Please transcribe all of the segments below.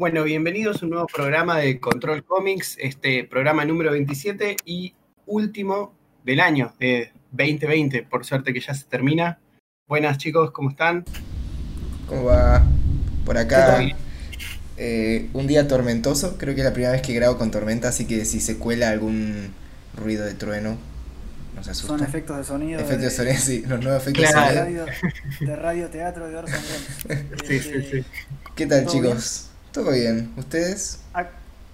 Bueno, bienvenidos a un nuevo programa de Control Comics, este programa número 27 y último del año de 2020, por suerte que ya se termina. Buenas chicos, ¿cómo están? ¿Cómo va? Por acá, eh, un día tormentoso, creo que es la primera vez que grabo con tormenta, así que si se cuela algún ruido de trueno, no se asusten. Son efectos de sonido. Efectos de de, sonido, sí, los nuevos efectos Claro. de de sonido. radio, de radio teatro de Orson Welles. Sí, sí, sí. ¿Qué tal ¿Todo chicos? ¿Todo bien? ¿Ustedes? Ac-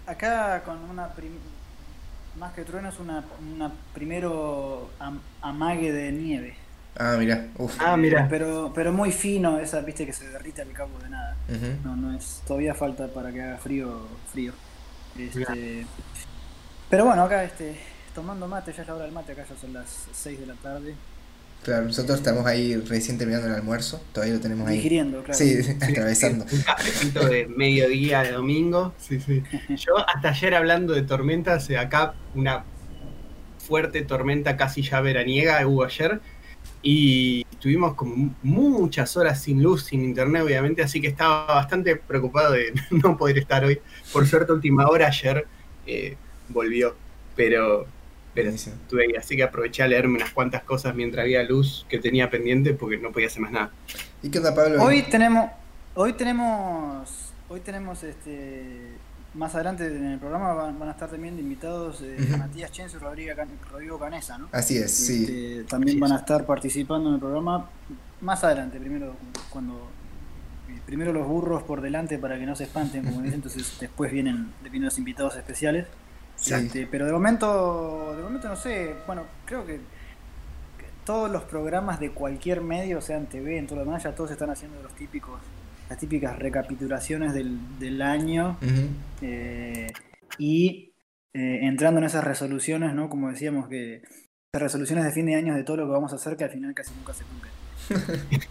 Acá con una prim- más que trueno es una, una primero am- amague de nieve. Ah, mira, uff. Ah, mira. Pero, pero muy fino, esa viste que se derrite al cabo de nada. No, no es. Todavía falta para que haga frío, frío. Este, pero bueno, acá este, tomando mate, ya es la hora del mate, acá ya son las 6 de la tarde. Claro, nosotros estamos ahí recién terminando el almuerzo, todavía lo tenemos ahí. Digiriendo, claro. Sí, atravesando. Un cafecito de mediodía de domingo. Sí, sí. Yo hasta ayer hablando de tormentas, eh, acá una fuerte tormenta casi ya veraniega hubo ayer. Y tuvimos como muchas horas sin luz, sin internet, obviamente, así que estaba bastante preocupado de no poder estar hoy. Por suerte, última hora ayer eh, volvió, pero, pero Buenísimo. estuve ahí, así que aproveché a leerme unas cuantas cosas mientras había luz que tenía pendiente porque no podía hacer más nada. ¿Y qué onda, Pablo? Hoy tenemos, hoy tenemos, hoy tenemos este, más adelante en el programa van, van a estar también invitados eh, Ujú. Matías Chenzo y Rodrigo, Can- Rodrigo Canesa, ¿no? Así es, sí. Este, también Así van a es. estar participando en el programa más adelante, primero cuando eh, primero los burros por delante para que no se espanten, como dicen, entonces después vienen, vienen los invitados especiales. Sí. Este, pero de momento, de momento no sé, bueno, creo que, todos los programas de cualquier medio, sean TV, en todo lo demás, ya todos están haciendo los típicos, las típicas recapitulaciones del, del año eh, y eh, entrando en esas resoluciones, ¿no? Como decíamos que esas resoluciones de fin de año de todo lo que vamos a hacer que al final casi nunca se cumplen.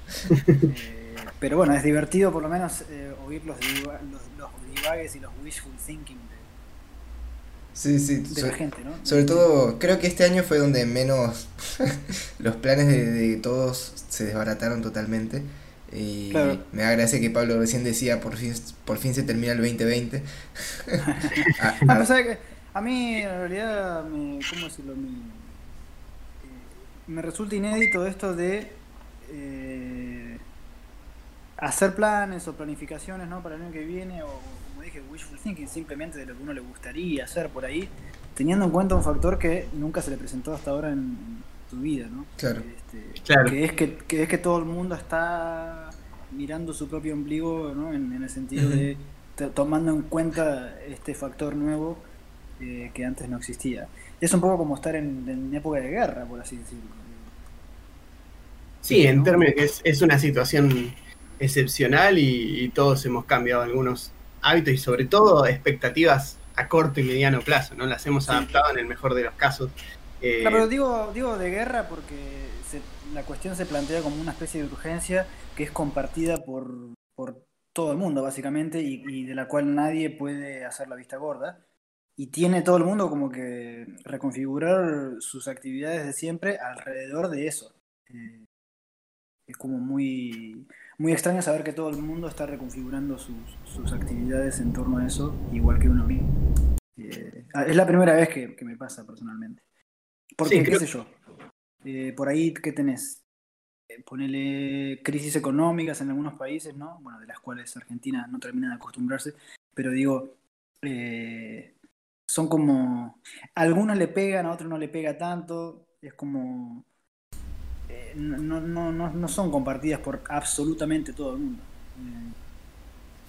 Eh, pero bueno, es divertido por lo menos oír los, diva- los, los divagues y los wishful thinking Sí, sí. de so- la gente, ¿no? Sobre todo, creo que este año fue donde menos los planes de, de todos se desbarataron totalmente. Y Claro. me da gracia que Pablo recién decía, por fin, por fin se termina el 2020. Ah, A pesar de que a mí en realidad, me, ¿cómo decirlo? Me, eh, me resulta inédito esto de eh, hacer planes o planificaciones ¿no? para el año que viene o dije, wishful thinking, simplemente de lo que uno le gustaría hacer por ahí, teniendo en cuenta un factor que nunca se le presentó hasta ahora en, tu vida, ¿no? Claro. Este, Claro. que, es que, que es que todo el mundo está mirando su propio ombligo ¿no? en, en el sentido de tomando en cuenta este factor nuevo eh, que antes no existía. Es un poco como estar en, en época de guerra, por así decirlo. Sí, en ¿no? términos que es, es una situación excepcional y, y todos hemos cambiado algunos hábitos y sobre todo expectativas a corto y mediano plazo, ¿no? Las hemos Sí. adaptado en el mejor de los casos. Eh, Claro, pero digo, digo de guerra porque se- la cuestión se plantea como una especie de urgencia que es compartida por, por todo el mundo, básicamente, y, y de la cual nadie puede hacer la vista gorda. Y tiene todo el mundo como que reconfigurar sus actividades de siempre alrededor de eso. Eh, es como muy, muy extraño saber que todo el mundo está reconfigurando sus, sus actividades en torno a eso, igual que uno mismo. Eh, es la primera vez que, que me pasa personalmente. Porque, Sí, qué creo- sé yo, eh, por ahí, ¿qué tenés? Eh, ponele crisis económicas en algunos países, ¿no? Bueno, de las cuales Argentina no termina de acostumbrarse, pero digo, eh, son como, a algunos le pegan, a otros no le pega tanto, es como, eh, no, no, no, no- son compartidas por absolutamente todo el mundo.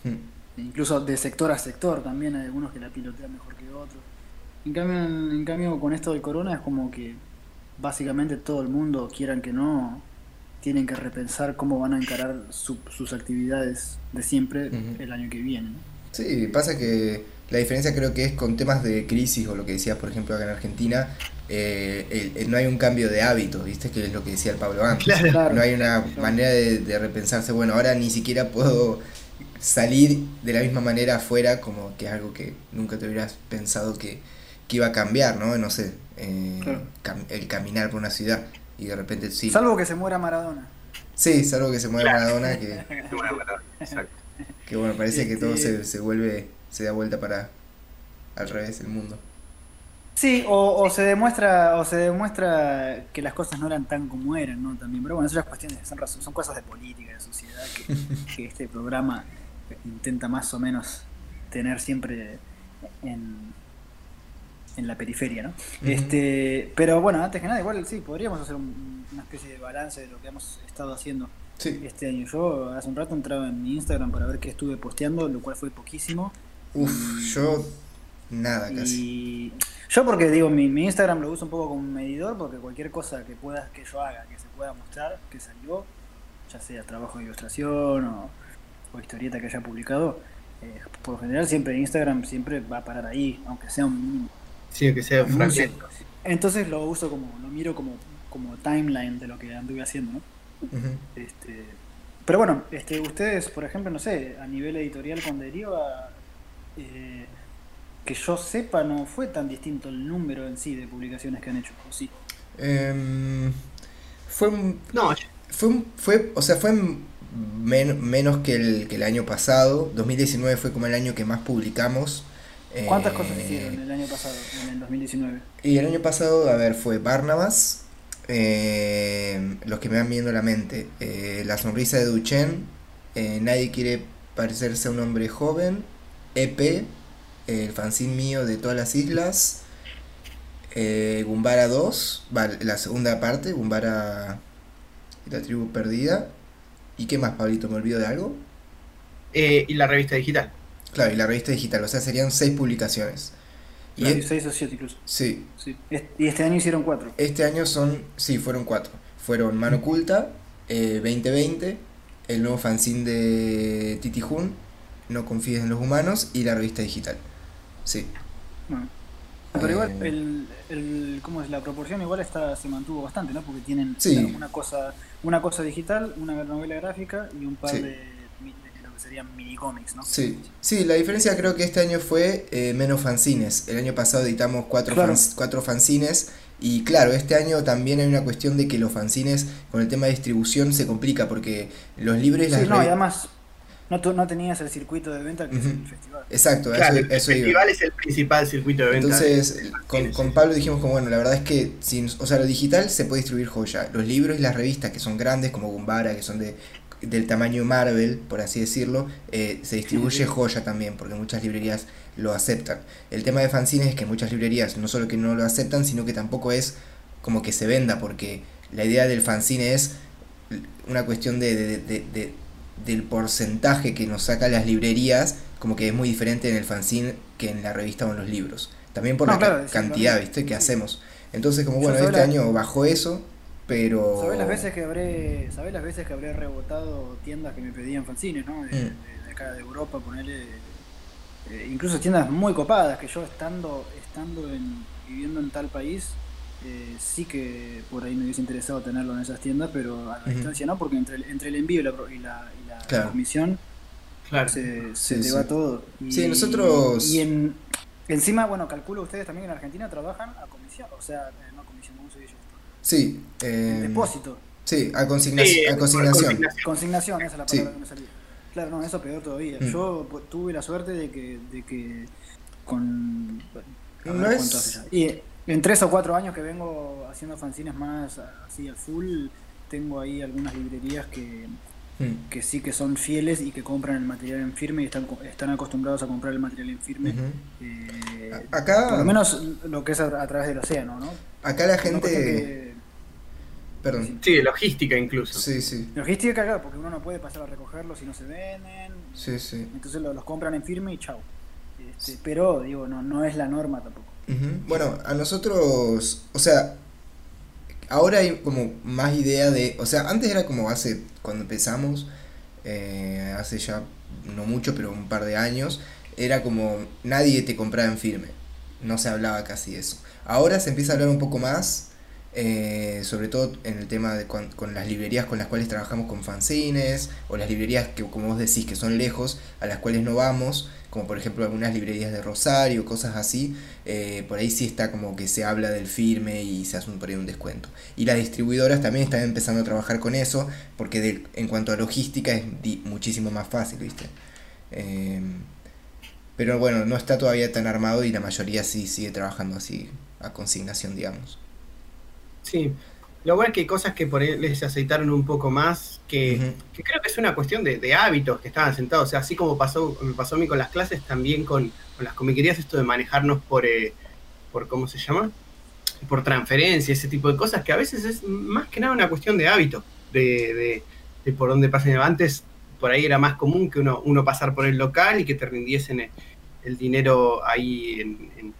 Eh, mm, incluso de sector a sector también hay algunos que la pilotean mejor que otros. En cambio, en, en cambio con esto del corona es como que básicamente todo el mundo, quieran que no, tienen que repensar cómo van a encarar su- sus actividades de siempre el año que viene. Sí, pasa que la diferencia creo que es con temas de crisis o lo que decías, por ejemplo, acá en Argentina, eh, el- el- no hay un cambio de hábitos, ¿viste? Que es lo que decía el Pablo antes. Claro. Claro. No hay una manera de, de repensarse, bueno, ahora ni siquiera puedo salir de la misma manera afuera, como que es algo que nunca te hubieras pensado que, que iba a cambiar, ¿no? No sé, eh, Claro. cam- el caminar por una ciudad y de repente sí. Salvo que se muera Maradona. Sí, salvo que se mueva Maradona, que... Que bueno, parece que todo Este- se, se vuelve, se da vuelta para al revés el mundo. Sí, o, o se demuestra, o se demuestra que las cosas no eran tan como eran, ¿no? También, pero bueno, esas son cuestiones, son, son cosas de política, de sociedad, que, que este programa intenta más o menos tener siempre en, en la periferia, ¿no? Este, pero bueno, antes que nada, igual sí, podríamos hacer un- una especie de balance de lo que hemos estado haciendo Sí. este año. Yo hace un rato entraba en mi Instagram para ver qué estuve posteando, lo cual fue poquísimo. Uf, yo nada casi. y yo porque digo, mi, mi Instagram lo uso un poco como un medidor, porque cualquier cosa que pueda, que yo haga, que se pueda mostrar, que salió, ya sea trabajo de ilustración o, o historieta que haya publicado, eh, por lo general siempre Instagram siempre va a parar ahí, aunque sea un mínimo Sí, que sea fragmento. Entonces lo uso como, lo miro como, como timeline de lo que anduve haciendo, ¿no? Este, pero bueno, este, ustedes, por ejemplo, no sé, a nivel editorial con Deriva, eh, que yo sepa, no fue tan distinto el número en sí de publicaciones que han hecho, ¿o sí? Em, fue un- No, fue un- fue o sea fue men- menos que el, que el año pasado 2019 fue como el año que más publicamos ¿Cuántas Eh, cosas hicieron el año pasado, en el 2019? y el año pasado a ver fue Barnabas eh, los que me van viendo la mente eh, la sonrisa de Duchen eh, nadie quiere parecerse a un hombre joven EP el fanzine mío de todas las islas eh, Gumbara 2 va, la segunda parte Gumbara y la tribu perdida ¿y qué más Pablito? ¿me olvido de algo? eh, y la revista digital. claro y la revista digital o sea serían seis publicaciones y seis o siete incluso. sí Sí. Y este año hicieron cuatro. Este año son, sí, fueron cuatro. Fueron Mano Oculta, eh, 2020, el nuevo fanzine de Titi Jun, No confíes en los humanos y la revista digital. Sí, Bueno. Pero igual, Eh. el, el, ¿cómo es? La proporción igual está, se mantuvo bastante, ¿no? Porque tienen Sí. claro, una cosa una cosa digital, una novela gráfica y un par Sí. de, de lo que serían mini-cómics, ¿no? sí. Sí, la diferencia creo que este año fue eh, menos fanzines. El año pasado editamos cuatro, Claro. cuatro fanzines. Y claro, este año también hay una cuestión de que los fanzines con el tema de distribución se complica porque los libros y las Sí, no, y además no, tu- no tenías el circuito de venta que es el festival. Exacto, Claro, eso, el eso iba. festival es el principal circuito de venta. Entonces, con, con. Pablo dijimos como, bueno, la verdad es que, sin, o sea, lo digital se puede distribuir joya. Los libros y las revistas que son grandes, como Gumbara, que son de, del tamaño Marvel, por así decirlo, eh, se distribuye joya también, porque muchas librerías lo aceptan. El tema de fanzines es que muchas librerías no solo que no lo aceptan, sino que tampoco es como que se venda, porque la idea del fanzine es una cuestión de, de- de- de- del porcentaje que nos saca las librerías, como que es muy diferente en el fanzine que en la revista o en los libros. También por No, la claro, ca- sí, cantidad. ¿viste? que Sí. hacemos. Entonces, como bueno, este la- año bajó eso, pero... ¿Sabés las veces que habré, sabés las veces que habré rebotado tiendas que me pedían fanzines, ¿no? De, Mm. de- de acá de Europa, ponerle incluso tiendas muy copadas que yo estando estando en, viviendo en tal país eh, sí que por ahí me hubiese interesado tenerlo en esas tiendas, pero a la distancia no, porque entre el, entre el envío y la, pro- y la, y la Claro. comisión Claro. se, se Sí, te sí. va todo. Y, Sí, nosotros- Y en, encima, bueno, calculo ustedes también en Argentina trabajan a comisión, o sea, eh, no a comisión, ¿cómo se dice? Sí, eh, Depósito. sí, a, Sí, a consignación. Consignación, esa es la Sí. palabra que me salía. Claro, no, eso peor todavía. Mm. Yo pues, tuve la suerte de que, de que con... No ver, es-. Y en tres o cuatro años que vengo haciendo fanzines más así a full, tengo ahí algunas librerías que, Mm, que sí que son fieles y que compran el material en firme y están, están acostumbrados a comprar el material en firme. Eh, acá- Por lo menos lo que es a, a través del océano, ¿no? Acá la gente... que- Perdón. Sí, de logística incluso. Sí, sí, Logística, claro, porque uno no puede pasar a recogerlos si no se venden. sí, sí. Entonces lo- los compran en firme y chau. Este, pero, digo, no, no es la norma tampoco. Bueno, a nosotros, o sea, ahora hay como más idea de, o sea, antes era como hace, cuando empezamos, eh, hace ya no mucho, pero un par de años, era como nadie te compraba en firme, no se hablaba casi eso. Ahora se empieza a hablar un poco más, eh, sobre todo en el tema de con, las librerías con las cuales trabajamos con fanzines, o las librerías que, como vos decís, que son lejos, a las cuales no vamos, como por ejemplo algunas librerías de Rosario, cosas así, eh, por ahí sí está como que se habla del firme y se hace un, por un descuento. Y las distribuidoras también están empezando a trabajar con eso, porque en cuanto a logística es muchísimo más fácil, ¿viste? Eh, pero bueno, no está todavía tan armado y la mayoría sí sigue trabajando así a consignación, digamos. Sí, lo bueno es que hay cosas que por ahí les aceitaron un poco más, que, creo que es una cuestión de, hábitos que estaban sentados. O sea, así como pasó, me pasó a mí con las clases, también con, las comiquerías, esto de manejarnos por, eh, por, ¿cómo se llama? Por transferencia, ese tipo de cosas, que a veces es más que nada una cuestión de hábito, de, por dónde pasen. Antes, por ahí era más común que uno, uno pasar por el local y que te rindiesen el, dinero ahí en en,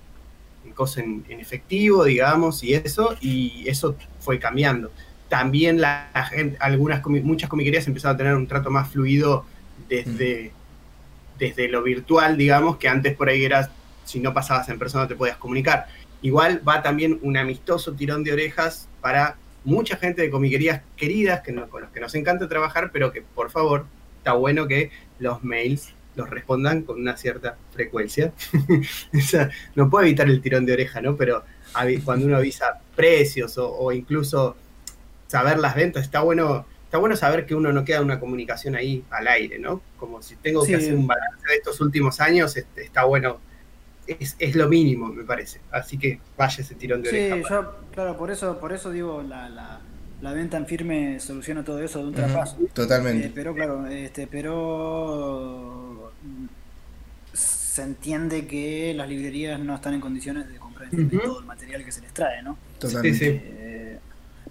en, efectivo, digamos, y eso, y eso fue cambiando. También la, gente, algunas, muchas comiquerías empezaron a tener un trato más fluido desde, desde lo virtual, digamos, que antes por ahí era, si no pasabas en persona te podías comunicar. Igual va también un amistoso tirón de orejas para mucha gente de comiquerías queridas que con los que nos encanta trabajar, pero que por favor está bueno que los mails los respondan con una cierta frecuencia. o sea, no puedo evitar el tirón de oreja, ¿no? Pero cuando uno avisa precios o, incluso saber las ventas, está bueno, está bueno saber que uno no queda una comunicación ahí al aire, ¿no? Como si tengo que hacer un balance de estos últimos años, este, está bueno. Es, es, lo mínimo, me parece. Así que vaya ese tirón de oreja. Sí, yo, claro, por eso, por eso digo, la, la, venta en firme soluciona todo eso de un trapazo. Totalmente. Eh, pero claro, este, pero se entiende que las librerías no están en condiciones de comprar todo el material que se les trae, ¿no? Totalmente. Eh,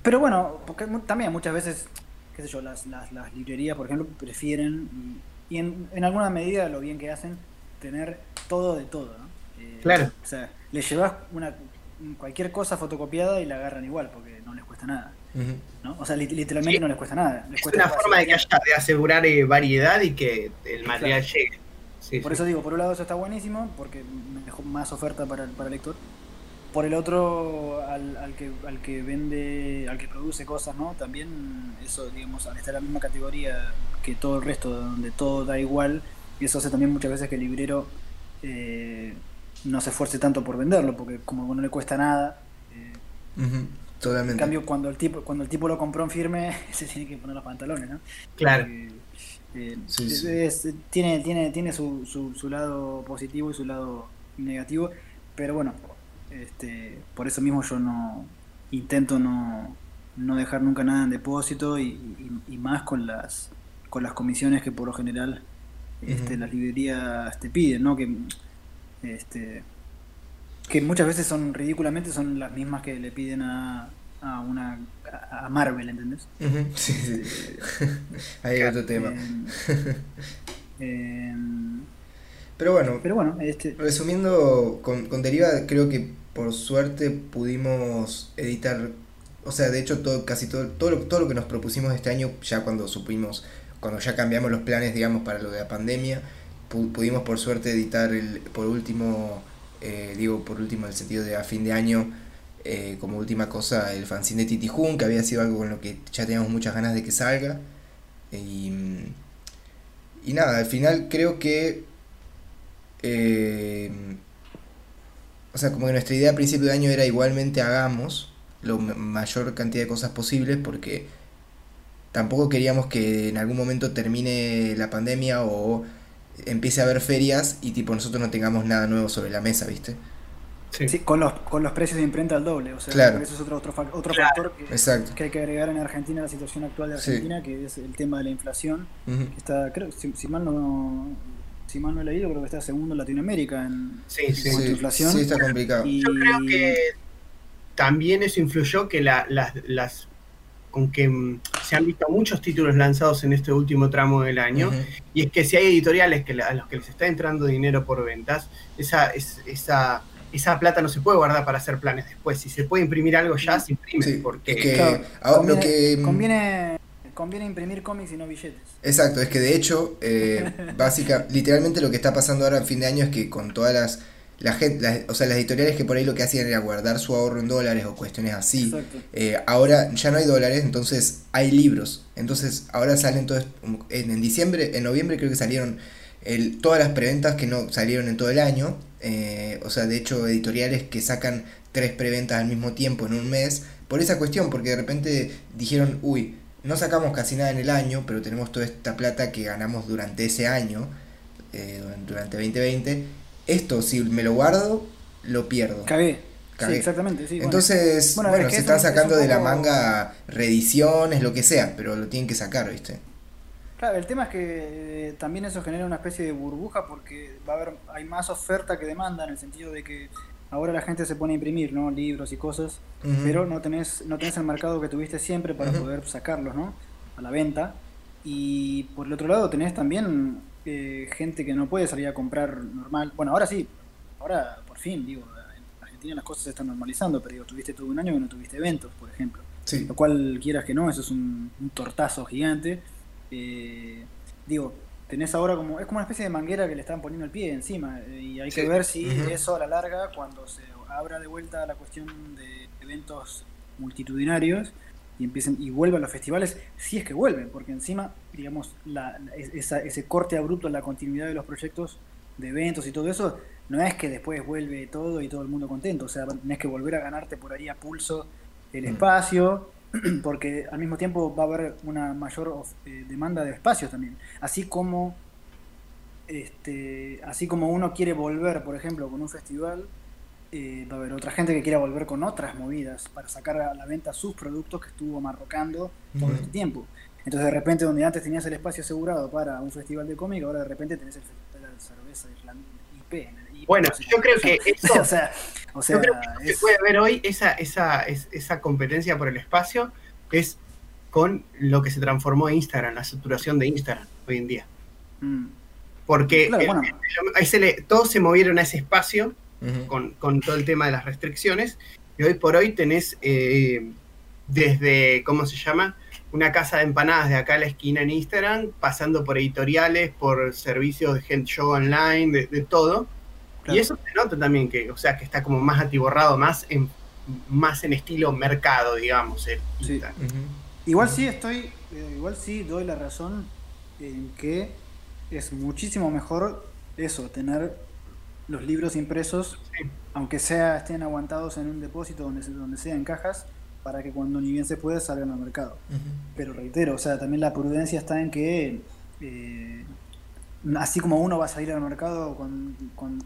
pero bueno, porque también muchas veces, qué sé yo, las, las, librerías, por ejemplo, prefieren, y, en, alguna medida lo bien que hacen, tener todo de todo, ¿no? Eh, claro. O sea, les llevas una, cualquier cosa fotocopiada y la agarran igual, porque no les cuesta nada. ¿no? O sea, literalmente no les cuesta nada. es una forma de, que haya, de asegurar eh, variedad y que el material llegue por eso digo, por un lado eso está buenísimo, porque mejor, más oferta para el, para el lector. Por el otro, al, al, que, al que vende, al que produce cosas, ¿no? También eso, digamos, al estar en la misma categoría que todo el resto, donde todo da igual, y eso hace también muchas veces que el librero eh, no se esfuerce tanto por venderlo, porque como no le cuesta nada. Eh, Totalmente. En cambio, cuando el tipo, cuando el tipo lo compró en firme, se tiene que poner los pantalones, ¿no? Claro. Eh, tiene tiene, tiene su, su, lado positivo y su lado negativo, pero bueno, este, por eso mismo yo no intento no, no dejar nunca nada en depósito y, más con las con las comisiones que por lo general este, las librerías te piden, ¿no? Que, este, que muchas veces son ridículamente son las mismas que le piden a, a una a Marvel, ¿entendés? sí, sí. Ahí hay otro tema. Em, pero bueno, pero bueno este... resumiendo, con, con Deriva creo que por suerte pudimos editar, o sea, de hecho todo, casi todo, todo, lo, todo lo que nos propusimos este año, ya cuando supimos, cuando ya cambiamos los planes, digamos, para lo de la pandemia, pudimos por suerte editar el, por último, eh, digo por último en el sentido de a fin de año, eh, como última cosa el fanzine de Titijun, que había sido algo con lo que ya teníamos muchas ganas de que salga. Y, y nada, al final creo que... Eh, o sea, como que nuestra idea a principio de año era igualmente hagamos la mayor cantidad de cosas posibles porque tampoco queríamos que en algún momento termine la pandemia o empiece a haber ferias y tipo nosotros no tengamos nada nuevo sobre la mesa, ¿viste? Sí. con, los, con los precios de imprenta al doble. O sea, eso es otro, otro, otro factor que, hay que agregar en Argentina, la situación actual de Argentina, que es el tema de la inflación. que está, creo, si, si, mal no, si mal no he leído, creo que está segundo en Latinoamérica en, inflación. Sí, está complicado. Yo creo que también eso influyó que la, las, las con que mm, se han visto muchos títulos lanzados en este último tramo del año, y es que si hay editoriales que a los que les está entrando dinero por ventas, esa, esa esa plata no se puede guardar para hacer planes después. Si se puede imprimir algo ya, se imprime. porque conviene, conviene, imprimir cómics y no billetes. Exacto, es que de hecho, eh, básica, literalmente lo que está pasando ahora en fin de año es que con todas las la gente, o sea, las editoriales que por ahí lo que hacían era guardar su ahorro en dólares o cuestiones así. Eh, ahora ya no hay dólares, entonces hay libros. Entonces ahora salen todos, en, en diciembre, en noviembre creo que salieron el, todas las preventas que no salieron en todo el año. Eh, o sea, de hecho, editoriales que sacan tres preventas al mismo tiempo en un mes. Por esa cuestión, porque de repente dijeron, uy, no sacamos casi nada en el año, pero tenemos toda esta plata que ganamos durante ese año, eh, durante 2020 esto si me lo guardo, lo pierdo. Cagué. Sí, exactamente, sí. Entonces, bueno, se están sacando de la manga reediciones, lo que sea, pero lo tienen que sacar, ¿viste? Claro, el tema es que eh, también eso genera una especie de burbuja porque va a haber, hay más oferta que demanda en el sentido de que ahora la gente se pone a imprimir, ¿no? Libros y cosas, pero no tenés, no tenés el mercado que tuviste siempre para poder sacarlos, ¿no? A la venta. Y por el otro lado tenés también eh, gente que no puede salir a comprar normal. Bueno, ahora sí, ahora por fin, digo, en Argentina las cosas se están normalizando, pero digo, tuviste todo un año que no tuviste eventos, por ejemplo. Lo cual quieras que no, eso es un, tortazo gigante. Eh, digo, tenés ahora como, es como una especie de manguera que le están poniendo el pie encima, eh, y hay que ver si eso a la larga, cuando se abra de vuelta la cuestión de eventos multitudinarios, y empiecen y vuelvan los festivales, si es que vuelven, porque encima, digamos, la, ese corte abrupto en la continuidad de los proyectos de eventos y todo eso, no es que después vuelve todo y todo el mundo contento, o sea, tenés que volver a ganarte por ahí a pulso el mm. espacio, porque al mismo tiempo va a haber una mayor eh, demanda de espacios también, así como este, así como uno quiere volver, por ejemplo, con un festival, eh, va a haber otra gente que quiera volver con otras movidas para sacar a la venta sus productos que estuvo marrocando todo este tiempo. Entonces de repente donde antes tenías el espacio asegurado para un festival de cómic, ahora de repente tenés el festival de cerveza IP. bueno, yo creo que eso, o sea, o sea, yo creo que se puede ver hoy esa, esa, esa competencia por el espacio es con lo que se transformó Instagram, la saturación de Instagram hoy en día. Mm. Porque ahí se le, todos se movieron a ese espacio con, todo el tema de las restricciones. Y hoy por hoy tenés eh, desde, ¿cómo se llama? Una casa de empanadas de acá a la esquina en Instagram, pasando por editoriales, por servicios de gente show online, de, todo. Y eso se nota también que, o sea, que está como más atiborrado, más en, más en estilo mercado, digamos. Igual sí estoy, eh, igual sí doy la razón en que es muchísimo mejor eso, tener los libros impresos, aunque sea estén aguantados en un depósito donde, donde sea en cajas, para que cuando ni bien se pueda salgan al mercado. Pero reitero, o sea, también la prudencia está en que eh, así como uno va a salir al mercado con,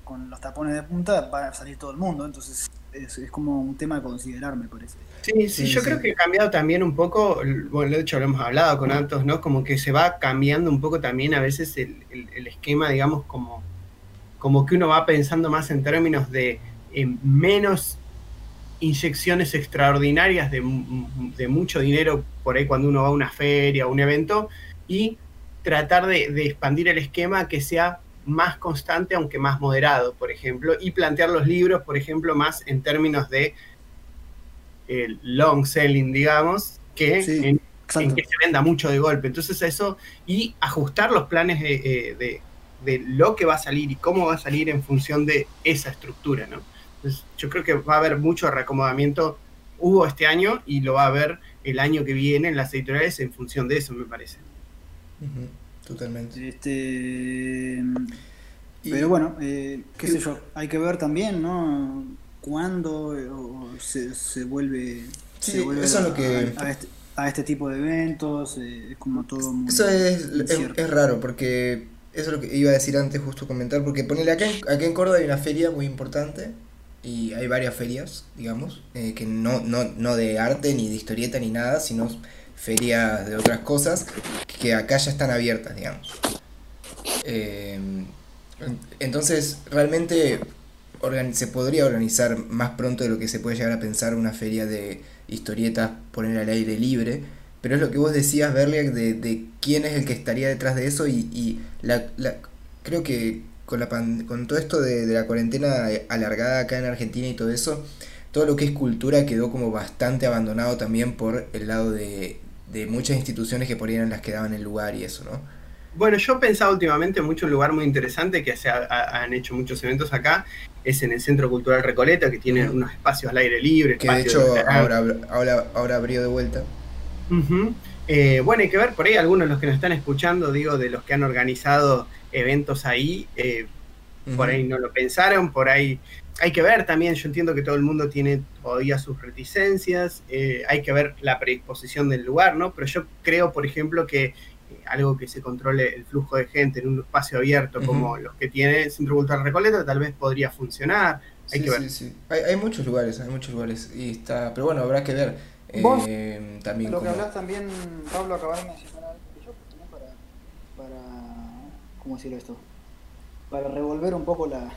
con, los tapones de punta, va a salir todo el mundo, entonces es, como un tema a considerar, me parece. Sí, sí, yo creo que ha cambiado también un poco, bueno, de hecho lo hemos hablado con Antos, ¿no? Como que se va cambiando un poco también a veces el, el esquema, digamos, como como que uno va pensando más en términos de menos inyecciones extraordinarias de, mucho dinero por ahí cuando uno va a una feria o un evento y tratar de, expandir el esquema que sea más constante aunque más moderado, por ejemplo, y plantear los libros, por ejemplo, más en términos de el long selling, digamos, que en, que se venda mucho de golpe. Entonces eso, y ajustar los planes de, eh, de lo que va a salir y cómo va a salir en función de esa estructura, ¿no? Entonces, yo creo que va a haber mucho reacomodamiento, hubo este año y lo va a haber el año que viene en las editoriales en función de eso, me parece. Totalmente. Este, pero bueno, eh, qué sé yo, hay que ver también, ¿no? Cuándo eh, se, vuelve, sí, eso es lo que... Este, a, este, tipo de eventos, eh, es como todo muy... Eso es, es raro, porque eso es lo que iba a decir antes, justo comentar, porque ponele acá en, acá en Córdoba hay una feria muy importante y hay varias ferias, digamos, eh, que no, no, no de arte ni de historieta ni nada, sino ferias de otras cosas que acá ya están abiertas, digamos. Eh, entonces, realmente se podría organizar más pronto de lo que se puede llegar a pensar una feria de historietas, poner al aire libre pero es lo que vos decías, Berliak, de, quién es el que estaría detrás de eso y, la, creo que con, la con todo esto de, la cuarentena alargada acá en Argentina y todo eso, todo lo que es cultura quedó como bastante abandonado también por el lado de, de muchas instituciones que por ahí eran las que daban el lugar y eso, ¿no? Bueno, yo he pensado últimamente mucho un lugar muy interesante que se han hecho muchos eventos acá, es en el Centro Cultural Recoleta, que tiene unos espacios al aire libre. Que de hecho ahora, ahora, ahora abrió de vuelta. Eh, bueno, hay que ver por ahí algunos de los que nos están escuchando, digo, de los que han organizado eventos ahí, eh, por ahí no lo pensaron, por ahí hay que ver también, yo entiendo que todo el mundo tiene todavía sus reticencias, eh, hay que ver la predisposición del lugar, ¿no? Pero yo creo, por ejemplo, que algo que se controle el flujo de gente en un espacio abierto como los que tiene el Centro Cultural Recoleta tal vez podría funcionar. Hay que ver. Sí, sí. Hay, hay, muchos lugares, hay muchos lugares. Y está, pero bueno, habrá que ver. ¿Vos? Eh, también lo que hablas también, Pablo, acabas de mencionar algo que yo para, para, ¿cómo decirlo esto? Para revolver un poco la,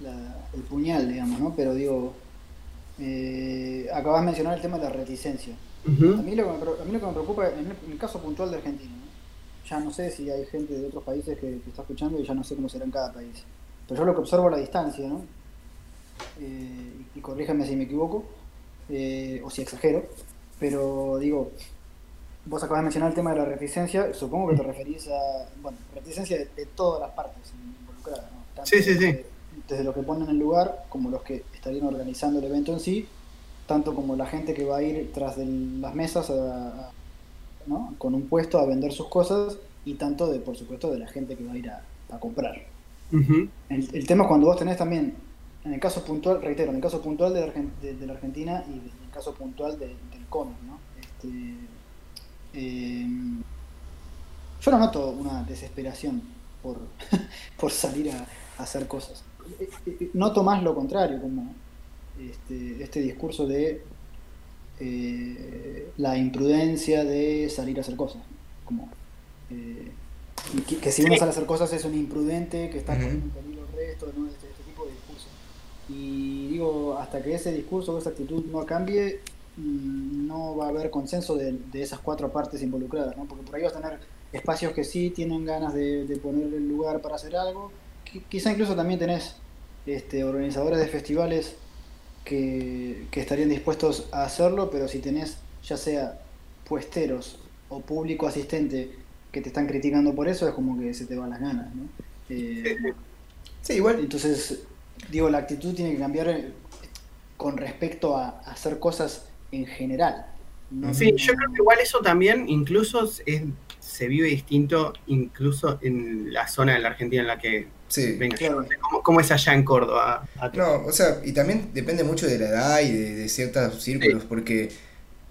la el puñal, digamos, ¿no? Pero digo, eh, acabas de mencionar el tema de la reticencia. a, mí lo que me, a mí lo que me preocupa, en el, caso puntual de Argentina, ya no sé si hay gente de otros países que, está escuchando y ya no sé cómo será en cada país. Pero yo lo que observo a la distancia, ¿no? Eh, y corríjame si me equivoco, eh, o si exagero, pero digo, vos acabas de mencionar el tema de la reticencia, supongo que te referís a, bueno, reticencia de, todas las partes involucradas, ¿no? sí, sí, sí. Desde, los que ponen el lugar, como los que estarían organizando el evento en sí, tanto como la gente que va a ir tras de las mesas ¿no? con un puesto a vender sus cosas, y tanto de, por supuesto, de la gente que va a ir a, comprar. el, el, tema es cuando vos tenés también en el caso puntual, reitero, en el caso puntual de la, Argentina y en el caso puntual del cómic, ¿no? Este, em, yo no noto una desesperación por, por salir a, hacer cosas. Eh, eh, noto más lo contrario, como este, este discurso de eh, la imprudencia de salir a hacer cosas. Como, que, si uno sale a hacer cosas es un imprudente que está poniendo en peligro el resto, ¿no? Este, y digo, hasta que ese discurso o esa actitud no cambie, mm, no va a haber consenso de, esas cuatro partes involucradas, ¿no? Porque por ahí vas a tener espacios que sí tienen ganas de, poner el lugar para hacer algo. Quizá incluso también tenés este, organizadores de festivales que, estarían dispuestos a hacerlo, pero si tenés ya sea puesteros o público asistente que te están criticando por eso, es como que se te van las ganas, ¿no? Eh, sí, igual. Entonces, digo, la actitud tiene que cambiar eh, con respecto a, hacer cosas en general. sí, yo creo que igual eso también incluso se vive distinto incluso en la zona de la Argentina en la que sí. venga. ¿Cómo, es allá en Córdoba? No, o sea, y también depende mucho de la edad y de, ciertos círculos, porque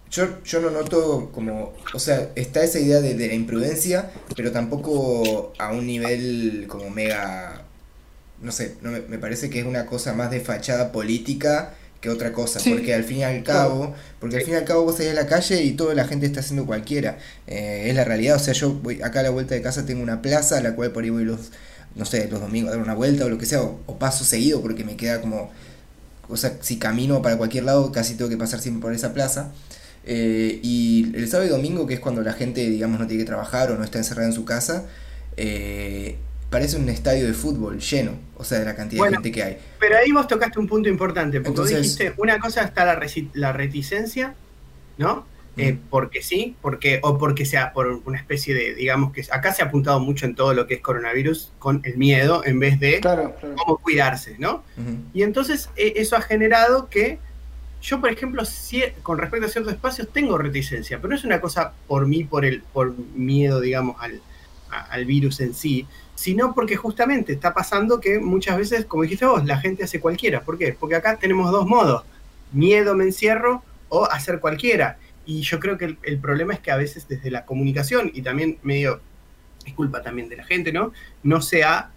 yo, yo no noto como, o sea, está esa idea de, de la imprudencia, pero tampoco a un nivel como mega no sé, no, me, parece que es una cosa más de fachada política que otra cosa, porque al fin y al cabo, porque al fin y al cabo vos salís a la calle y toda la gente está haciendo cualquiera, eh, es la realidad, o sea, yo voy acá a la vuelta de casa tengo una plaza a la cual por ahí voy los, no sé, los domingos a dar una vuelta o lo que sea, o, paso seguido porque me queda como, o sea, si camino para cualquier lado casi tengo que pasar siempre por esa plaza. Eh, y el sábado y domingo, que es cuando la gente, digamos, no tiene que trabajar o no está encerrada en su casa, eh, parece un estadio de fútbol lleno, o sea, de la cantidad de gente que hay. Pero ahí vos tocaste un punto importante, porque vos dijiste, una cosa está la, la reticencia, ¿no? Eh, porque sí, porque, o porque sea por una especie de, digamos que acá se ha apuntado mucho en todo lo que es coronavirus con el miedo en vez de cómo cuidarse, ¿no? Y entonces eh, eso ha generado que yo, por ejemplo, con respecto a ciertos espacios tengo reticencia, pero no es una cosa por mí, por el, por miedo, digamos, al, al virus en sí, sino porque justamente está pasando que muchas veces, como dijiste vos, la gente hace cualquiera. ¿Por qué? Porque acá tenemos dos modos, miedo, me encierro o hacer cualquiera. Y yo creo que el, problema es que a veces desde la comunicación y también medio, es culpa también de la gente, ¿no? No se ha,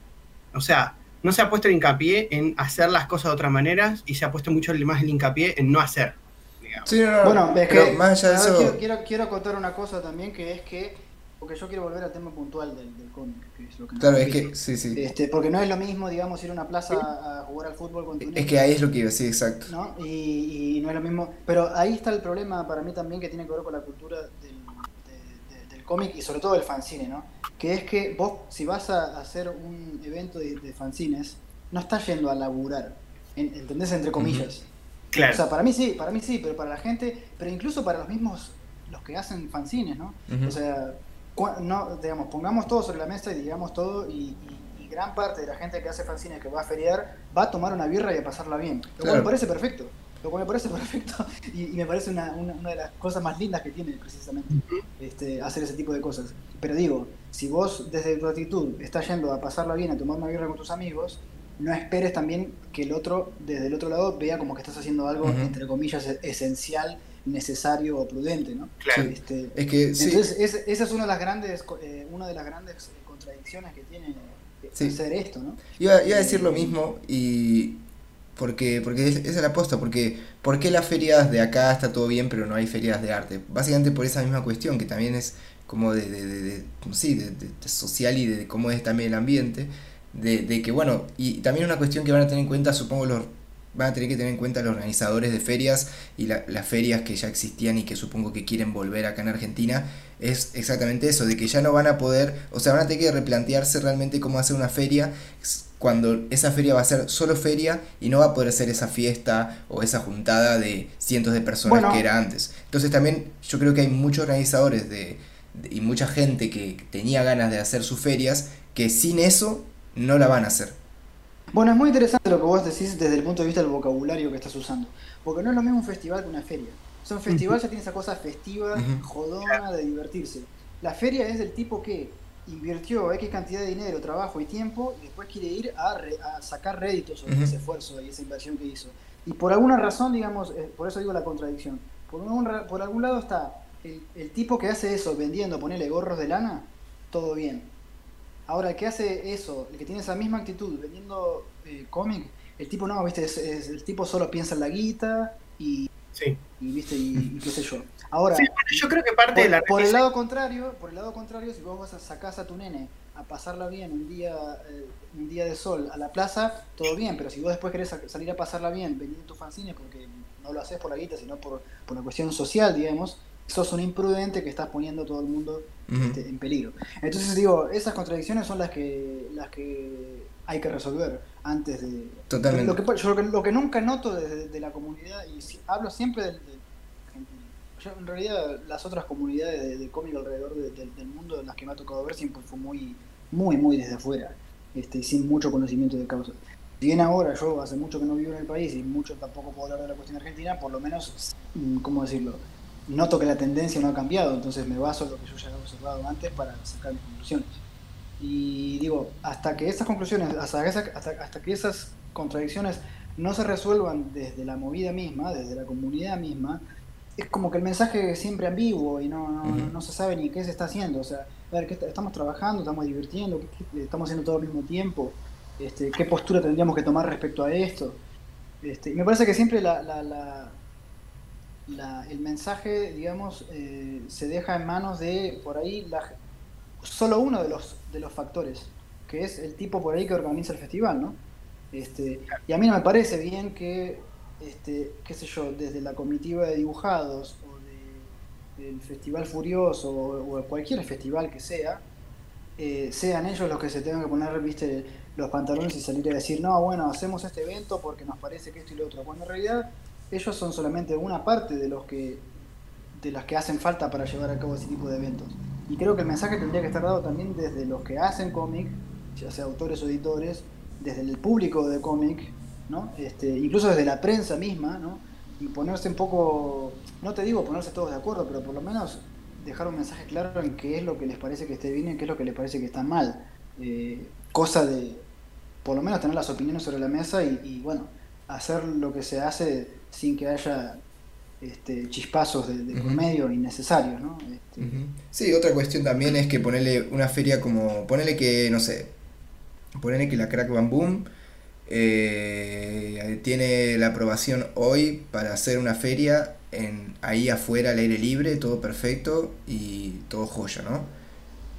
o sea, no se ha puesto el hincapié en hacer las cosas de otra manera y se ha puesto mucho más el hincapié en no hacer. Sí, bueno, es que, más allá de eso... quiero, quiero, quiero contar una cosa también que es que porque yo quiero volver al tema puntual del, del cómic, que es lo que Claro, es que, sí, sí. Este, porque no es lo mismo, digamos, ir a una plaza a jugar al fútbol con tu Es que ahí es lo que iba, sí, exacto. ¿no? Y, no es lo mismo. Pero ahí está el problema para mí también que tiene que ver con la cultura del, del cómic y sobre todo del fanzine, ¿no? Que es que vos, si vas a hacer un evento de, fanzines, no estás yendo a laburar, ¿entendés? Entre comillas. Claro. O sea, para mí sí, para mí sí, pero para la gente, pero incluso para los mismos, los que hacen fanzines, ¿no? O sea, no, digamos, pongamos todo sobre la mesa y digamos todo y, gran parte de la gente que hace fanzines que va a feriar va a tomar una birra y a pasarla bien. Lo cual me parece perfecto. Lo cual me parece perfecto y, me parece una, una, de las cosas más lindas que tiene precisamente este, hacer ese tipo de cosas. Pero digo, si vos desde tu actitud estás yendo a pasarla bien, a tomar una birra con tus amigos, no esperes también que el otro, desde el otro lado, vea como que estás haciendo algo, entre comillas, esencial, necesario o prudente, ¿no? Claro. Este, es que, entonces, esa es una de las grandes, eh, una de las grandes contradicciones que tiene hacer esto, ¿no? Iba, a decir lo mismo y porque, porque esa es la aposta, porque ¿por qué las ferias de acá está todo bien pero no hay ferias de arte? Básicamente por esa misma cuestión, que también es como de, de, de, sí, de, social y de cómo es también el ambiente, de, que bueno, y también una cuestión que van a tener en cuenta, supongo, los van a tener que tener en cuenta los organizadores de ferias y las ferias que ya existían y que supongo que quieren volver acá en Argentina, es exactamente eso, de que ya no van a poder, o sea, van a tener que replantearse realmente cómo hacer una feria cuando esa feria va a ser solo feria y no va a poder ser esa fiesta o esa juntada de cientos de personas que era antes. Entonces también yo creo que hay muchos organizadores de, y mucha gente que tenía ganas de hacer sus ferias que sin eso no la van a hacer. Bueno, es muy interesante lo que vos decís desde el punto de vista del vocabulario que estás usando. Porque no es lo mismo un festival que una feria. O sea, un festival ya tiene esa cosa festiva, jodona, de divertirse. La feria es del tipo que invirtió X cantidad de dinero, trabajo y tiempo y después quiere ir a, sacar réditos sobre ese esfuerzo y esa inversión que hizo. Y por alguna razón, digamos, eh, por eso digo la contradicción. Por, por algún lado está el, el, tipo que hace eso vendiendo, ponerle gorros de lana, todo bien Ahora, el que hace eso, el que tiene esa misma actitud vendiendo eh, cómic, el tipo no, viste, es, el tipo solo piensa en la guita y, sí. y viste, y, qué sé yo. Ahora, yo creo que parte por, de la por el lado contrario, por el lado contrario, si vos vas a sacar a tu nene a pasarla bien un día, eh, un día de sol a la plaza, todo bien, pero si vos después querés salir a pasarla bien vendiendo tus fanzines, porque no lo haces por la guita, sino por, por una cuestión social, digamos, sos un imprudente que estás poniendo a todo el mundo este, en peligro. Entonces digo, esas contradicciones son las que las que hay que resolver antes de... Totalmente. Lo que, yo lo que, nunca noto de, la comunidad, y hablo siempre de, yo, en realidad las otras comunidades de, cómic alrededor del mundo en las que me ha tocado ver siempre fue muy, muy, muy desde afuera, este, sin mucho conocimiento de causa. Si bien ahora yo hace mucho que no vivo en el país y mucho tampoco puedo hablar de la cuestión argentina, por lo menos, mm, ¿cómo decirlo? Noto que la tendencia no ha cambiado, entonces me baso en lo que yo ya había observado antes para sacar mis conclusiones. Y digo, hasta que esas conclusiones, hasta, hasta, que esas contradicciones no se resuelvan desde la movida misma, desde la comunidad misma, es como que el mensaje es siempre ambiguo y no, no, se sabe ni qué se está haciendo. O sea, a ver, ¿qué estamos trabajando, estamos divirtiendo, ¿Qué, estamos haciendo todo al mismo tiempo, este, qué postura tendríamos que tomar respecto a esto. Este, y me parece que siempre la, el mensaje, digamos, eh, se deja en manos de, por ahí, la, solo uno de los, de los factores, que es el tipo por ahí que organiza el festival, ¿no? Este, y a mí no me parece bien que, este, qué sé yo, desde la comitiva de dibujados o del Festival Furioso o, cualquier festival que sea, eh, sean ellos los que se tengan que poner, viste, los pantalones y salir a decir, no, bueno, hacemos este evento porque nos parece que esto y lo otro, cuando en realidad ellos son solamente una parte de los que de las que hacen falta para llevar a cabo ese tipo de eventos. Y creo que el mensaje tendría que estar dado también desde los que hacen cómic, ya sea autores o editores, desde el público de cómic, ¿no? Este, incluso desde la prensa misma, ¿no? y ponerse un poco, no te digo ponerse todos de acuerdo, pero por lo menos dejar un mensaje claro en qué es lo que les parece que esté bien y qué es lo que les parece que está mal. Eh, cosa de, por lo menos tener las opiniones sobre la mesa y bueno, hacer lo que se hace sin que haya este, chispazos de, de medio innecesarios, ¿no? Este, sí, otra cuestión también es que ponerle una feria como, ponerle que, no sé, ponerle que la Crack Bam Boom eh, tiene la aprobación hoy para hacer una feria en, ahí afuera al aire libre, todo perfecto y todo joya, ¿no?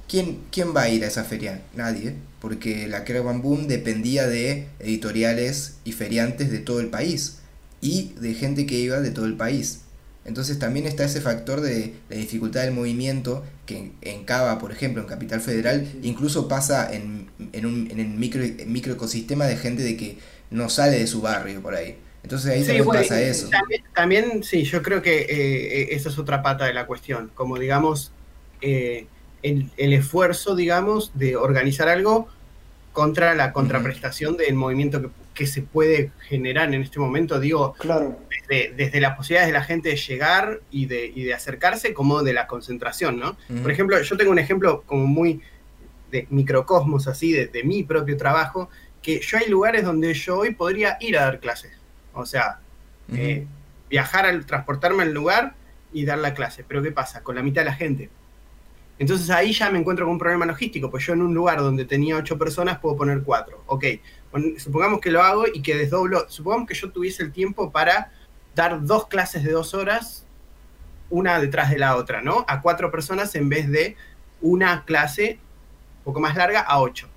¿Quién, ¿Quién va a ir a esa feria? Nadie, porque la Crack Bam Boom dependía de editoriales y feriantes de todo el país y de gente que iba de todo el país. Entonces también está ese factor de la dificultad del movimiento que en Cava, por ejemplo, en Capital Federal, incluso pasa en, en un en el micro, microecosistema de gente de que no sale de su barrio por ahí. Entonces ahí también pasa eso. También, sí, yo creo que eh, esa es otra pata de la cuestión. Como digamos, eh, el, el, esfuerzo, digamos, de organizar algo contra la contraprestación del movimiento que, que, se puede generar en este momento, digo, claro. desde, desde, las posibilidades de la gente de llegar y de, y de acercarse como de la concentración, ¿no? Por ejemplo, yo tengo un ejemplo como muy de microcosmos así, de, de, mi propio trabajo, que yo hay lugares donde yo hoy podría ir a dar clases, o sea, eh, viajar, al, transportarme al lugar y dar la clase, pero ¿qué pasa? Con la mitad de la gente. Entonces ahí ya me encuentro con un problema logístico, pues yo en un lugar donde tenía ocho personas puedo poner cuatro. Ok, supongamos que lo hago y que desdoblo, supongamos que yo tuviese el tiempo para dar dos clases de dos horas, una detrás de la otra, ¿no? A cuatro personas en vez de una clase un poco más larga a ocho.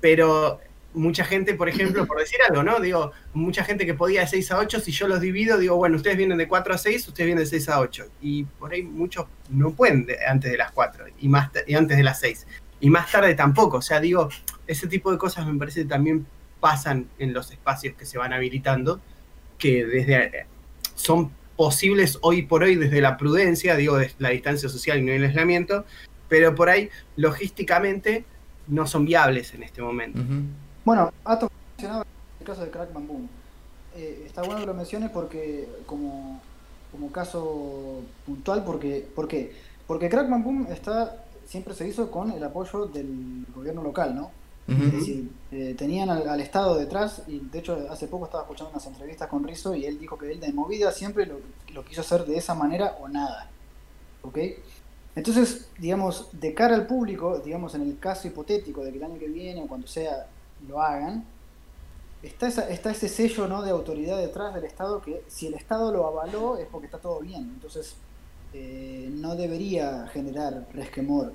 Pero mucha gente, por ejemplo, por decir algo, ¿no? Digo, mucha gente que podía de 6 a 8, si yo los divido, digo, bueno, ustedes vienen de 4 a 6, ustedes vienen de 6 a 8. Y por ahí muchos no pueden de, antes de las 4 y, más, y antes de las 6. Y más tarde tampoco. O sea, digo, ese tipo de cosas me parece que también pasan en los espacios que se van habilitando, que desde son posibles hoy por hoy desde la prudencia, digo, desde la distancia social y no el aislamiento, pero por ahí logísticamente no son viables en este momento. Uh -huh. Bueno, Ato mencionaba el caso de Crack Bamboo. Eh, está bueno que lo menciones porque como, como caso puntual, porque, ¿por qué? Porque Crack Bamboo está, siempre se hizo con el apoyo del gobierno local, ¿no? Uh -huh. Es decir, eh, tenían al, al, Estado detrás y de hecho hace poco estaba escuchando unas entrevistas con Rizzo y él dijo que él de movida siempre lo, lo quiso hacer de esa manera o nada. ¿Ok? Entonces, digamos, de cara al público, digamos, en el caso hipotético de que el año que viene o cuando sea lo hagan, está, esa, está ese sello ¿no? de autoridad detrás del Estado que si el Estado lo avaló es porque está todo bien. Entonces, no debería generar resquemor,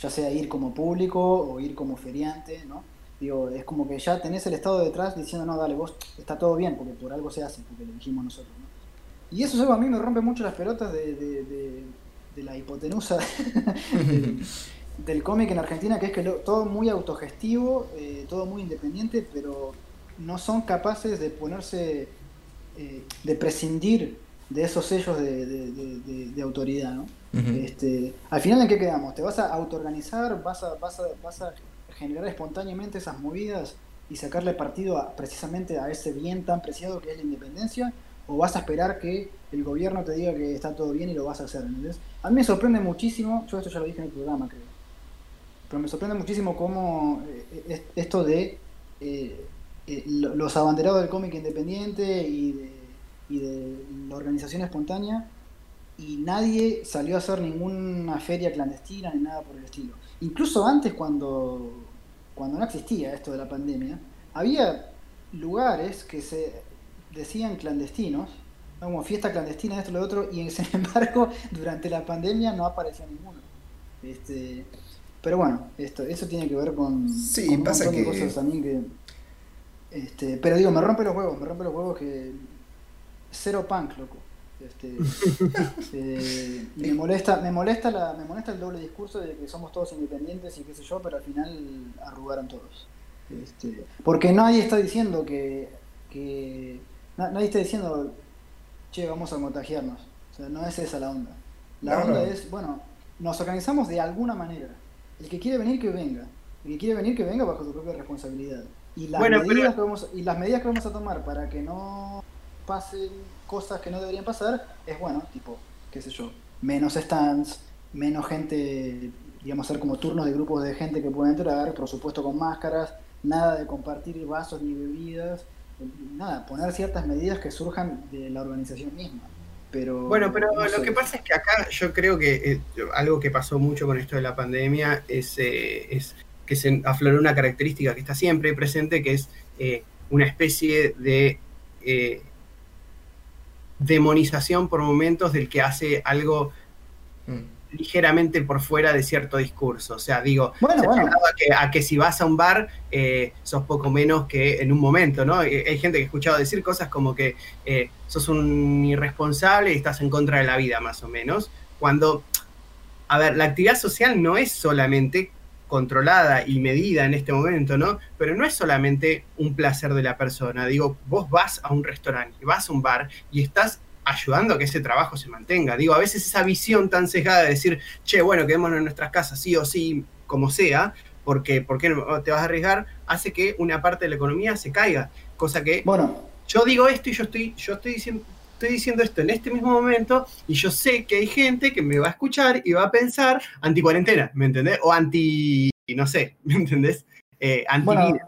ya sea ir como público o ir como feriante, ¿no? Digo, es como que ya tenés el Estado detrás diciendo, no, dale, vos está todo bien, porque por algo se hace, porque lo dijimos nosotros, ¿no? Y eso a mí me rompe mucho las pelotas de, la hipotenusa del, cómic en Argentina, que es que todo muy autogestivo, eh, todo muy independiente, pero no son capaces de ponerse, eh, de prescindir de esos sellos de, de, de autoridad, ¿no? Uh -huh. este, al final, ¿en qué quedamos? ¿Te vas a autoorganizar? ¿Vas a, vas, a, ¿Vas a generar espontáneamente esas movidas y sacarle partido a, precisamente a ese bien tan preciado que es la independencia? ¿O vas a esperar que el gobierno te diga que está todo bien y lo vas a hacer? ¿entendés? A mí me sorprende muchísimo, yo esto ya lo dije en el programa, creo, pero me sorprende muchísimo cómo eh, esto de eh, eh, los abanderados del cómic independiente y de, y de, la organización espontánea y nadie salió a hacer ninguna feria clandestina ni nada por el estilo. Incluso antes cuando, cuando no existía esto de la pandemia, había lugares que se decían clandestinos, como fiesta clandestina, esto, lo otro, y sin embargo durante la pandemia no apareció ninguno. Este, pero bueno, esto, eso tiene que ver con, sí, con un pasa montón que... de cosas también que. Este, pero digo, me rompe los huevos, me rompe los huevos que. Cero punk, loco. Este, eh, me molesta, me molesta la, me molesta el doble discurso de que somos todos independientes y qué sé yo, pero al final arrugaron todos. Este, porque nadie está diciendo que, que nadie está diciendo che, vamos a contagiarnos. O sea, no es esa la onda. La no, onda no. es, bueno, nos organizamos de alguna manera. El que quiere venir, que venga. El que quiere venir, que venga bajo su propia responsabilidad. Y las, bueno, medidas, pero... que vamos, y las medidas que vamos a tomar para que no pasen cosas que no deberían pasar es, bueno, tipo, qué sé yo, menos stands, menos gente, digamos, hacer como turnos de grupos de gente que pueda entrar, por supuesto con máscaras, nada de compartir vasos ni bebidas, nada, poner ciertas medidas que surjan de la organización misma. Pero, bueno, pero no lo que pasa es que acá yo creo que eh, algo que pasó mucho con esto de la pandemia es, eh, es que se afloró una característica que está siempre presente, que es eh, una especie de demonización por momentos del que hace algo mm. ligeramente por fuera de cierto discurso. O sea, digo, bueno, bueno. A, que, a, que, si vas a un bar eh, sos poco menos que en un momento, ¿no? Eh, hay gente que he escuchado decir cosas como que eh, sos un irresponsable y estás en contra de la vida, más o menos, cuando, a ver, la actividad social no es solamente controlada y medida en este momento, ¿no? Pero no es solamente un placer de la persona. Digo, vos vas a un restaurante, vas a un bar y estás ayudando a que ese trabajo se mantenga. Digo, a veces esa visión tan sesgada de decir, che, bueno, quedémonos en nuestras casas, sí o sí, como sea, porque ¿por qué no te vas a arriesgar? Hace que una parte de la economía se caiga, cosa que bueno, yo digo esto y yo estoy, yo estoy diciendo, estoy diciendo esto en este mismo momento y yo sé que hay gente que me va a escuchar y va a pensar anti cuarentena, ¿me entendés? O anti, no sé, ¿me entendés? Eh, anti bueno,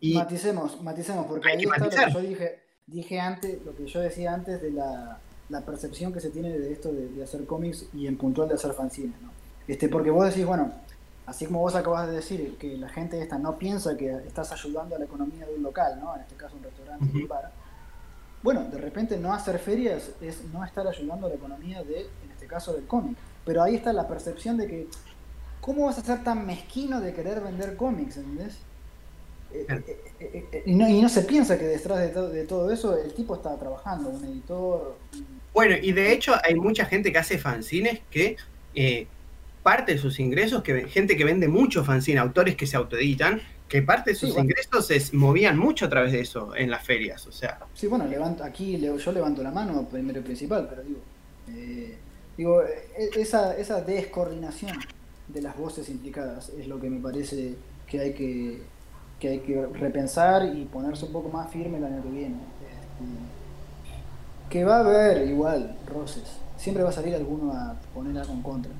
y maticemos, maticemos, porque ahí está lo que yo dije, dije antes, lo que yo decía antes de la, percepción que se tiene de esto de, hacer cómics y en puntual de hacer fanzines, ¿no? Este, porque vos decís, bueno, así como vos acabas de decir que la gente esta no piensa que estás ayudando a la economía de un local, ¿no? En este caso un restaurante, un bar. Bueno, de repente no hacer ferias es no estar ayudando a la economía de, en este caso, del cómic. Pero ahí está la percepción de que, ¿cómo vas a ser tan mezquino de querer vender cómics, ¿entendés? Eh, eh, eh, y, no, se piensa que detrás de, todo eso el tipo está trabajando, un editor. Bueno, y de hecho hay mucha gente que hace fanzines que parte de sus ingresos, que gente que vende mucho fanzine, autores que se autoeditan, que parte de sus ingresos se movían mucho a través de eso en las ferias, o sea. Sí, bueno, levanto, aquí yo levanto la mano primero y principal, pero digo, digo e, esa, esa descoordinación de las voces implicadas es lo que me parece que hay que que hay que repensar y ponerse un poco más firme el año que viene. Este, que va a haber igual roces, siempre va a salir alguno a poner algo en contra.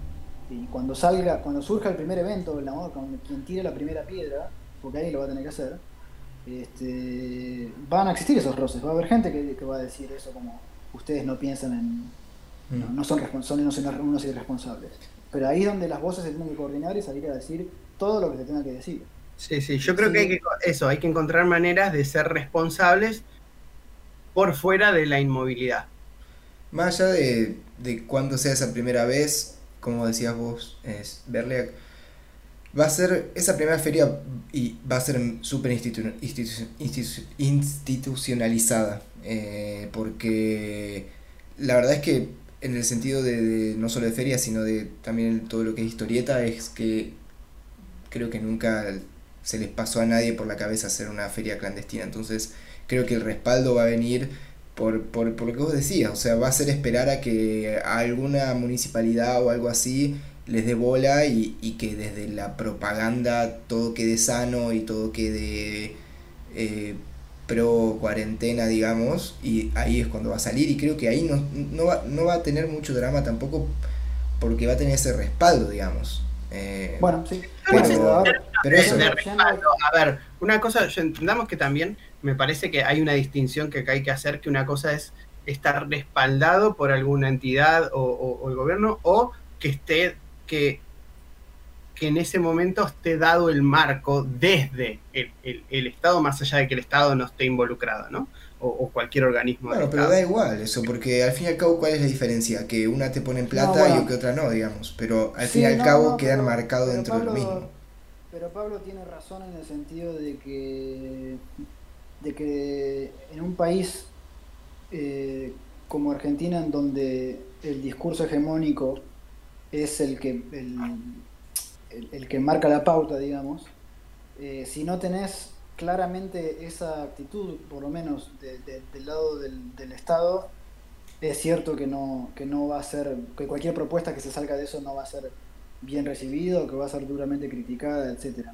Y cuando salga, cuando surja el primer evento, amor, con quien tire la primera piedra, porque ahí lo va a tener que hacer, este, van a existir esos roces. Va a haber gente que, va a decir eso como ustedes no piensan en. No, mm. son responsables, no son unos irresponsables. Pero ahí es donde las voces se tienen que coordinar y salir a decir todo lo que se tenga que decir. Sí, sí, yo creo que hay que eso, hay que encontrar maneras de ser responsables por fuera de la inmovilidad. Más allá de, de cuándo sea esa primera vez, como decías vos, es verle va a ser esa primera feria y va a ser súper institucionalizada eh, porque la verdad es que en el sentido de, no solo de feria sino de también todo lo que es historieta es que creo que nunca se les pasó a nadie por la cabeza hacer una feria clandestina. Entonces creo que el respaldo va a venir por, por, lo que vos decías, o sea, va a ser esperar a que alguna municipalidad o algo así les dé bola y, que desde la propaganda todo quede sano y todo quede eh, pro cuarentena, digamos, y ahí es cuando va a salir y creo que ahí no, no, va, no va a tener mucho drama tampoco porque va a tener ese respaldo, digamos. Eh, bueno, sí. Pero, eso. a ver, una cosa, entendamos que también me parece que hay una distinción que hay que hacer, que una cosa es estar respaldado por alguna entidad o, el gobierno, o que esté, que, que en ese momento esté dado el marco desde el Estado, más allá de que el Estado no esté involucrado, ¿no? o, cualquier organismo. Bueno, pero da igual eso, porque al fin y al cabo, ¿cuál es la diferencia? Que una te pone en plata y que otra no, digamos. Pero al fin y al cabo quedan marcados dentro del mismo. Pero Pablo tiene razón en el sentido de que, de que en un país eh, como Argentina, en donde el discurso hegemónico es el que, el, que marca la pauta, digamos, eh, si no tenés claramente esa actitud, por lo menos del lado del, Estado, es cierto que no, que no va a ser, que cualquier propuesta que se salga de eso no va a ser bien recibido, que va a ser duramente criticada, etcétera.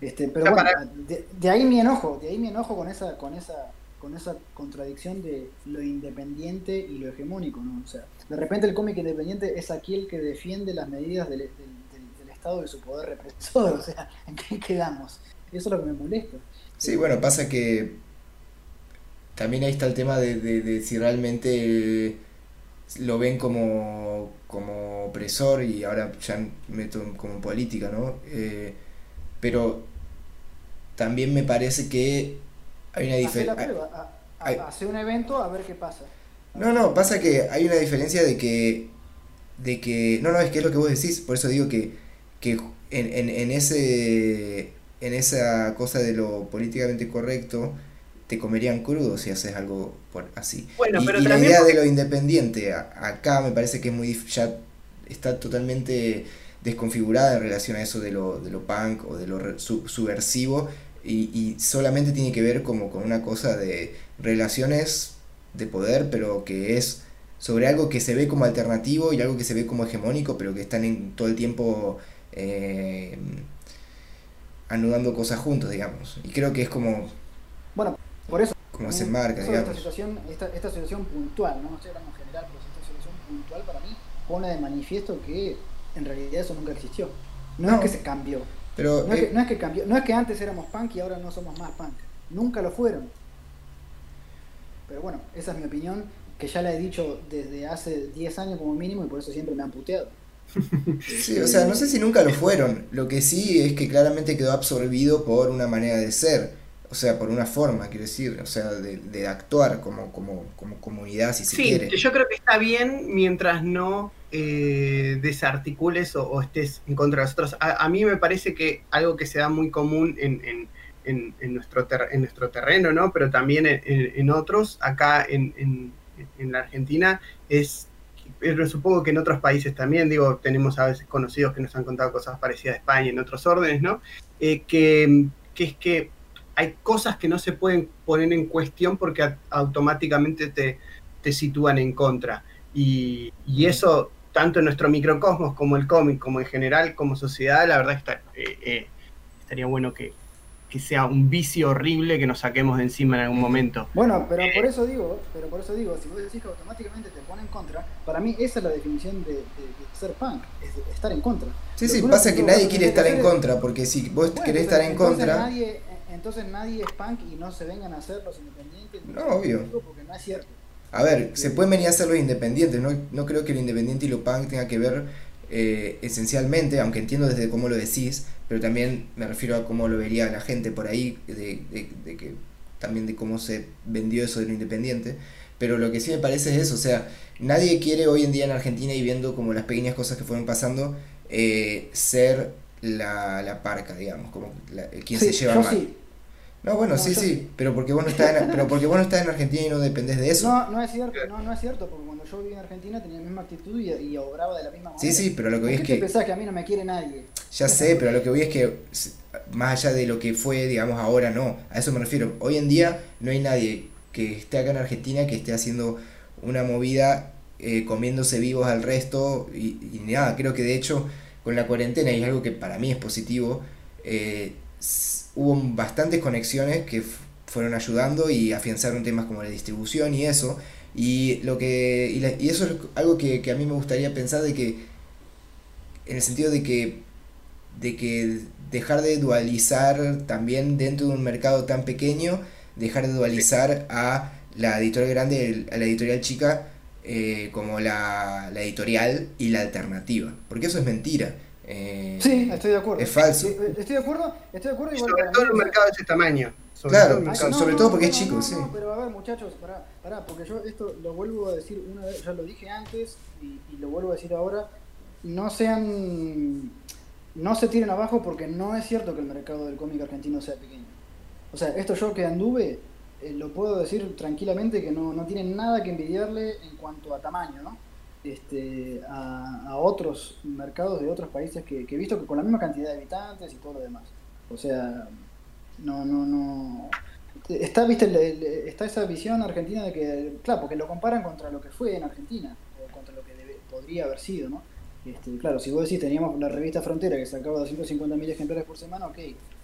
este, pero bueno, de, ahí mi enojo, de ahí mi enojo con esa, con esa, con esa contradicción de lo independiente y lo hegemónico, ¿no? O sea, de repente el cómic independiente es aquel que defiende las medidas del, Estado y su poder represor, o sea, ¿en qué quedamos? Eso es lo que me molesta. Sí, bueno, pasa que también ahí está el tema de, si realmente lo ven como, como opresor y ahora ya meto como política, ¿no? Eh, pero también me parece que hay una diferencia... Hace un evento a ver qué pasa. No, no, pasa que hay una diferencia de que... De que no, no, es que es lo que vos decís, por eso digo que, que en, en, en ese en esa cosa de lo políticamente correcto, te comerían crudo si haces algo por así. Bueno, y, pero la idea de lo independiente acá me parece que es muy ya está totalmente desconfigurada en relación a eso de lo, de lo punk o de lo subversivo y, y, solamente tiene que ver como con una cosa de relaciones de poder, pero que es sobre algo que se ve como alternativo y algo que se ve como hegemónico, pero que están en todo el tiempo eh, anudando cosas juntos, digamos. Y creo que es como... Bueno, por eso... Como se marca, digamos. Esta situación, esta, esta situación puntual, no estoy hablando en general, pero esta situación puntual para mí pone de manifiesto que en realidad eso nunca existió. No, es que se cambió. Pero, no, es que, no es que cambió. No es que antes éramos punk y ahora no somos más punk. Nunca lo fueron. Pero bueno, esa es mi opinión, que ya la he dicho desde hace 10 años como mínimo y por eso siempre me han puteado. Sí, o sea, no sé si nunca lo fueron. Lo que sí es que claramente quedó absorbido por una manera de ser. O sea, por una forma, quiero decir. O sea, de, actuar como, como, como, comunidad, si se sí, quiere. Yo creo que está bien mientras no eh, desarticules o, estés en contra de nosotros. A, mí me parece que algo que se da muy común en, en, nuestro, en nuestro terreno, ¿no? Pero también en, otros, acá en, la Argentina, es pero supongo que en otros países también, digo, tenemos a veces conocidos que nos han contado cosas parecidas a España en otros órdenes, ¿no? Eh, que, es que hay cosas que no se pueden poner en cuestión porque automáticamente te, te sitúan en contra. Y, eso, tanto en nuestro microcosmos como el cómic, como en general, como sociedad, la verdad está, eh, eh, estaría bueno que, que sea un vicio horrible que nos saquemos de encima en algún momento. Bueno, pero por eso digo, pero por eso digo, si vos decís que automáticamente te pone en contra, para mí esa es la definición de, ser punk, es estar en contra. Sí, sí, pasa que nadie quiere estar en contra, porque si vos querés estar en contra... Nadie, entonces nadie es punk y no se vengan a hacer los independientes. No, obvio. Porque no es cierto. A ver, se pueden venir a hacer los independientes, no, no creo que lo independiente y lo punk tenga que ver eh, esencialmente, aunque entiendo desde cómo lo decís, pero también me refiero a cómo lo vería la gente por ahí, de, que también de cómo se vendió eso de lo independiente. Pero lo que sí me parece es eso, o sea, nadie quiere hoy en día en Argentina y viendo como las pequeñas cosas que fueron pasando, eh, ser la, la parca, digamos, como quien se lleva mal. No, bueno, sí, sí, pero porque vos no estás en, pero porque vos no estás en Argentina y no dependés de eso. No, no es cierto, no, no es cierto, porque cuando yo vivía en Argentina tenía la misma actitud y, obraba de la misma manera. Sí, sí, pero lo que voy es que pensás que a mí no me quiere nadie? Ya sé, pero lo que voy es que más allá de lo que fue, digamos, ahora no, a eso me refiero. Hoy en día no hay nadie que esté acá en Argentina que esté haciendo una movida eh, comiéndose vivos al resto y, y, nada, creo que de hecho con la cuarentena y es algo que para mí es positivo, eh, hubo bastantes conexiones que fueron ayudando y afianzaron temas como la distribución y eso. Y, lo que, y, eso es algo que, a mí me gustaría pensar de que, en el sentido de que, de que dejar de dualizar también dentro de un mercado tan pequeño, dejar de dualizar a la editorial grande, a la editorial chica, eh, como la, la editorial y la alternativa. Porque eso es mentira. Eh, sí, estoy de acuerdo. Es falso. Eh, estoy de acuerdo, estoy de acuerdo. sobre todo en un mercado de ese tamaño. claro, sobre todo porque es chico, sí. pero a ver, muchachos, pará, pará, porque yo esto lo vuelvo a decir una vez, ya lo dije antes y, lo vuelvo a decir ahora. No sean. No se tiren abajo porque no es cierto que el mercado del cómic argentino sea pequeño. O sea, esto yo que anduve, eh, lo puedo decir tranquilamente que no, no tienen nada que envidiarle en cuanto a tamaño, ¿no? Este, a, otros mercados de otros países que, he visto que con la misma cantidad de habitantes y todo lo demás. O sea, no, no, no. Está, viste, está esa visión argentina de que, claro, porque lo comparan contra lo que fue en Argentina, o contra lo que podría haber sido, ¿no? Este, claro, si vos decís, teníamos la revista Frontera que sacaba 250.000 ejemplares por semana, ok,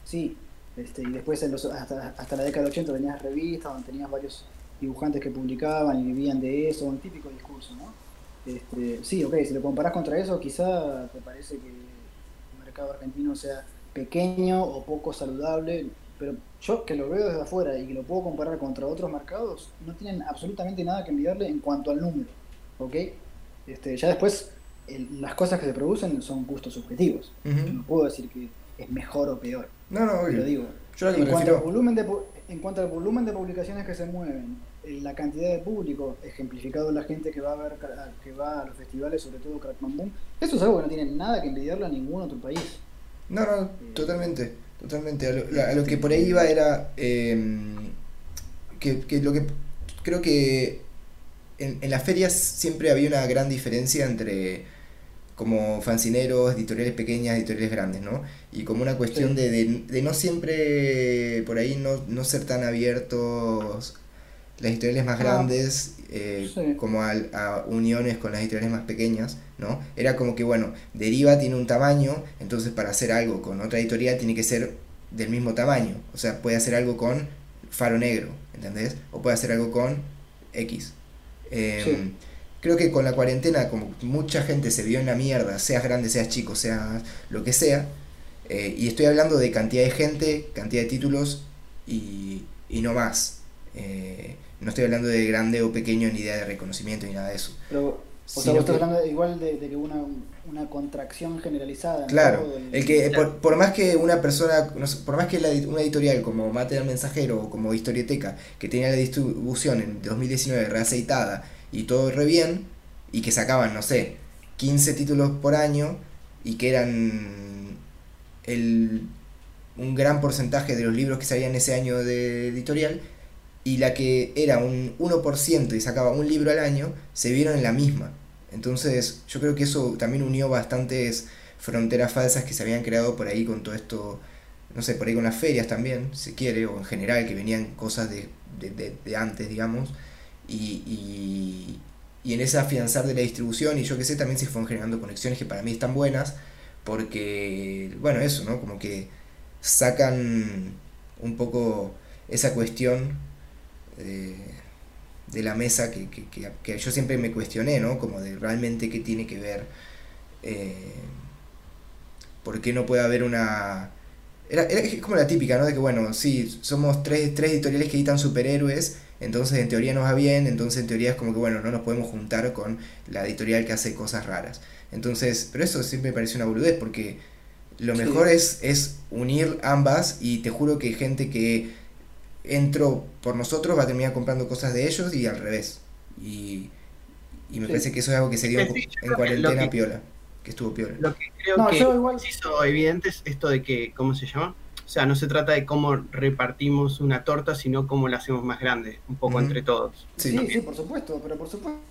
sí. Este, y después hasta, hasta la década de 80 tenías revistas donde tenías varios dibujantes que publicaban y vivían de eso, un típico discurso, ¿no? Este, sí, ok, si lo comparás contra eso, quizá te parece que el mercado argentino sea pequeño o poco saludable, pero yo que lo veo desde afuera y que lo puedo comparar contra otros mercados, no tienen absolutamente nada que envidiarle en cuanto al número, ¿ok? Este, ya después, las cosas que se producen son gustos subjetivos. No puedo decir que es mejor o peor. No, no, Lo digo. en, cuanto al volumen de, en cuanto al volumen de publicaciones que se mueven, la cantidad de público, ejemplificado la gente que va a ver que va a los festivales, sobre todo Crackman Boom, eso es algo que no tiene nada que envidiarle a ningún otro país. No, no, eh, totalmente, totalmente. A lo, que por ahí iba era em, que, lo que creo que en, en las ferias siempre había una gran diferencia entre como fancineros, editoriales pequeñas, editoriales grandes, ¿no? Y como una cuestión de, de, no siempre por ahí no, no ser tan abiertos las editoriales más grandes eh, como a, uniones con las editoriales más pequeñas, ¿no? Era como que, bueno, Deriva tiene un tamaño, entonces para hacer algo con otra editorial tiene que ser del mismo tamaño. O sea, puede hacer algo con Faro Negro, ¿entendés? O puede hacer algo con X. Em, creo que con la cuarentena, como mucha gente se vio en la mierda, seas grande, seas chico, seas lo que sea, eh, y estoy hablando de cantidad de gente, cantidad de títulos y, y no más. Eh, no estoy hablando de grande o pequeño ni idea de reconocimiento ni nada de eso. Pero, o sea, vos estás hablando igual de, que una, una contracción generalizada. Claro, el que por, más que una persona, por más que la, una editorial como Material Mensajero o como Historieteca, que tenía la distribución en 2019 reaceitada y todo re bien, y que sacaban, no sé, 15 títulos por año y que eran el, un gran porcentaje de los libros que salían ese año de editorial, y la que era un 1% y sacaba un libro al año, se vieron en la misma. Entonces yo creo que eso también unió bastantes fronteras falsas que se habían creado por ahí con todo esto, no sé, por ahí con las ferias también, si quiere, o en general, que venían cosas de, de, antes, digamos, y, y, y, en ese afianzar de la distribución, y yo que sé, también se fueron generando conexiones que para mí están buenas, porque, bueno, eso, ¿no? Como que sacan un poco esa cuestión de, la mesa que, que, yo siempre me cuestioné, ¿no? Como de realmente qué tiene que ver, eh, por qué no puede haber una... Era, es como la típica, ¿no? De que, bueno, sí, somos tres, tres editoriales que editan superhéroes, entonces en teoría nos va bien, entonces en teoría es como que, bueno, no nos podemos juntar con la editorial que hace cosas raras. Entonces, pero eso siempre me parece una boludez, porque lo mejor es, es unir ambas y te juro que gente que entro por nosotros va a terminar comprando cosas de ellos y al revés. Y, y me parece que eso es algo que sería en cuarentena piola, que estuvo piola. Lo que creo que igual... se hizo evidente es esto de que, ¿cómo se llama? O sea, no se trata de cómo repartimos una torta, sino cómo la hacemos más grande, un poco entre todos. Sí, sí, por supuesto, pero por supuesto.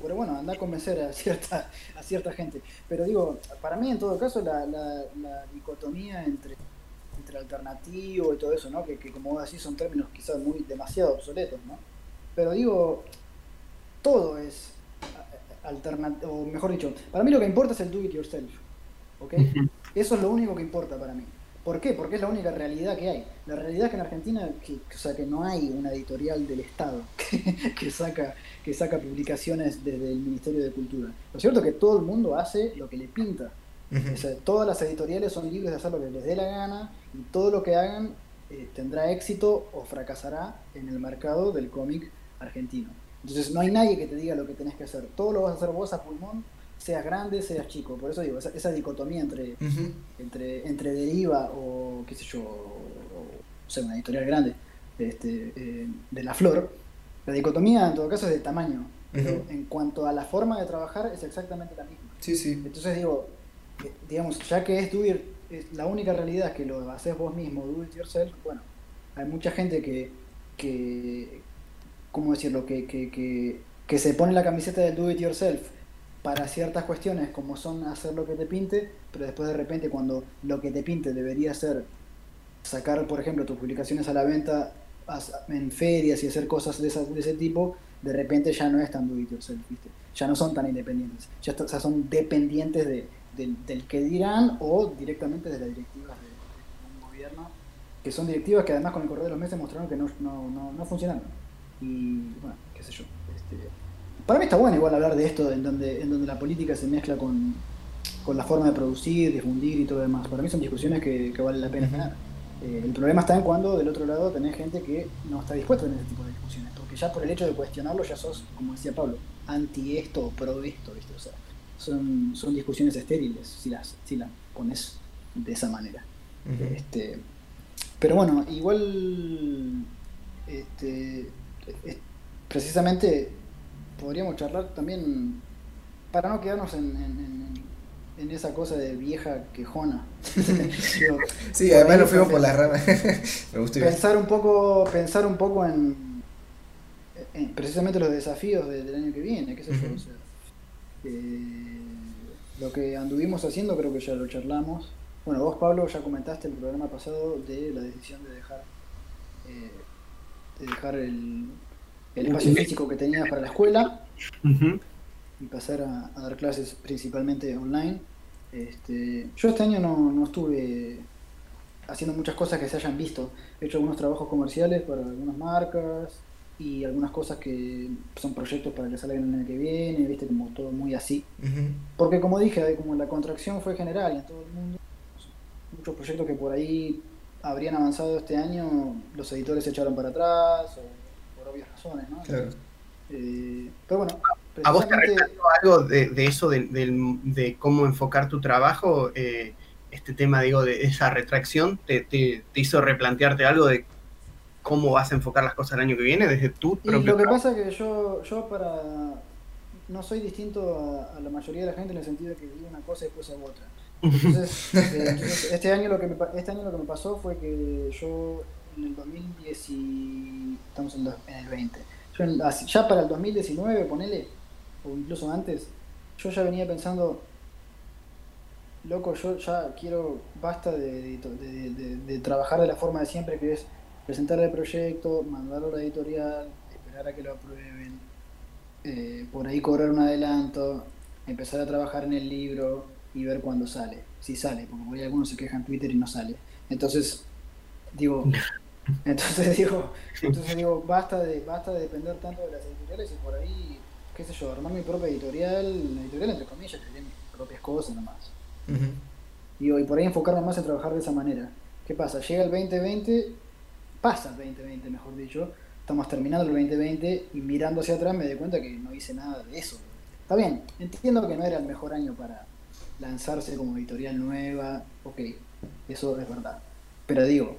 Pero bueno, anda a convencer a cierta, a cierta gente. Pero digo, para mí en todo caso la, la, la dicotomía entre entre alternativo y todo eso, ¿no? Que, como vos decís son términos quizás muy demasiado obsoletos, ¿no? Pero digo, todo es alternativo, o mejor dicho, para mí lo que importa es el do it yourself, ¿ok? Eso es lo único que importa para mí. ¿Por qué? Porque es la única realidad que hay. La realidad es que en Argentina, que, o sea, que no hay una editorial del Estado que, saca, que saca publicaciones desde el Ministerio de Cultura. Lo cierto es que todo el mundo hace lo que le pinta todas las editoriales son libres de hacer lo que les dé la gana y todo lo que hagan eh, tendrá éxito o fracasará en el mercado del cómic argentino. Entonces no hay nadie que te diga lo que tenés que hacer. Todo lo vas a hacer vos a pulmón, seas grande, seas chico. Por eso digo, esa, dicotomía entre, entre, entre deriva o qué sé yo, o, sea, una editorial grande este, eh, de la flor, la dicotomía en todo caso es de tamaño. Pero en cuanto a la forma de trabajar es exactamente la misma. Sí, sí. Entonces digo, digamos, ya que es do it, la única realidad es que lo haces vos mismo, do it yourself, bueno, hay mucha gente que, que ¿cómo decirlo? Que, que, que, se pone la camiseta del do it yourself para ciertas cuestiones como son hacer lo que te pinte, pero después de repente cuando lo que te pinte debería ser sacar, por ejemplo, tus publicaciones a la venta en ferias y hacer cosas de, de ese tipo, de repente ya no es tan do it yourself, ¿viste? Ya no son tan independientes, ya son dependientes de, del, que dirán o directamente de las directivas de, un gobierno, que son directivas que además con el correr de los meses mostraron que no, no, no, funcionaron. Y bueno, qué sé yo. Este, para mí está bueno igual hablar de esto en donde, en donde la política se mezcla con, con la forma de producir, difundir y todo demás. Para mí son discusiones que, que vale la pena tener. Eh, el problema está en cuando del otro lado tenés gente que no está dispuesta a tener ese tipo de discusiones, porque ya por el hecho de cuestionarlo ya sos, como decía Pablo, anti esto o pro esto, ¿viste? O sea, son, son discusiones estériles si las, si las pones de esa manera. este, pero bueno, igual este, precisamente podríamos charlar también para no quedarnos en, en, esa cosa de vieja quejona. sí, además nos fuimos por la rama. pensar un poco, pensar un poco en, precisamente los desafíos del año que viene, qué sé yo. O sea, eh, lo que anduvimos haciendo creo que ya lo charlamos. Bueno, vos Pablo ya comentaste el programa pasado de la decisión de dejar eh, de dejar el, espacio físico que tenías para la escuela y pasar a, dar clases principalmente online. Este, yo este año no, estuve haciendo muchas cosas que se hayan visto. He hecho algunos trabajos comerciales para algunas marcas y algunas cosas que son proyectos para que salgan el año que viene, viste, como todo muy así. Porque como dije, como la contracción fue general en todo el mundo, muchos proyectos que por ahí habrían avanzado este año, los editores se echaron para atrás, o por obvias razones, ¿no? Claro. Eh, pero bueno. ¿A vos te algo de, eso, de, cómo enfocar tu trabajo? Eh, este tema, digo, de esa retracción, te, hizo replantearte algo de cómo vas a enfocar las cosas el año que viene desde tu y Lo que pasa es que yo, yo para no soy distinto a, la mayoría de la gente en el sentido de que digo una cosa y después hago otra. Entonces, eh, este, año lo que me, este año lo que me pasó fue que yo en el 2010 y estamos en, el 20. ya para el 2019, ponele, o incluso antes, yo ya venía pensando, loco, yo ya quiero, basta de, de, trabajar de la forma de siempre, que es presentar el proyecto, mandarlo a la editorial, esperar a que lo aprueben, eh, por ahí cobrar un adelanto, empezar a trabajar en el libro y ver cuándo sale, si sale, porque por ahí algunos se quejan en Twitter y no sale. Entonces, digo, entonces digo, entonces digo, basta de, basta de depender tanto de las editoriales y por ahí, qué sé yo, armar mi propia editorial, una editorial entre comillas, que mis propias cosas nomás. y por ahí enfocarme más en trabajar de esa manera. ¿Qué pasa? Llega el 2020, pasa el 2020, mejor dicho, estamos terminando el 2020 y mirando hacia atrás me doy cuenta que no hice nada de eso. Está bien, entiendo que no era el mejor año para lanzarse como editorial nueva, ok, eso es verdad. Pero digo,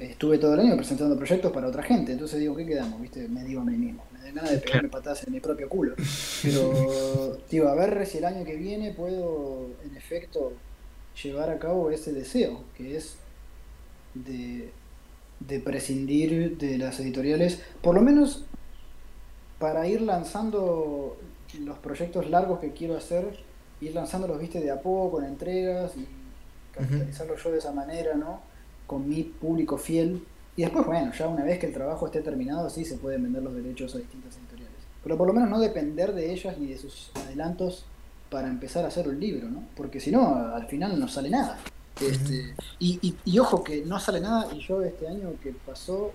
estuve todo el año presentando proyectos para otra gente, entonces digo, ¿qué quedamos? ¿Viste? Me digo a mí mismo ganas de pegarme patadas en mi propio culo. Pero, digo, a ver si el año que viene puedo, en efecto, llevar a cabo ese deseo, que es de, de prescindir de las editoriales, por lo menos para ir lanzando los proyectos largos que quiero hacer, ir lanzándolos, viste, de a poco, con entregas y capitalizarlos yo de esa manera, ¿no? Con mi público fiel y después, bueno, ya una vez que el trabajo esté terminado, sí se pueden vender los derechos a distintas editoriales. Pero por lo menos no depender de ellas ni de sus adelantos para empezar a hacer un libro, ¿no? Porque si no, al final no sale nada. Este, y, y, ojo que no sale nada, y yo este año que pasó,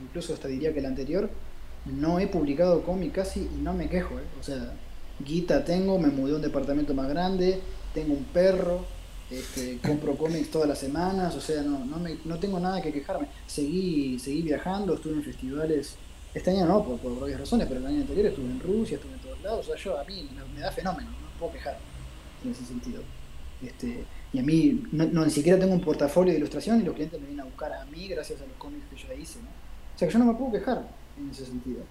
incluso hasta diría que el anterior, no he publicado cómic casi y no me quejo, ¿eh? O sea, guita tengo, me mudé a un departamento más grande, tengo un perro, este, compro cómics todas las semanas, o sea, no, no, me, no tengo nada que quejarme. Seguí, seguí viajando, estuve en festivales, este año no, por, por varias razones, pero el año anterior estuve en Rusia, estuve en todos lados, o sea, yo a mí me, da fenómeno, no puedo quejar en ese sentido. Este, y a mí no, ni siquiera tengo un portafolio de ilustración y los clientes me vienen a buscar a mí gracias a los cómics que yo hice. ¿no? O sea que yo no me puedo quejar en ese sentido.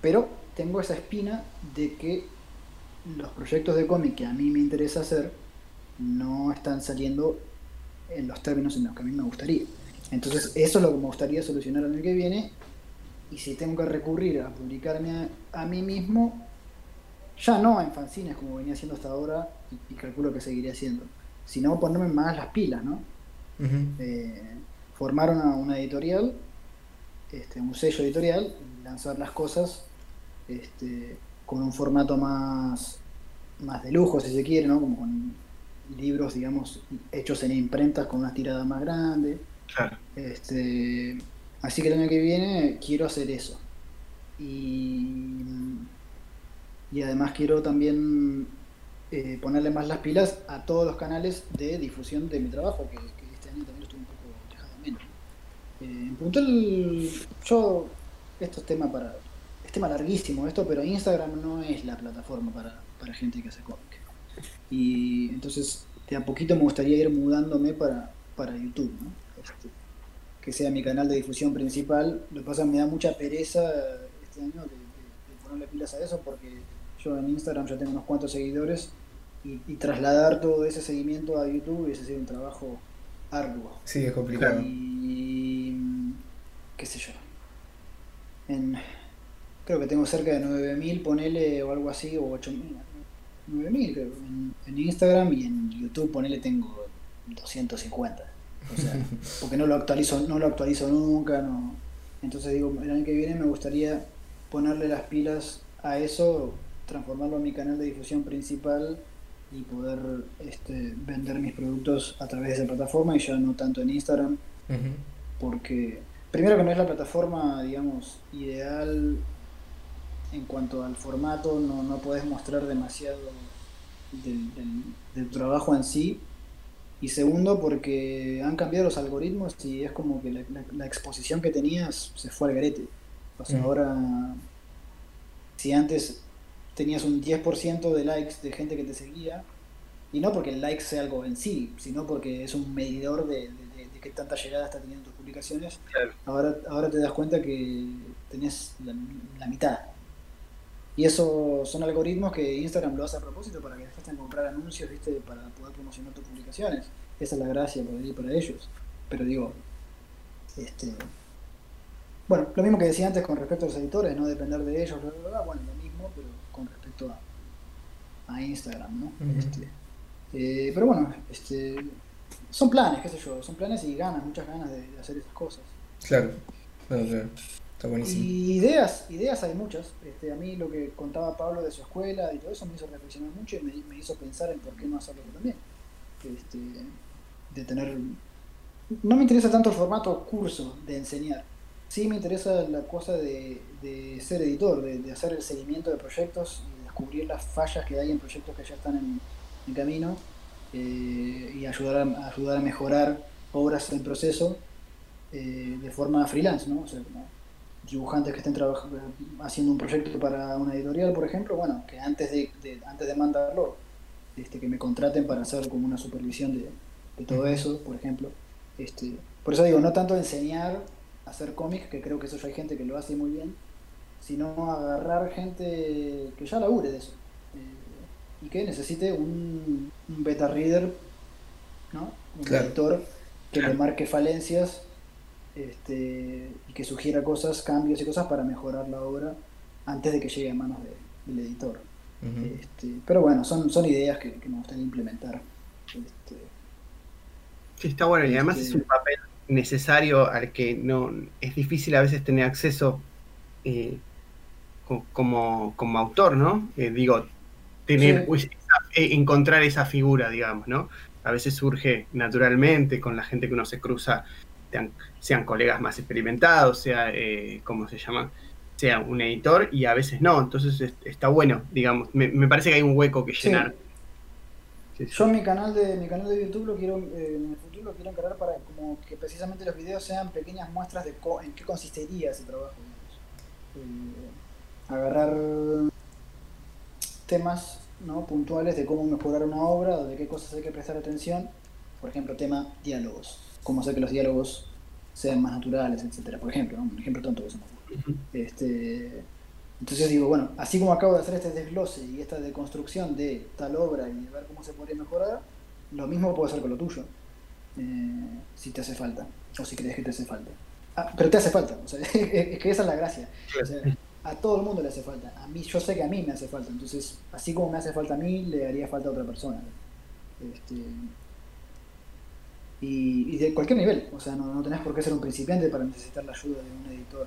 Pero tengo esa espina de que los proyectos de cómic que a mí me interesa hacer no están saliendo en los términos en los que a mí me gustaría. Entonces, eso es lo que me gustaría solucionar el año que viene. Y si tengo que recurrir a publicarme a, mí mismo, ya no en fanzines como venía haciendo hasta ahora, y, calculo que seguiría haciendo, sino ponerme más las pilas, ¿no? Eh, formar una, editorial, este, un sello editorial, lanzar las cosas este, con un formato más, más de lujo, si se quiere, ¿no? Como con libros, digamos, hechos en imprentas con una tirada más grande. Este, así que el año que viene quiero hacer eso. Y, y además quiero también eh, ponerle más las pilas a todos los canales de difusión de mi trabajo, que, este año también estuve un poco dejado menos. Eh, en puntual, yo, esto es tema para. Es tema larguísimo esto, pero Instagram no es la plataforma para, para gente que hace cómic. Y entonces, de a poquito me gustaría ir mudándome para, para YouTube, este, que sea mi canal de difusión principal. Lo que pasa es que me da mucha pereza este año de, ponerle pilas a eso, porque yo en Instagram ya tengo unos cuantos seguidores y, trasladar todo ese seguimiento a YouTube hubiese sido un trabajo arduo. Sí, es complicado. Y. qué sé yo. En, creo que tengo cerca de 9.000, ponele o algo así, o 8.000 9000 en, en, Instagram y en YouTube ponele tengo 250. O sea, porque no lo actualizo, no lo actualizo nunca, no. Entonces digo, el año que viene me gustaría ponerle las pilas a eso, transformarlo en mi canal de difusión principal y poder este, vender mis productos a través de esa plataforma y ya no tanto en Instagram, porque primero que no es la plataforma, digamos, ideal en cuanto al formato, no, no podés mostrar demasiado del, del, trabajo en sí. Y segundo, porque han cambiado los algoritmos y es como que la, exposición que tenías se fue al garete. O sea, ahora, si antes tenías un 10% de likes de gente que te seguía, y no porque el like sea algo en sí, sino porque es un medidor de, de, qué tanta llegada está teniendo tus publicaciones, ahora, ahora te das cuenta que tenés la, mitad. Y eso son algoritmos que Instagram lo hace a propósito para que después te comprar anuncios, ¿viste? para poder promocionar tus publicaciones. Esa es la gracia para, para ellos. Pero digo, este, bueno, lo mismo que decía antes con respecto a los editores, no depender de ellos, bueno, lo mismo, pero con respecto a, a Instagram, ¿no? este, eh, pero bueno, este, son planes, qué sé yo, son planes y ganas, muchas ganas de, hacer esas cosas. Claro, claro, Está buenísimo. Y ideas, ideas hay muchas. Este, a mí lo que contaba Pablo de su escuela y todo eso me hizo reflexionar mucho y me, hizo pensar en por qué no hacerlo también. Este, de tener... No me interesa tanto el formato curso de enseñar. Sí me interesa la cosa de, ser editor, de, hacer el seguimiento de proyectos y descubrir las fallas que hay en proyectos que ya están en, en camino eh, y ayudar a, ayudar a mejorar obras en proceso eh, de forma freelance, ¿no? O sea, dibujantes que estén trabajando, haciendo un proyecto para una editorial, por ejemplo, bueno, que antes de, antes de mandarlo, este, que me contraten para hacer como una supervisión de, todo eso, por ejemplo. Este, por eso digo, no tanto enseñar a hacer cómics, que creo que eso ya hay gente que lo hace muy bien, sino agarrar gente que ya labure de eso y que necesite un, beta reader, ¿no? un lector que le marque falencias este, y que sugiera cosas, cambios y cosas para mejorar la obra antes de que llegue a manos del editor. este, pero bueno, son, son ideas que, me gustaría implementar. Este, sí, está bueno y además es este, un papel necesario al que no es difícil a veces tener acceso eh, como, como autor, ¿no? Eh, digo, tener, pues, eh, encontrar esa figura, digamos, ¿no? A veces surge naturalmente con la gente que uno se cruza, sean, colegas más experimentados, sea, eh, ¿cómo se llama? Sea un editor y a veces no. Entonces está bueno, digamos. Me, parece que hay un hueco que llenar. Yo mi canal de mi canal de YouTube lo quiero eh, en el futuro lo quiero encargar para como que precisamente los videos sean pequeñas muestras de en qué consistiría ese trabajo. Agarrar temas ¿no? puntuales de cómo mejorar una obra o de qué cosas hay que prestar atención. Por ejemplo, tema diálogos. Cómo hacer que los diálogos sean más naturales, etcétera. Por ejemplo, un ejemplo tonto que se me este, Entonces digo, bueno, así como acabo de hacer este desglose y esta deconstrucción de tal obra y de ver cómo se podría mejorar, lo mismo puedo hacer con lo tuyo. Eh, si te hace falta, o si crees que te hace falta. Ah, pero te hace falta, o sea, es que esa es la gracia. O sea, a todo el mundo le hace falta. A mí, yo sé que a mí me hace falta. Entonces, así como me hace falta a mí, le haría falta a otra persona. Este, y, de cualquier nivel. O sea, no, no, tenés por qué ser un principiante para necesitar la ayuda de un editor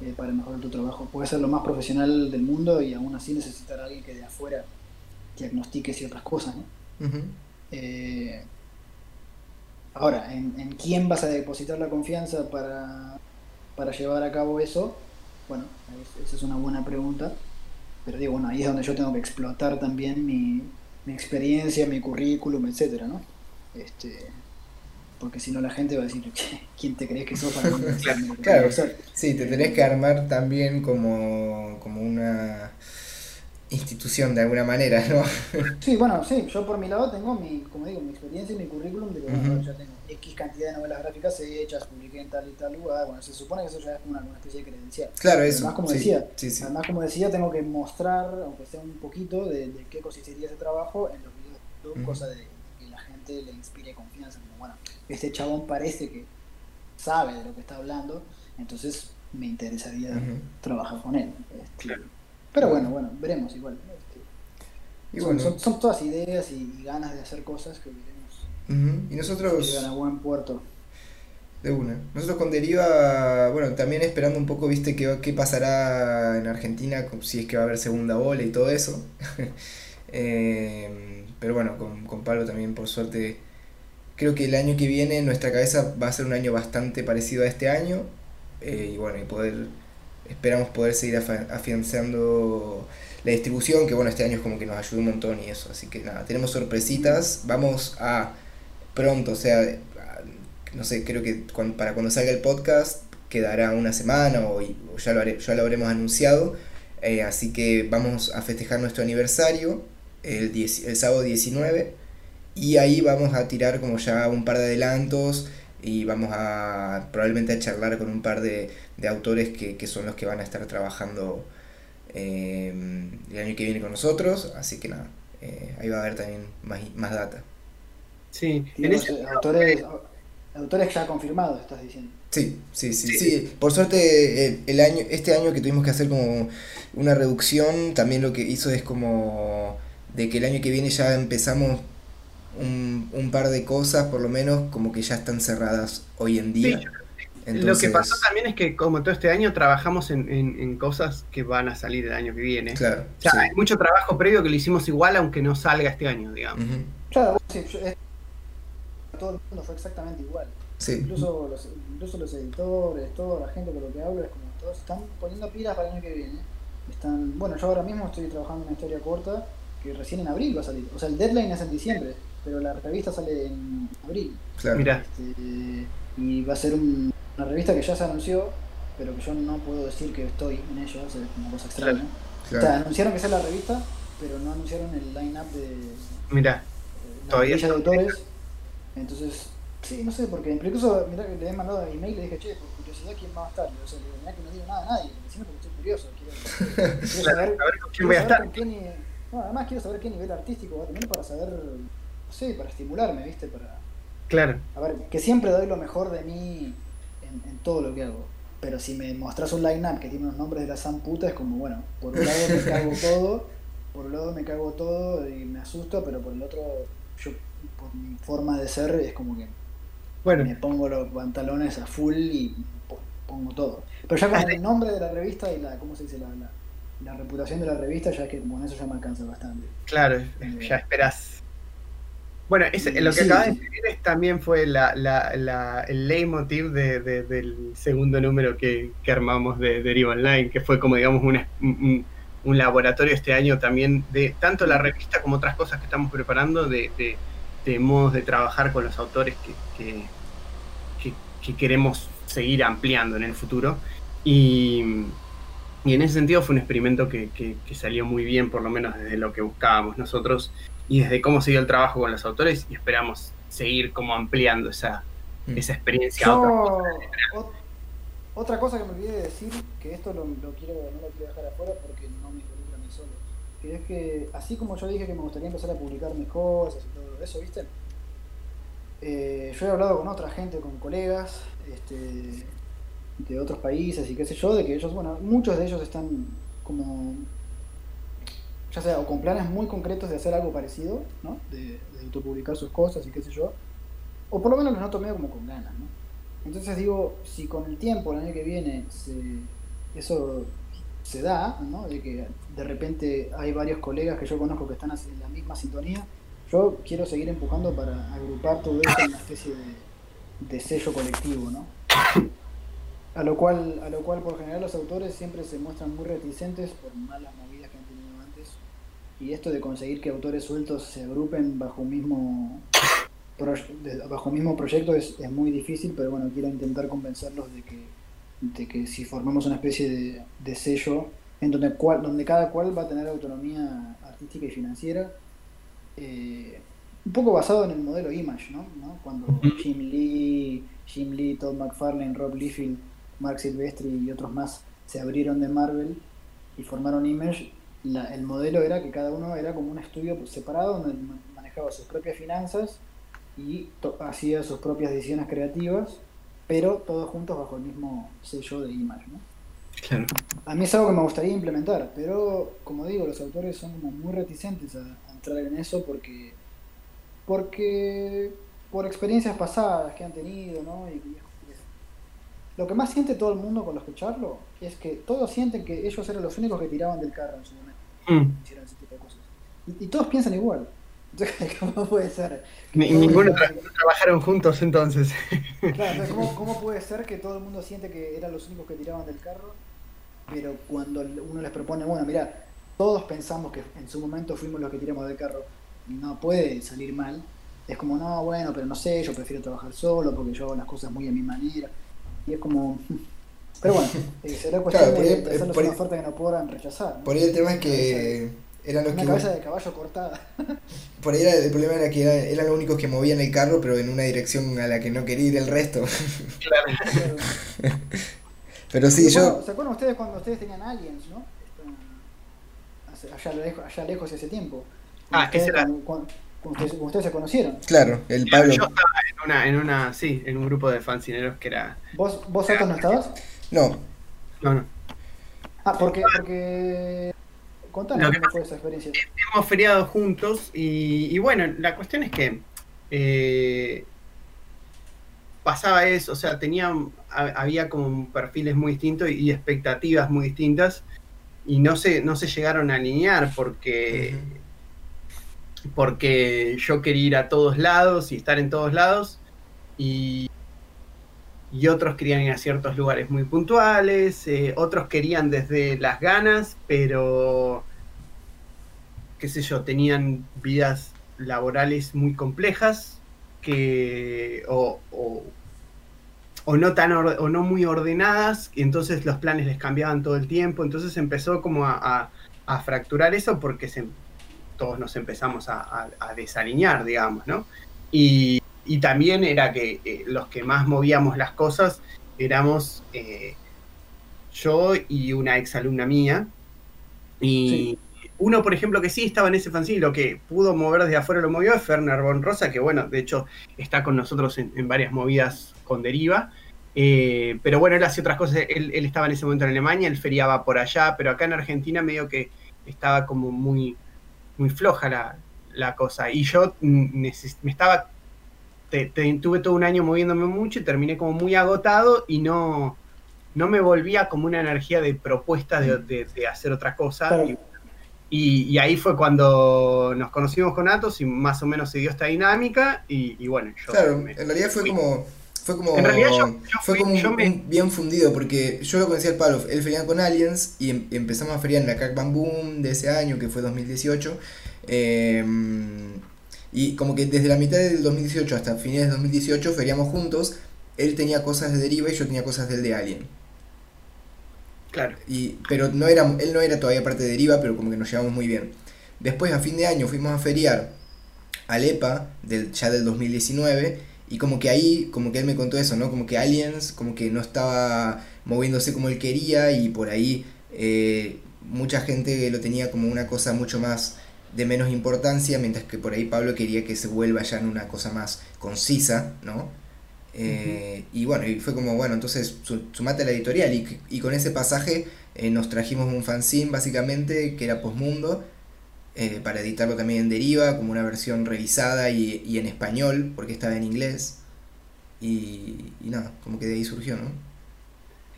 eh, para mejorar tu trabajo. Puedes ser lo más profesional del mundo y aún así necesitar a alguien que de afuera diagnostique ciertas cosas. Eh, ahora, ¿en, ¿en, quién vas a depositar la confianza para, para llevar a cabo eso? Bueno, esa es una buena pregunta. Pero digo, bueno, ahí es donde yo tengo que explotar también mi, experiencia, mi currículum, etcétera, ¿no? Este, porque si no la gente va a decir, ¿quién te crees que sos para claro, claro sí, te tenés que armar también como, como una institución de alguna manera, ¿no? Sí, bueno, sí, yo por mi lado tengo mi, como digo, mi experiencia y mi currículum de que bueno, ya tengo X cantidad de novelas gráficas hechas, publiqué en tal y tal lugar, bueno, se supone que eso ya es como una, especie de credencial. Claro, eso. Además, como decía, además, como decía, tengo que mostrar, aunque sea un poquito, de, de qué consistiría ese trabajo en los videos, cosa de que la gente le inspire confianza, como bueno, este chabón parece que sabe de lo que está hablando, entonces me interesaría trabajar con él. Este, pero bueno, bueno, veremos igual. Este, son, todas ideas y, ganas de hacer cosas que veremos. Y nosotros... Llegan a buen puerto. De una. Nosotros con Deriva, bueno, también esperando un poco, viste, qué, qué pasará en Argentina, si es que va a haber segunda ola y todo eso. Eh, pero bueno, con, con Pablo también por suerte creo que el año que viene en nuestra cabeza va a ser un año bastante parecido a este año eh, y bueno, y poder esperamos poder seguir afianzando la distribución, que bueno, este año es como que nos ayudó un montón y eso, así que nada, tenemos sorpresitas, vamos a pronto, o sea, no sé, creo que para cuando salga el podcast quedará una semana o, ya, lo ya lo habremos anunciado, eh, así que vamos a festejar nuestro aniversario el, el sábado 19 y ahí vamos a tirar como ya un par de adelantos y vamos a probablemente a charlar con un par de, de autores que, que, son los que van a estar trabajando eh, el año que viene con nosotros, así que nada, eh, ahí va a haber también más, más data. Sí, en autores, autores ya confirmados, estás diciendo. Sí, sí, sí, sí. Por suerte, el, el, año, este año que tuvimos que hacer como una reducción, también lo que hizo es como de que el año que viene ya empezamos un, un, par de cosas, por lo menos, como que ya están cerradas hoy en día. Lo que pasó también es que, como todo este año, trabajamos en, en, cosas que van a salir el año que viene. Claro. O sea, hay mucho trabajo previo que lo hicimos igual, aunque no salga este año, digamos. Claro, sí, todo el mundo fue exactamente igual. Incluso, los, incluso los editores, toda la gente con lo que hablo, es como todos están poniendo pilas para el año que viene. Están, bueno, yo ahora mismo estoy trabajando en una historia corta que recién en abril va a salir. O sea, el deadline es en diciembre pero la revista sale en abril. Claro. Este, y va a ser una revista que ya se anunció, pero que yo no puedo decir que estoy en ella, es una cosa extraña. O sea, anunciaron que sea la revista, pero no anunciaron el line-up de. Mira, eh, todavía. de autores. Entonces, sí, no sé, porque incluso mira que le he mandado email y le dije, che, por curiosidad, ¿quién va a estar? O sea, le que no digo nada a nadie, decime porque estoy curioso. Quiero, quiero saber, a ver con quién voy a estar. no, además quiero saber qué nivel artístico va a tener para saber sí, para estimularme, ¿viste? Para, claro. A ver, que siempre doy lo mejor de mí en, todo lo que hago. Pero si me mostras un line-up que tiene unos nombres de la san puta, es como, bueno, por un lado me cago todo, por un lado me cago todo y me asusto, pero por el otro, yo, por mi forma de ser, es como que bueno. me pongo los pantalones a full y pongo todo. Pero ya con el nombre de la revista y la, ¿cómo se dice? La, la, reputación de la revista, ya que con eso ya me alcanza bastante. Claro, eh, ya esperas bueno, lo que acabas de decir también fue la, la, la, el leitmotiv de, del segundo número que, que armamos de Deriva Online, que fue como, digamos, un, un, laboratorio este año también de tanto la revista como otras cosas que estamos preparando, de, de modos de trabajar con los autores que, que, que, queremos seguir ampliando en el futuro. Y, y en ese sentido fue un experimento que, salió muy bien, por lo menos desde lo que buscábamos nosotros y desde cómo siguió el trabajo con los autores y esperamos seguir como ampliando esa, mm. esa experiencia. otra cosa que me olvidé de decir, que esto lo, quiero, no lo quiero dejar afuera porque no me involucra a mí solo, que es que así como yo dije que me gustaría empezar a publicar mis cosas y todo eso, ¿viste? Eh, yo he hablado con otra gente, con colegas este, de otros países y qué sé yo, de que ellos, bueno, muchos de ellos están como ya sea o con planes muy concretos de hacer algo parecido, ¿no? De, de autopublicar sus cosas y qué sé yo, o por lo menos los noto medio como con ganas, ¿no? Entonces digo, si con el tiempo, el año que viene, eso se da, ¿no? De que de repente hay varios colegas que yo conozco que están en la misma sintonía, yo quiero seguir empujando para agrupar todo eso en una especie de, de sello colectivo, ¿no? A lo cual, a lo cual por general los autores siempre se muestran muy reticentes por malas y esto de conseguir que autores sueltos se agrupen bajo un mismo bajo un mismo proyecto es, es, muy difícil, pero bueno, quiero intentar convencerlos de que, de que si formamos una especie de, de sello en donde, cual, donde cada cual va a tener autonomía artística y financiera, eh, un poco basado en el modelo Image, ¿no? ¿no? Cuando Jim Lee, Jim Lee, Todd McFarlane, Rob Liefeld, Mark Silvestri y otros más se abrieron de Marvel y formaron Image, el modelo era que cada uno era como un estudio separado donde manejaba sus propias finanzas y hacía sus propias decisiones creativas, pero todos juntos bajo el mismo sello de Image. ¿no? Claro. A mí es algo que me gustaría implementar, pero como digo, los autores son como muy reticentes a, entrar en eso porque, porque por experiencias pasadas que han tenido, ¿no? Y, lo que más siente todo el mundo con los que charlo es que todos sienten que ellos eran los únicos que tiraban del carro en su. Mm. hicieron ese tipo de cosas. Y, todos piensan igual. ¿Cómo puede ser? ninguno trabajaron juntos entonces. Claro, ¿cómo, ¿cómo, puede ser que todo el mundo siente que eran los únicos que tiraban del carro? Pero cuando uno les propone, bueno, mira, todos pensamos que en su momento fuimos los que tiramos del carro, no puede salir mal. Es como, no, bueno, pero no sé, yo prefiero trabajar solo porque yo hago las cosas muy a mi manera. Y es como, pero bueno, eh, será cuestión de, hacerles una oferta que no puedan rechazar. Por ahí el tema es que eran los una cabeza de caballo cortada. Por ahí el problema era que eran, los únicos que movían el carro, pero en una dirección a la que no quería ir el resto. Claro. pero sí, yo... ¿Se acuerdan ustedes cuando ustedes tenían aliens, no? Allá lejos, allá lejos ese tiempo. Ah, ese era... Cuando, ustedes, se conocieron. Claro, el Pablo. Yo estaba en una, en una, sí, en un grupo de fancineros que era. ¿Vos, vos no estabas? No. No, no. Ah, porque, porque... Contanos cómo fue esa experiencia. Hemos feriado juntos y, bueno, la cuestión es que eh, pasaba eso, o sea, tenía, había como perfiles muy distintos y, expectativas muy distintas y no se, no se llegaron a alinear porque, porque yo quería ir a todos lados y estar en todos lados y y otros querían ir a ciertos lugares muy puntuales, eh, otros querían desde las ganas, pero, qué sé yo, tenían vidas laborales muy complejas que, o, o, no tan o no muy ordenadas, y entonces los planes les cambiaban todo el tiempo, entonces empezó como a, a, fracturar eso porque se, todos nos empezamos a, a desalinear, digamos, ¿no? Y, y también era que eh, los que más movíamos las cosas éramos eh, yo y una ex alumna mía. Y uno, por ejemplo, que sí estaba en ese fanzine, lo que pudo mover desde afuera lo movió es Ferner Von Rosa, que bueno, de hecho está con nosotros en, varias movidas con Deriva. Eh, pero bueno, él hacía otras cosas, él, estaba en ese momento en Alemania, él feriaba por allá, pero acá en Argentina medio que estaba como muy, muy floja la, la cosa. Y yo me estaba tuve todo un año moviéndome mucho y terminé como muy agotado y no, no me volvía como una energía de propuesta de, hacer otra cosa. Y, ahí fue cuando nos conocimos con Atos y más o menos se dio esta dinámica y, bueno, yo... Claro, en realidad fue como... Fue como, fue como un, bien fundido, porque yo lo conocía al Pablo, él fería con Aliens y em, empezamos a feriar en la Crack Bam Boom de ese año, que fue 2018. Eh, y como que desde la mitad del 2018 hasta fines del 2018 feríamos juntos. Él tenía cosas de Deriva y yo tenía cosas del de Alien. Claro. Y, pero no era, él no era todavía parte de Deriva, pero como que nos llevamos muy bien. Después, a fin de año, fuimos a feriar a Lepa, del, ya del 2019, y como que ahí, como que él me contó eso, ¿no? Como que Aliens, como que no estaba moviéndose como él quería, y por ahí eh, mucha gente lo tenía como una cosa mucho más de menos importancia, mientras que por ahí Pablo quería que se vuelva ya en una cosa más concisa, ¿no? Eh, y bueno, y fue como, bueno, entonces sumate a la editorial y, y con ese pasaje eh, nos trajimos un fanzine básicamente que era Postmundo, eh, para editarlo también en Deriva, como una versión revisada y, en español, porque estaba en inglés. Y, y nada, como que de ahí surgió, ¿no?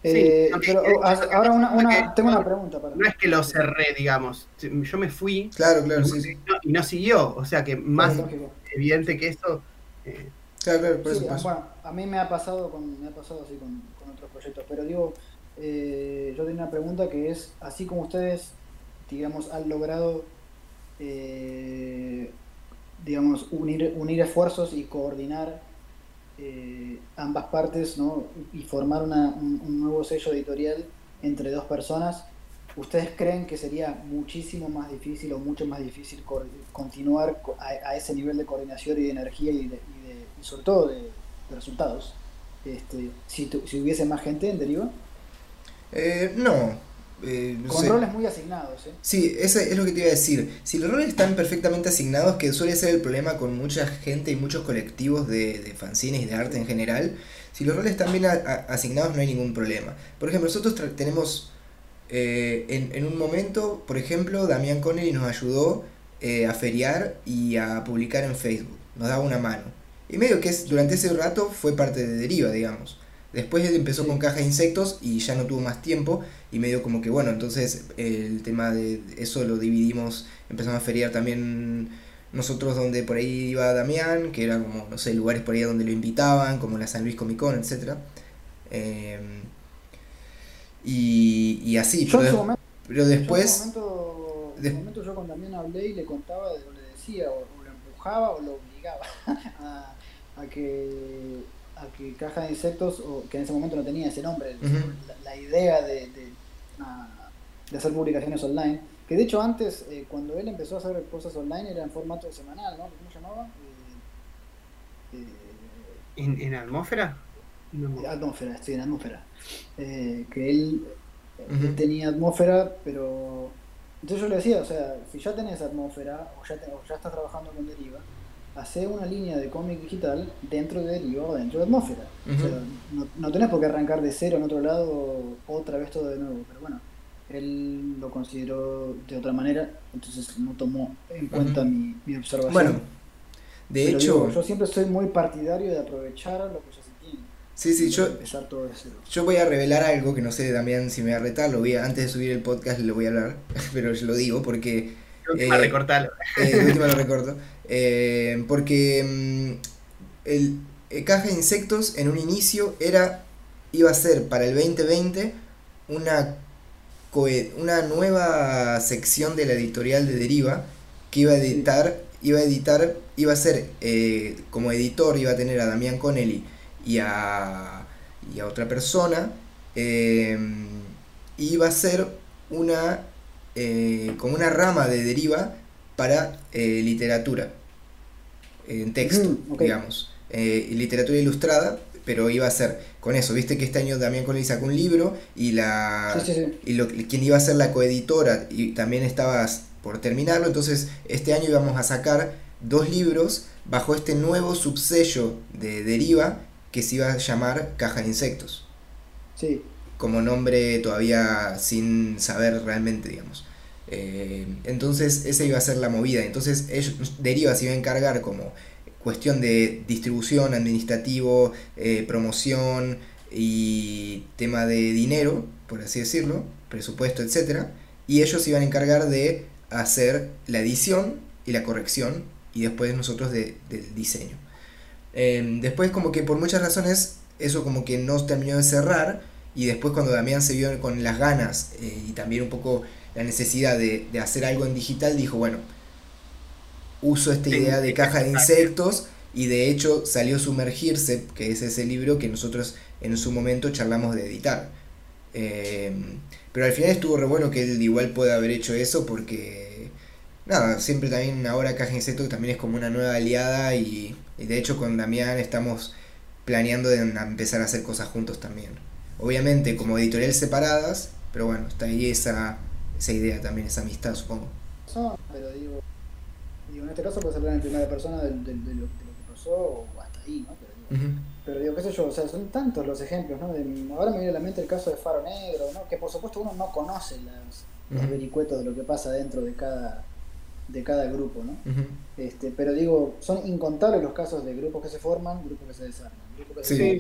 Eh, pero oh, ahora una, tengo una pregunta para No es que lo cerré, digamos. Yo me fui. Claro, claro, y, sí, y no siguió. O sea que más evidente que eso. Eh, claro, claro, por eso Bueno, a mí me ha pasado con, me ha pasado así con, otros proyectos. Pero digo, eh, yo tengo una pregunta que es: así como ustedes, digamos, han logrado, digamos, unir, unir esfuerzos y coordinar eh, ambas partes ¿no? y formar una, un, nuevo sello editorial entre dos personas, ¿ustedes creen que sería muchísimo más difícil o mucho más difícil continuar a, ese nivel de coordinación y de energía y, de, sobre todo de, resultados este, si, si, hubiese más gente en deriva? Eh, no, eh, Con roles muy asignados. ¿eh? Sí, eso es lo que te iba a decir. Si los roles están perfectamente asignados, que suele ser el problema con mucha gente y muchos colectivos de, de fanzines y de arte en general, si los roles están bien asignados no hay ningún problema. Por ejemplo, nosotros tenemos eh, en, en, un momento, por ejemplo, Damián Connery nos ayudó eh, a feriar y a publicar en Facebook. Nos daba una mano. Y medio que es, durante ese rato fue parte de Deriva, digamos. Después él empezó con caja de insectos y ya no tuvo más tiempo y medio como que bueno, entonces el tema de eso lo dividimos, empezamos a feriar también nosotros donde por ahí iba Damián, que era como, no sé, lugares por ahí donde lo invitaban, como la San Luis Comic Con, etc. Eh, y, y así, Yo en pero, su momento, pero yo en después... su momento, en momento yo con Damián hablé y le contaba, o le decía, o, o lo empujaba o lo obligaba a, a que a que Caja de Insectos, o que en ese momento no tenía ese nombre, Ujú. la, la idea de, de, ah, de hacer publicaciones online, que de hecho antes, eh, cuando él empezó a hacer cosas online, era en formato semanal, ¿no? ¿Cómo se llamaba? Eh, eh, ¿En, en atmósfera? No me- atmósfera, sí, en atmósfera. Eh, que él tenía atmósfera, pero. Entonces yo le decía, o sea, si ya tenés atmósfera o ya, te- o ya estás trabajando con Deriva, hacé una línea de cómic digital dentro de o dentro de atmósfera. O sea, no, no tenés por qué arrancar de cero en otro lado otra vez todo de nuevo, pero bueno. Él lo consideró de otra manera, entonces no tomó en cuenta Ujú. mi, mi observación. Bueno, de Pero hecho, digo, yo siempre soy muy partidario de aprovechar lo que ya se tiene. sí, sí, yo, empezar todo de cero. Yo voy a revelar algo que no sé Damián si me va a retar, lo voy a, antes de subir el podcast lo voy a hablar, pero yo lo digo porque Que eh, recortarlo. eh, de última lo recorto. Eh, porque mm, el, el caja de insectos en un inicio era iba a ser para el 2020 una una nueva sección de la editorial de Deriva que iba a editar iba a editar iba a ser eh, como editor iba a tener a Damián Connelly y a y a otra persona eh, iba a ser una eh, como una rama de deriva para eh, literatura en texto, ok. digamos, Eh, literatura ilustrada, pero iba a ser con eso, viste que este año también Connelly sacó un libro y la Sí, sí, sí. y lo, quien iba a ser la coeditora y también estabas por terminarlo, entonces este año íbamos a sacar dos libros bajo este nuevo subsello de Deriva que se iba a llamar Caja de Insectos Sí, como nombre todavía sin saber realmente, digamos. Eh, entonces esa iba a ser la movida. Entonces ellos, Deriva se iba a encargar como cuestión de distribución, administrativo, eh, promoción y tema de dinero, por así decirlo, presupuesto, etcétera, Y ellos se iban a encargar de hacer la edición y la corrección y después nosotros de- del diseño. Eh, después como que por muchas razones eso como que no terminó de cerrar y después cuando Damián se vio con las ganas eh, y también un poco la necesidad de, de hacer algo en digital, dijo, bueno, uso esta idea de caja de insectos y de hecho salió Sumergirse, que es ese libro que nosotros en su momento charlamos de editar. Eh, pero al final estuvo re bueno que él igual pueda haber hecho eso porque, nada, siempre también ahora Caja de Insectos también es como una nueva aliada y, y de hecho con Damián estamos planeando de empezar a hacer cosas juntos también. Obviamente como editorial separadas, pero bueno, está ahí esa, esa idea también, esa amistad supongo. pasó, pero digo, digo, en este caso puede ser en primera persona de, lo, de lo que pasó o hasta ahí, ¿no? Pero digo. Pero digo, qué sé yo, o sea, son tantos los ejemplos, ¿no? De- ahora me viene a la mente el caso de Faro Negro, ¿no? Que por supuesto uno no conoce las, los Ujú. vericuetos de lo que pasa dentro de cada, de cada grupo, ¿no? Este, pero digo, son incontables los casos de grupos que se forman, grupos que se desarman, Sí.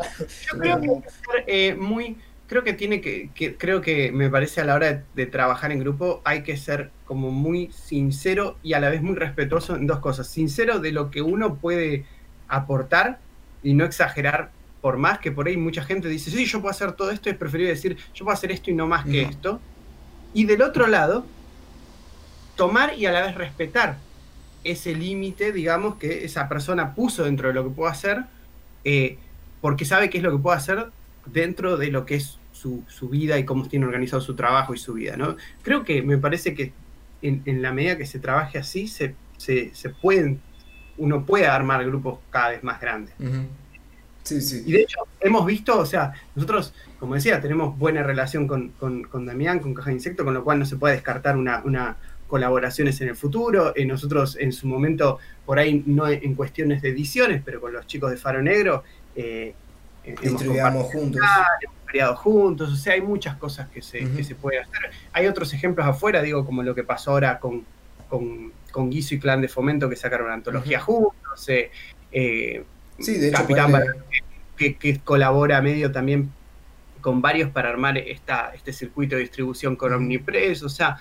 Yo creo que hay que ser eh, muy, creo que tiene que, que- creo que me parece a la hora de, de trabajar en grupo hay que ser como muy sincero y a la vez muy respetuoso en dos cosas. Sincero de lo que uno puede aportar y no exagerar por más que por ahí mucha gente dice, sí, yo puedo hacer todo esto, es preferible decir, yo puedo hacer esto y no más que esto. Y del otro lado, tomar y a la vez respetar ese límite, digamos, que esa persona puso dentro de lo que puedo hacer, eh, porque sabe qué es lo que puedo hacer dentro de lo que es su, su vida y cómo tiene organizado su trabajo y su vida, ¿no? Creo que me parece que en, en la medida que se trabaje así, se, se, se pueden, uno puede armar grupos cada vez más grandes. Sí, sí. Y de hecho, hemos visto, o sea, nosotros, como decía, tenemos buena relación con, con, con Damián, con Caja de Insecto, con lo cual no se puede descartar una, una colaboraciones en el futuro. Eh, nosotros en su momento, por ahí no en cuestiones de ediciones, pero con los chicos de Faro Negro, eh, hemos juntos. hemos creado juntos, o sea, hay muchas cosas que se, que se puede hacer. Hay otros ejemplos afuera, digo, como lo que pasó ahora con, con, con Guiso y Clan de Fomento, que sacaron una antología juntos. eh, eh, Sí, de hecho, Capitán que, que colabora medio también con varios para armar esta, este circuito de distribución con. Omnipress, o sea,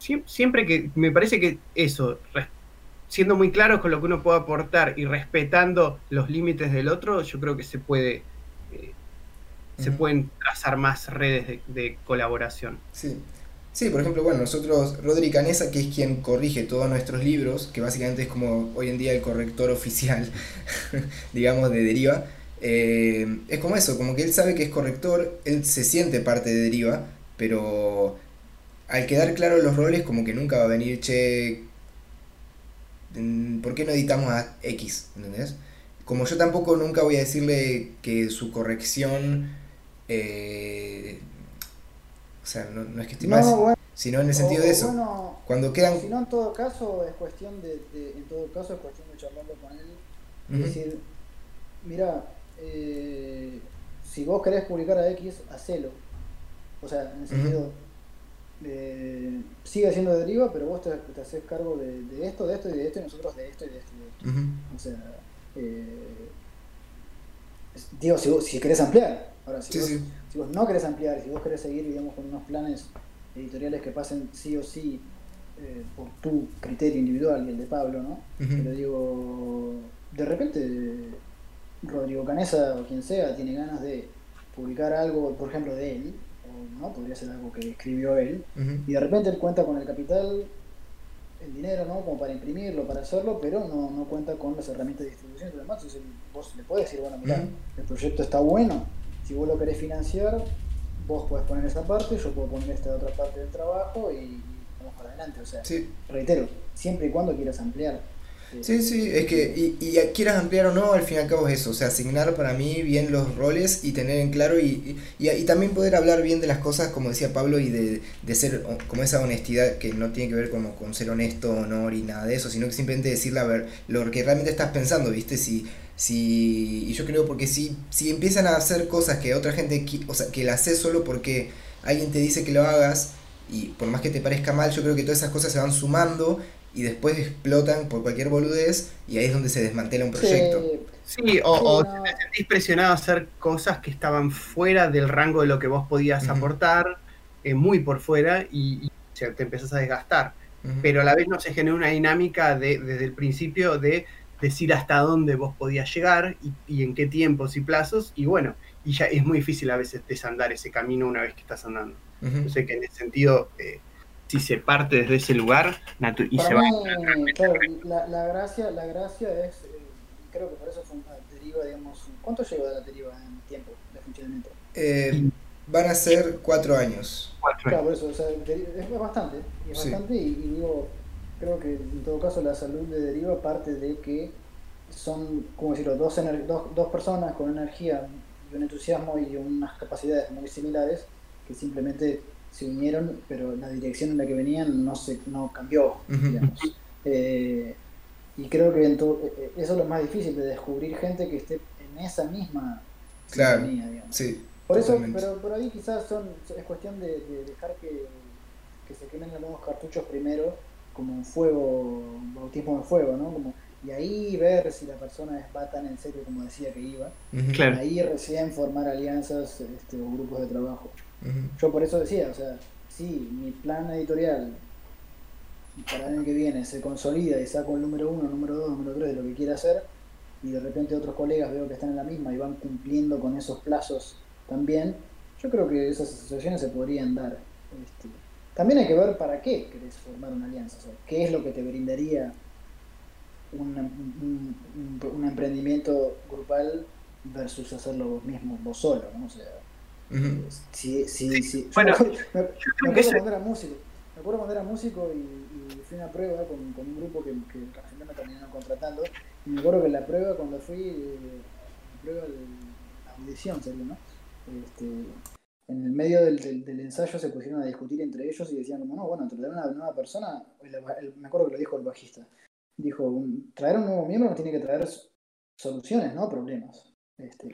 siem- siempre que me parece que eso, siendo muy claros con lo que uno puede aportar y respetando los límites del otro, yo creo que se puede eh, se pueden trazar más redes de, colaboración. Sí. Sí, por ejemplo, bueno, nosotros, Rodri Canesa, que es quien corrige todos nuestros libros, que básicamente es como hoy en día el corrector oficial, digamos, de Deriva, eh, es como eso, como que él sabe que es corrector, él se siente parte de Deriva, pero al quedar claros los roles, como que nunca va a venir, che, ¿por qué no editamos a X? ¿Entendés? Como yo tampoco nunca voy a decirle que su corrección eh, o sea, no, es que esté mal, sino en el sentido de eso. cuando quedan... Si no, en todo caso, es cuestión de, en todo caso, es cuestión de charlarlo con él. y decir, mira, eh, si vos querés publicar a X, hacelo. O sea, en el sentido, sigue siendo deriva, pero vos te, te haces cargo de, esto, de esto y de esto, y nosotros de esto y de esto y de esto. O sea, eh, digo, si, si querés ampliar. Ahora, si, vos, no querés ampliar, si vos querés seguir, digamos, con unos planes editoriales que pasen sí o sí eh, por tu criterio individual y el de Pablo, ¿no? Pero digo, de repente Rodrigo Canesa o quien sea tiene ganas de publicar algo, por ejemplo, de él, no, podría ser algo que escribió él, y de repente él cuenta con el capital, el dinero, ¿no? Como para imprimirlo, para hacerlo, pero no, no cuenta con las herramientas de distribución y demás. Entonces vos le podés decir, bueno, mira, el proyecto está bueno, si vos lo querés financiar, vos podés poner esa parte, yo puedo poner esta otra parte del trabajo y vamos para adelante. O sea, reitero, siempre y cuando quieras ampliar. Sí, sí, es que, y, y, quieras ampliar o no, al fin y al cabo es eso, o sea, asignar para mí bien los roles y tener en claro y, y, también poder hablar bien de las cosas, como decía Pablo, y de, de, ser como esa honestidad que no tiene que ver como con ser honesto, honor y nada de eso, sino que simplemente decirle a ver lo que realmente estás pensando, ¿viste? Si, si, y yo creo porque si, si empiezan a hacer cosas que otra gente, o sea, que la haces solo porque alguien te dice que lo hagas, y por más que te parezca mal, yo creo que todas esas cosas se van sumando y después explotan por cualquier boludez y ahí es donde se desmantela un proyecto. Sí, o, te sentís presionado a hacer cosas que estaban fuera del rango de lo que vos podías aportar, eh, muy por fuera, y, te empezás a desgastar. Pero a la vez no se genera una dinámica de, desde el principio de decir hasta dónde vos podías llegar y, en qué tiempos y plazos, y bueno, y ya es muy difícil a veces desandar ese camino una vez que estás andando. Uh sé que en ese sentido eh, si se parte desde ese lugar y se va. la, la, gracia la gracia es eh, creo que por eso fue deriva digamos ¿cuánto lleva la deriva en tiempo de funcionamiento? Eh, van a ser cuatro años. Claro por eso o sea, es bastante bastante y, digo creo que en todo caso la salud de deriva parte de que son como decirlo dos, dos, dos personas con energía y un entusiasmo y unas capacidades muy similares que simplemente se unieron, pero la dirección en la que venían no se no cambió, digamos. Eh, y creo que eh, eh, eso es lo más difícil, de descubrir gente que esté en esa misma claro, digamos. Sí, por eso, pero por ahí quizás son, es cuestión de, dejar que, que, se quemen los nuevos cartuchos primero, como un fuego, un bautismo de fuego, ¿no? Como, y ahí ver si la persona va tan en serio como decía que iba. Y ahí recién formar alianzas este, o grupos de trabajo. Yo por eso decía, o sea, si mi plan editorial para el año que viene se consolida y saco el número uno, número dos, número tres de lo que quiera hacer, y de repente otros colegas veo que están en la misma y van cumpliendo con esos plazos también, yo creo que esas asociaciones se podrían dar. Este, también hay que ver para qué querés formar una alianza, o sea, qué es lo que te brindaría un, un, emprendimiento grupal versus hacerlo vos mismo, vos solo, ¿no? O Sí, sí, sí. Bueno, me, acuerdo cuando era músico. Me acuerdo cuando era músico y, fui a una prueba con, con un grupo que, que al final me terminaron contratando. Y me acuerdo que la prueba, cuando fui, eh, la prueba de audición sería, ¿no? Este, en el medio del, del, ensayo se pusieron a discutir entre ellos y decían como, no, bueno, traer una nueva persona, me acuerdo que lo dijo el bajista, dijo, traer un nuevo miembro nos tiene que traer soluciones, no problemas. Este,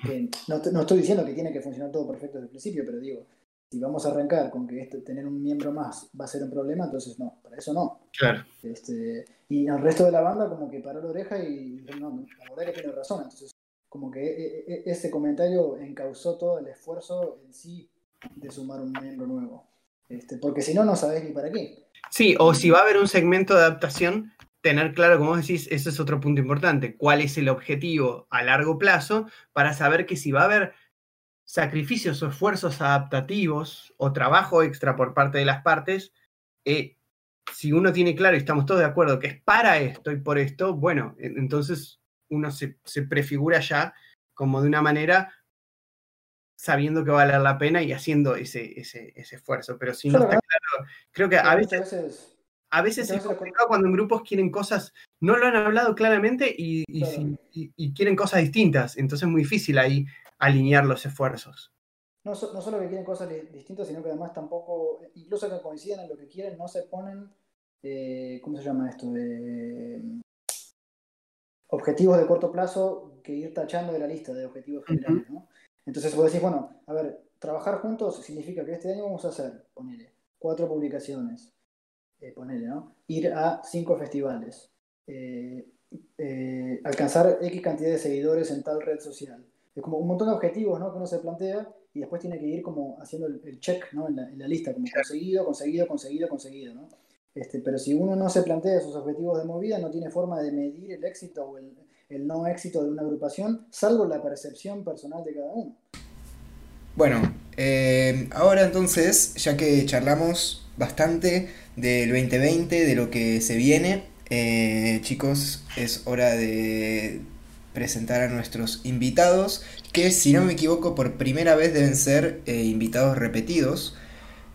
no, no, estoy diciendo que tiene que funcionar todo perfecto desde el principio, pero digo, si vamos a arrancar con que este, tener un miembro más va a ser un problema, entonces no, para eso no. Claro. Este, y el resto de la banda como que paró la oreja y no, la verdad que tiene razón. Entonces, como que e, e, e, ese comentario encauzó todo el esfuerzo en sí de sumar un miembro nuevo. Este, porque si no, no sabes ni para qué. Sí, o si va a haber un segmento de adaptación, tener claro, como decís, eso es otro punto importante, cuál es el objetivo a largo plazo para saber que si va a haber sacrificios o esfuerzos adaptativos o trabajo extra por parte de las partes, eh, si uno tiene claro y estamos todos de acuerdo que es para esto y por esto, bueno, entonces uno se, prefigura ya como de una manera sabiendo que va a valer la pena y haciendo ese, ese, esfuerzo. Pero si no está claro, creo que a veces, a veces es complicado cuando en grupos quieren cosas, no lo han hablado claramente y, y quieren cosas distintas. Entonces es muy difícil ahí alinear los esfuerzos. No, no, solo que quieren cosas distintas, sino que además tampoco, incluso que coinciden en lo que quieren, no se ponen, eh, ¿cómo se llama esto? objetivos de corto plazo que ir tachando de la lista de objetivos generales, ¿no? Entonces vos decís, bueno, a ver, trabajar juntos significa que este año vamos a hacer, ponele, cuatro publicaciones, eh, ponele, ¿no? Ir a cinco festivales, eh, alcanzar X cantidad de seguidores en tal red social, es como un montón de objetivos ¿no? que uno se plantea y después tiene que ir como haciendo el, check ¿no? en, la, lista, como conseguido, conseguido, conseguido, conseguido. ¿no? Este, pero si uno no se plantea esos objetivos de movida, no tiene forma de medir el éxito o el, no éxito de una agrupación, salvo la percepción personal de cada uno. Bueno, eh, ahora entonces, ya que charlamos bastante del 2020, de lo que se viene, eh, chicos, es hora de presentar a nuestros invitados, que si no me equivoco por primera vez deben ser eh, invitados repetidos.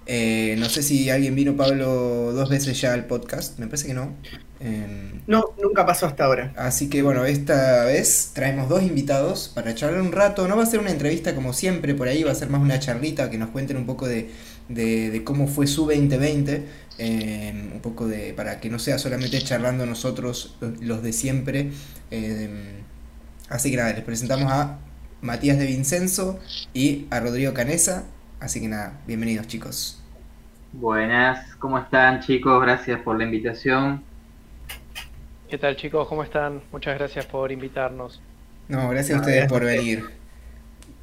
Eh, no sé si alguien vino, Pablo, dos veces ya al podcast, me parece que no. Em, no, nunca pasó hasta ahora. Así que bueno, esta vez traemos dos invitados para charlar un rato. No va a ser una entrevista como siempre, por ahí va a ser más una charlita que nos cuenten un poco de, de, cómo fue su 2020. Em, un poco de. para que no sea solamente charlando nosotros, los de siempre. Em, Así que nada, les presentamos a Matías de Vincenzo y a Rodrigo Canesa. Así que nada, bienvenidos chicos. Buenas, ¿cómo están chicos? Gracias por la invitación. ¿Qué tal chicos? ¿Cómo están? Muchas gracias por invitarnos. No, gracias a ustedes por venir.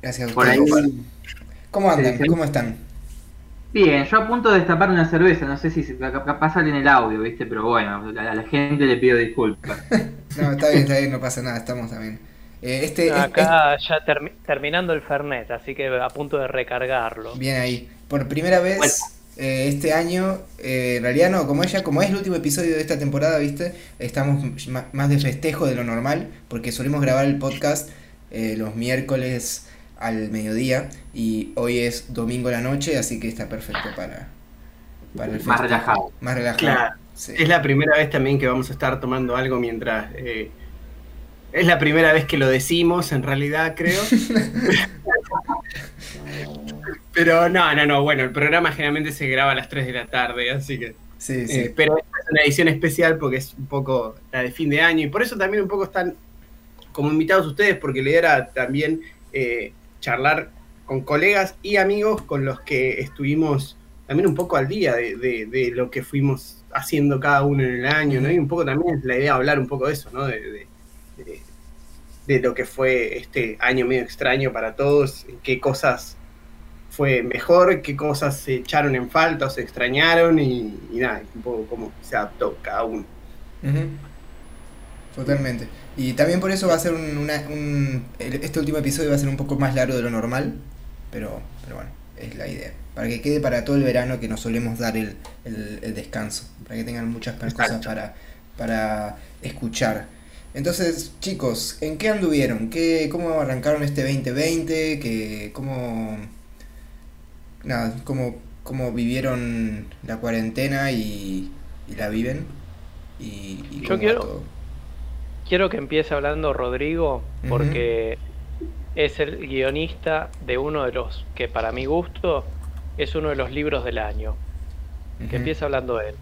Gracias a ustedes. ¿Cómo andan? ¿Cómo están? Bien, yo a punto de destapar una cerveza, no sé si capaz sale en el audio, ¿viste? Pero bueno, a la gente le pido disculpas. no, está bien, está bien, no pasa nada, estamos también. Eh, este, Acá ya terminando el Fernet, así que a punto de recargarlo. Bien ahí. Por primera vez eh, este año, eh, en realidad no, como ella, como es el último episodio de esta temporada, ¿viste? Estamos más de festejo de lo normal, porque solemos grabar el podcast los miércoles al mediodía y hoy es domingo a la noche, así que está perfecto para, para el Más relajado. Más relajado. Es la primera vez también que vamos a estar tomando algo mientras es la primera vez que lo decimos, en realidad, creo. pero no, no, no. Bueno, el programa generalmente se graba a las 3 de la tarde, así que. Sí, sí. Eh, pero esta es una edición especial porque es un poco la de fin de año y por eso también un poco están como invitados ustedes, porque la idea era también eh, charlar con colegas y amigos con los que estuvimos también un poco al día de, lo que fuimos haciendo cada uno en el año, ¿no? Y un poco también la idea de hablar un poco de eso, ¿no? de de, lo que fue este año medio extraño para todos, qué cosas fue mejor, qué cosas se echaron en falta o se extrañaron y, nada, un poco cómo se adaptó cada uno. Totalmente. Y también por eso va a ser un, este último episodio va a ser un poco más largo de lo normal, pero, pero bueno, es la idea. Para que quede para todo el verano que nos solemos dar el, descanso, para que tengan muchas cosas para, para escuchar. Entonces, chicos, ¿en qué anduvieron? ¿Qué, ¿Cómo arrancaron este 2020? ¿Qué, ¿Cómo, nada, cómo, cómo vivieron la cuarentena y, la viven? Y, Yo quiero, quiero que empiece hablando Rodrigo, porque es el guionista de uno de los que para mi gusto es uno de los libros del año. Que empiece hablando él.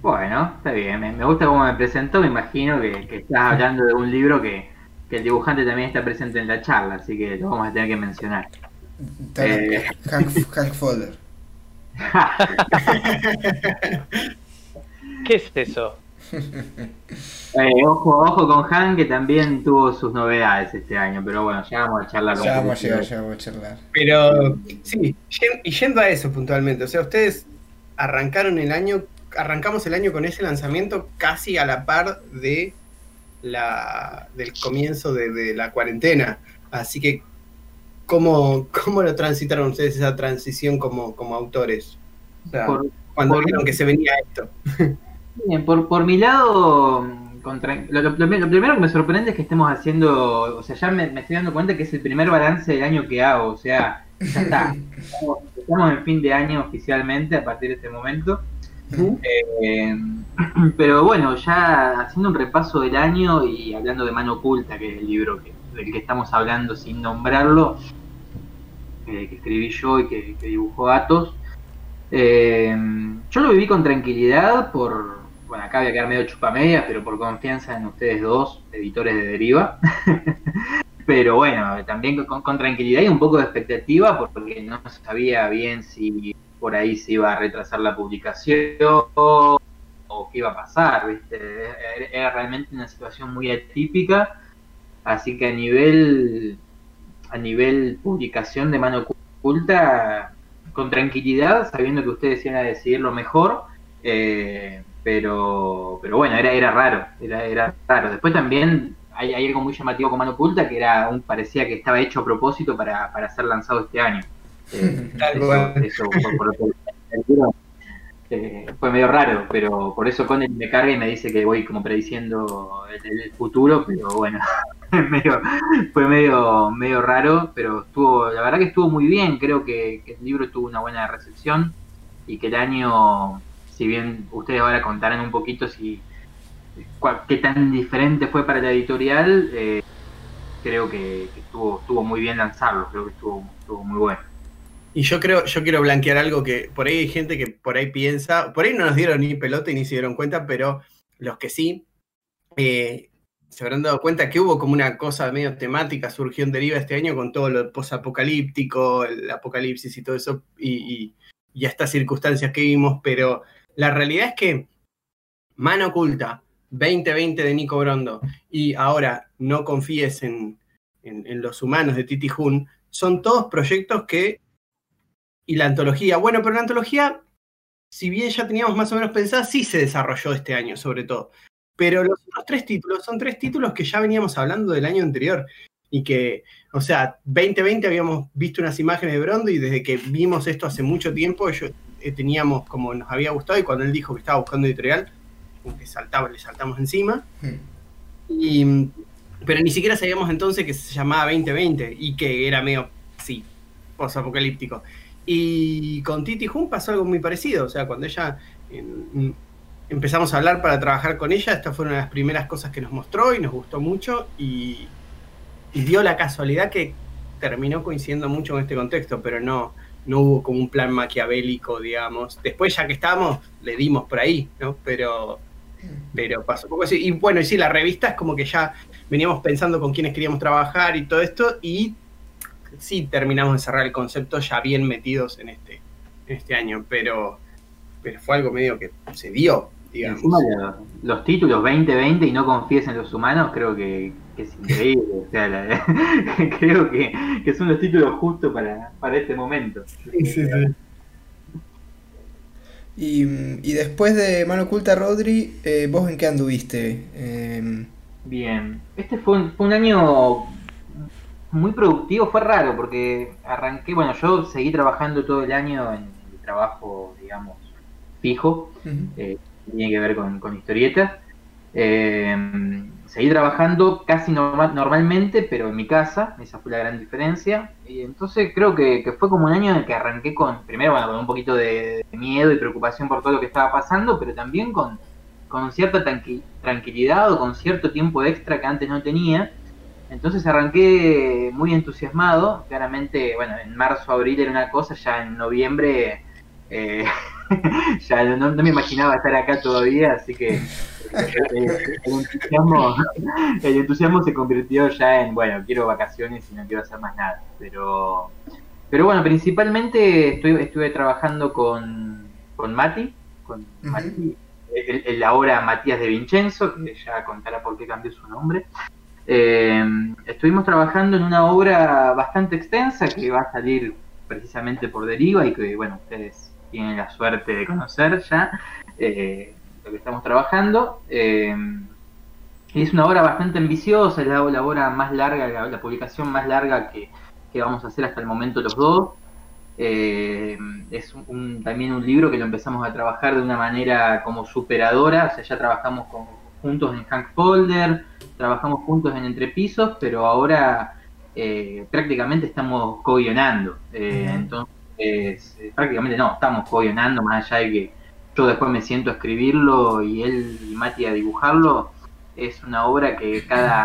Bueno, está bien, me, gusta cómo me presentó, me imagino que, estás hablando de un libro que, el dibujante también está presente en la charla, así que lo vamos a tener que mencionar. Eh, Hank, Hank Fowler. ¿Qué es eso? Eh, ojo, ojo con Hank que también tuvo sus novedades este año, pero bueno, ya vamos a charlar Ya vamos a llegar, ya vamos a charlar. Pero sí, y yendo a eso puntualmente, o sea, ustedes arrancaron el año arrancamos el año con ese lanzamiento casi a la par de la, del comienzo de, la cuarentena. Así que, ¿cómo, ¿cómo, lo transitaron ustedes esa transición como, como autores? cuando vieron que se venía esto. Bien, por, por mi lado, lo, primero que me sorprende es que estemos haciendo, o sea, ya me, estoy dando cuenta que es el primer balance del año que hago, o sea, ya está. estamos, en fin de año oficialmente a partir de este momento. Eh, pero bueno, ya haciendo un repaso del año y hablando de Mano Oculta, que es el libro del que estamos hablando sin nombrarlo, que escribí yo y que, dibujó Atos, eh, yo lo viví con tranquilidad por, bueno, acá voy a quedar medio chupamedias, pero por confianza en ustedes dos, editores de Deriva. pero bueno, también con, tranquilidad y un poco de expectativa, porque no sabía bien si por ahí se iba a retrasar la publicación o qué iba a pasar, ¿viste? Era realmente una situación muy atípica, así que a nivel a nivel publicación de mano oculta, con tranquilidad, sabiendo que ustedes iban a decidir lo mejor, eh, pero pero bueno, era, era raro, era, era raro. Después también hay, algo muy llamativo con mano oculta que era un, parecía que estaba hecho a propósito para, para ser lanzado este año. Eh, eso, eh, fue medio raro, pero por eso Connie me carga y me dice que voy como prediciendo el, futuro, pero bueno, fue medio, medio raro, pero estuvo, la verdad que estuvo muy bien, creo que, el libro tuvo una buena recepción y que el año, si bien ustedes ahora contarán un poquito si qué tan diferente fue para la editorial, eh, creo que, estuvo, estuvo muy bien lanzarlo, creo que estuvo, estuvo muy bueno. Y yo creo, yo quiero blanquear algo que por ahí hay gente que por ahí piensa, por ahí no nos dieron ni pelota y ni se dieron cuenta, pero los que sí, eh, se habrán dado cuenta que hubo como una cosa medio temática, surgió en deriva este año con todo lo posapocalíptico, el apocalipsis y todo eso, y, y, estas circunstancias que vimos, pero la realidad es que Mano Oculta, 2020 de Nico Brondo, y ahora no confíes en, en, los humanos de Titi Hun, son todos proyectos que y la antología. Bueno, pero la antología, si bien ya teníamos más o menos pensada, sí se desarrolló este año, sobre todo. Pero los tres títulos son tres títulos que ya veníamos hablando del año anterior. Y que, o sea, 2020 habíamos visto unas imágenes de Brondo y desde que vimos esto hace mucho tiempo, yo, teníamos como nos había gustado y cuando él dijo que estaba buscando editorial, como que saltaba, le saltamos encima. Hmm. Y, pero ni siquiera sabíamos entonces que se llamaba 2020 y que era medio, sí, post-apocalíptico. Y con Titi Jun pasó algo muy parecido, o sea, cuando ella empezamos a hablar para trabajar con ella, esta fue una de las primeras cosas que nos mostró y nos gustó mucho y, dio la casualidad que terminó coincidiendo mucho en este contexto, pero no, no hubo como un plan maquiavélico, digamos. Después, ya que estábamos, le dimos por ahí, ¿no? Pero, pero pasó poco así. Y bueno, y sí, la revista es como que ya veníamos pensando con quiénes queríamos trabajar y todo esto, y sí terminamos de cerrar el concepto ya bien metidos en este, este año, pero, pero fue algo medio que se dio, digamos. los, títulos 2020 y no confíes en los humanos, creo que, es increíble. o sea, creo que, son los títulos justos para, este momento. Sí, sí, Y, después de Mano Oculta, Rodri, eh, ¿vos en qué anduviste? Em, Bien, este fue fue un año muy productivo, fue raro porque arranqué, bueno, yo seguí trabajando todo el año en mi trabajo, digamos, fijo, eh, tiene que ver con, historietas. Eh, seguí trabajando casi normalmente, pero en mi casa, esa fue la gran diferencia. Y entonces creo que, fue como un año en el que arranqué con, primero, bueno, con un poquito de, miedo y preocupación por todo lo que estaba pasando, pero también con, con cierta tranquilidad o con cierto tiempo extra que antes no tenía entonces arranqué muy entusiasmado. Claramente, bueno, en marzo, abril era una cosa, ya en noviembre eh, ya no, me imaginaba estar acá todavía, así que eh, el, entusiasmo, se convirtió ya en, bueno, quiero vacaciones y no quiero hacer más nada. Pero, pero bueno, principalmente estoy, estuve trabajando con, con Mati, con el, ahora Matías de Vincenzo, que ya contará por qué cambió su nombre. Eh, estuvimos trabajando en una obra bastante extensa que va a salir precisamente por deriva y que, bueno, ustedes tienen la suerte de conocer ya, eh, lo que estamos trabajando. Eh, es una obra bastante ambiciosa, es la, obra más larga, la, publicación más larga que, vamos a hacer hasta el momento los dos. Eh, es también un libro que lo empezamos a trabajar de una manera como superadora, o sea, ya trabajamos juntos en Hank Folder, trabajamos juntos en Entrepisos, pero ahora eh, prácticamente estamos co-guionando. Eh, entonces, prácticamente no, estamos co-guionando, más allá de que yo después me siento a escribirlo y él y Mati a dibujarlo es una obra que cada,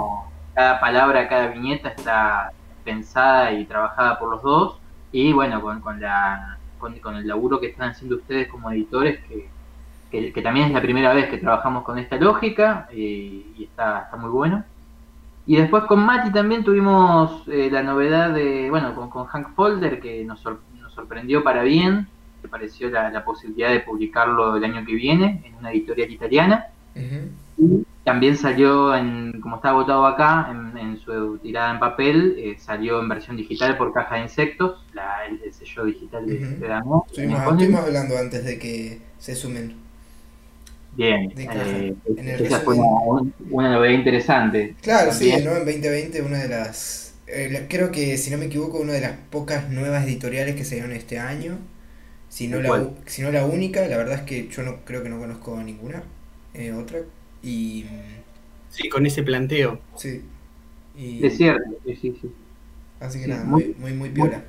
cada palabra, cada viñeta está pensada y trabajada por los dos. Y bueno, con, con, la, con, el laburo que están haciendo ustedes como editores, que, que, también es la primera vez que trabajamos con esta lógica y, está, está muy bueno. Y después con Mati también tuvimos eh, la novedad de, bueno, con, con Hank Folder, que nos, nos sorprendió para bien, que pareció la, la, posibilidad de publicarlo el año que viene en una editorial italiana. Y también salió, en, como está votado acá, en, su tirada en papel, eh, salió en versión digital por Caja de Insectos, la, el, sello digital de, uh Estuvimos, hablando antes de que se sumen. Bien, eh, esa fue una, novedad interesante. Claro, sí, ¿no? en 2020 una de las... Eh, creo que, si no me equivoco, una de las pocas nuevas editoriales que se dieron este año. Si no, la, si no la única, la verdad es que yo no creo que no conozco ninguna otra y... Sí, con ese planteo. Sí. Es cierto, sí, sí, Así que nada, muy, muy, muy piola.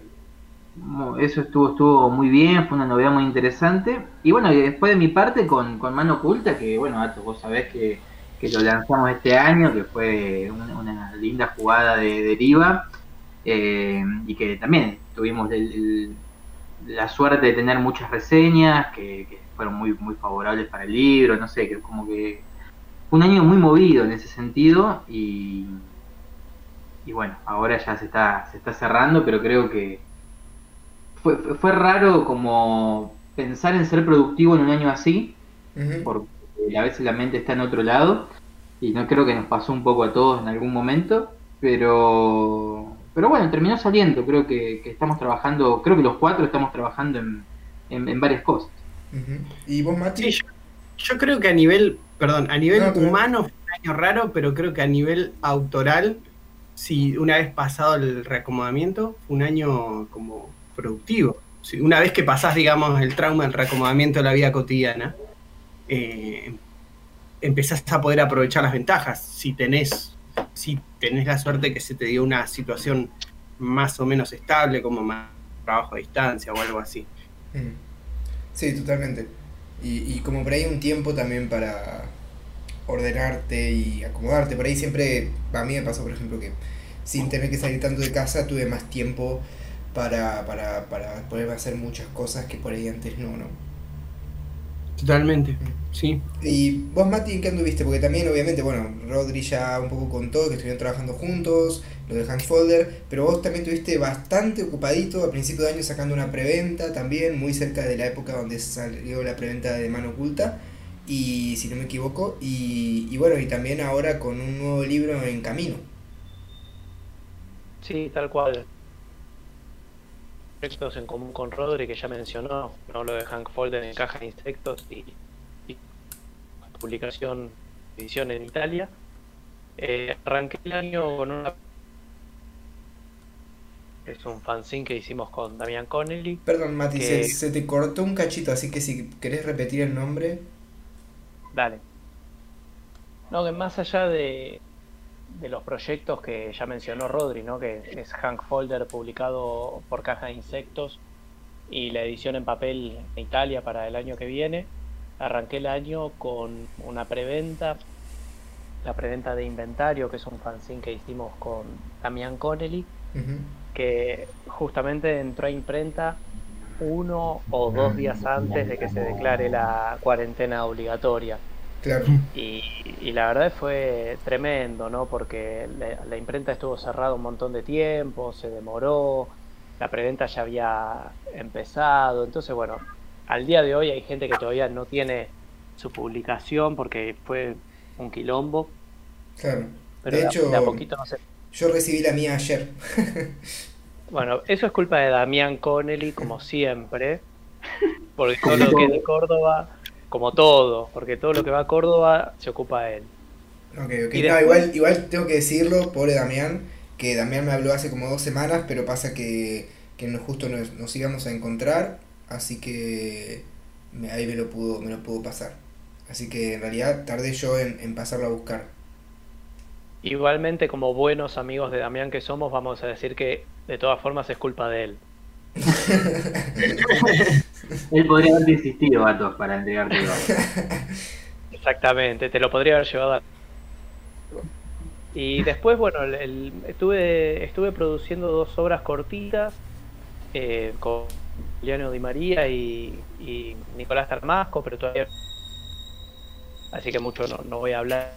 Eso estuvo, estuvo muy bien, fue una novedad muy interesante. Y bueno, y después de mi parte con, con Mano Oculta, que bueno, vos sabés que, lo lanzamos este año, que fue una, linda jugada de deriva, eh, y que también tuvimos la suerte de tener muchas reseñas, que, que, fueron muy, muy favorables para el libro, no sé, que como que un año muy movido en ese sentido y, y bueno, ahora ya se está, se está cerrando, pero creo que fue, fue raro como pensar en ser productivo en un año así, porque a veces la mente está en otro lado y no creo que nos pasó un poco a todos en algún momento, pero pero bueno, terminó saliendo, creo que, estamos trabajando, creo que los cuatro estamos trabajando en, en, varias cosas. ¿Y vos, Mati? yo creo que a nivel perdón, a nivel humano fue un año raro, pero creo que a nivel autoral, si una vez pasado el reacomodamiento, fue un año como productivo. una vez que pasás, digamos, el trauma del reacomodamiento de la vida cotidiana, eh, empezás a poder aprovechar las ventajas. Si tenés, si tenés la suerte que se te dio una situación más o menos estable, como más trabajo a distancia o algo así. Sí, totalmente. Y, como por ahí un tiempo también para ordenarte y acomodarte. Por ahí siempre, a mí me pasó, por ejemplo, que sin tener que salir tanto de casa tuve más tiempo para, para, para poder hacer muchas cosas que por ahí antes no, ¿no? Totalmente, sí. ¿Y vos, Mati, en qué anduviste? Porque también, obviamente, bueno, Rodri ya un poco contó que estuvieron trabajando juntos, lo de Hank Folder, pero vos también estuviste bastante ocupadito a principio de año sacando una preventa también, muy cerca de la época donde salió la preventa de Mano Oculta, y si no me equivoco, y, y bueno, y también ahora con un nuevo libro en camino. Sí, tal cual proyectos en común con Rodri que ya mencionó, no lo de Hank Folder en Caja de Insectos y, publicación, edición en Italia. Eh, arranqué el año con una es un fanzine que hicimos con Damian Connelly. Perdón, Mati, se, te cortó un cachito, así que si querés repetir el nombre. Dale. No, que más allá de, de los proyectos que ya mencionó Rodri, ¿no? que es Hank Folder publicado por Caja de Insectos y la edición en papel en Italia para el año que viene. Arranqué el año con una preventa, la preventa de Inventario, que es un fanzine que hicimos con Damian Connelly, que justamente entró a imprenta uno o dos días antes de que se declare la cuarentena obligatoria. Y, la verdad fue tremendo, ¿no? Porque la, imprenta estuvo cerrada un montón de tiempo, se demoró, la preventa ya había empezado. Entonces, bueno, al día de hoy hay gente que todavía no tiene su publicación porque fue un quilombo. Claro. Pero de, hecho, a poquito no sé. Yo recibí la mía ayer. bueno, eso es culpa de Damián Connelly, como siempre. Porque todo lo que es de Córdoba, como todo, porque todo lo que va a Córdoba se ocupa él. Ok, ok. Y No, igual, igual tengo que decirlo, pobre Damián, que Damián me habló hace como dos semanas, pero pasa que, que no- justo nos, nos íbamos a encontrar, así que me- ahí me lo pudo, me lo pudo pasar. Así que en realidad tardé yo en, en pasarlo a buscar. Igualmente, como buenos amigos de Damián que somos, vamos a decir que de todas formas es culpa de él. Él podría haberte insistido, gatos, para entregarte el Exactamente, te lo podría haber llevado a... Y después, bueno, el- el- estuve, estuve produciendo dos obras cortitas eh, con Juliano Di María y, y Nicolás Tarmasco, pero todavía... Así que mucho no, no voy a hablar.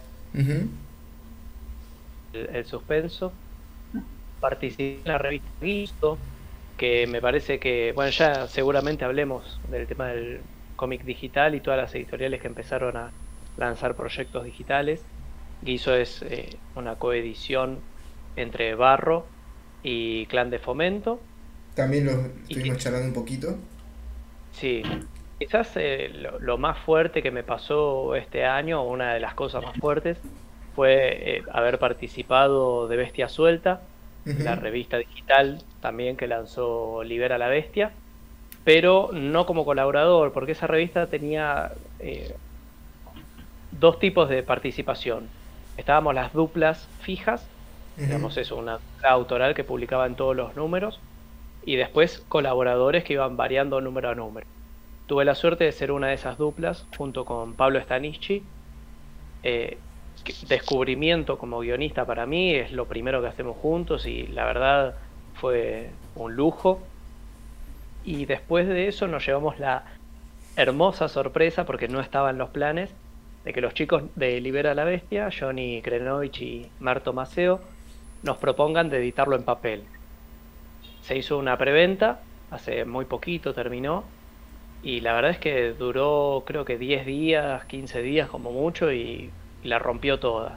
El, el suspenso. Participé en la revista Guisto, que me parece que, bueno, ya seguramente hablemos del tema del cómic digital y todas las editoriales que empezaron a lanzar proyectos digitales. Guiso es eh, una coedición entre Barro y Clan de Fomento. También lo Y- estuvimos charlando un poquito. Sí, quizás eh, lo, lo más fuerte que me pasó este año, una de las cosas más fuertes, fue eh, haber participado de Bestia Suelta, La revista digital también que lanzó Libera la Bestia, pero no como colaborador, porque esa revista tenía eh, dos tipos de participación. Estábamos las duplas fijas, digamos eso, una autoral que publicaba en todos los números, y después colaboradores que iban variando número a número. Tuve la suerte de ser una de esas duplas junto con Pablo Stanichi. Eh, descubrimiento como guionista para mí es lo primero que hacemos juntos y la verdad fue un lujo. Y después de eso nos llevamos la hermosa sorpresa, porque no estaba en los planes, de que los chicos de Libera la Bestia, Johnny Krenovich y Marto Maceo, nos propongan de editarlo en papel. Se hizo una preventa, hace muy poquito terminó, y la verdad es que duró creo que 10 días, 15 días como mucho, y, y la rompió toda.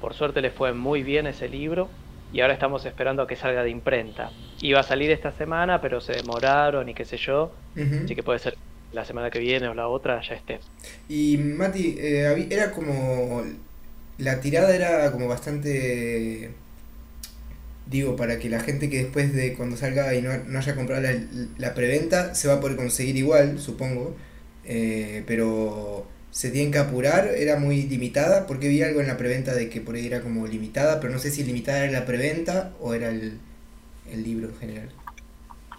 Por suerte le fue muy bien ese libro, y ahora estamos esperando a que salga de imprenta. Iba a salir esta semana, pero se demoraron y qué sé yo, así que puede ser la semana que viene o la otra ya esté. Y Mati, eh, era como. La tirada era como bastante. Digo, para que la gente que después de cuando salga y no, no haya comprado la, la preventa, se va a poder conseguir igual, supongo. Eh, pero se tienen que apurar, era muy limitada, porque vi algo en la preventa de que por ahí era como limitada, pero no sé si limitada era la preventa o era el, el libro en general.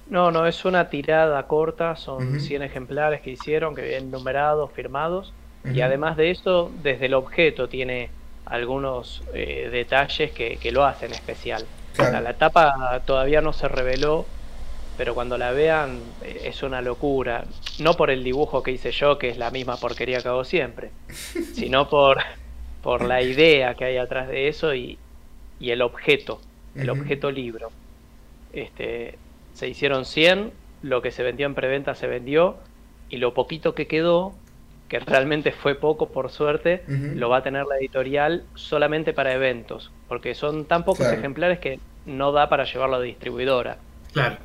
No, no, es una tirada corta, son Ujú. 100 ejemplares que hicieron, que vienen numerados, firmados, y además de eso, desde el objeto tiene algunos eh, detalles que, que lo hacen especial. Claro. La, la tapa todavía no se reveló, pero cuando la vean eh, es una locura. No por el dibujo que hice yo, que es la misma porquería que hago siempre, sino por, por la idea que hay atrás de eso y, y el objeto, el objeto libro. Este, se hicieron 100, lo que se vendió en preventa se vendió y lo poquito que quedó, que realmente fue poco por suerte, lo va a tener la editorial solamente para eventos, porque son tan pocos Claro. ejemplares que no da para llevarlo a distribuidora. Claro.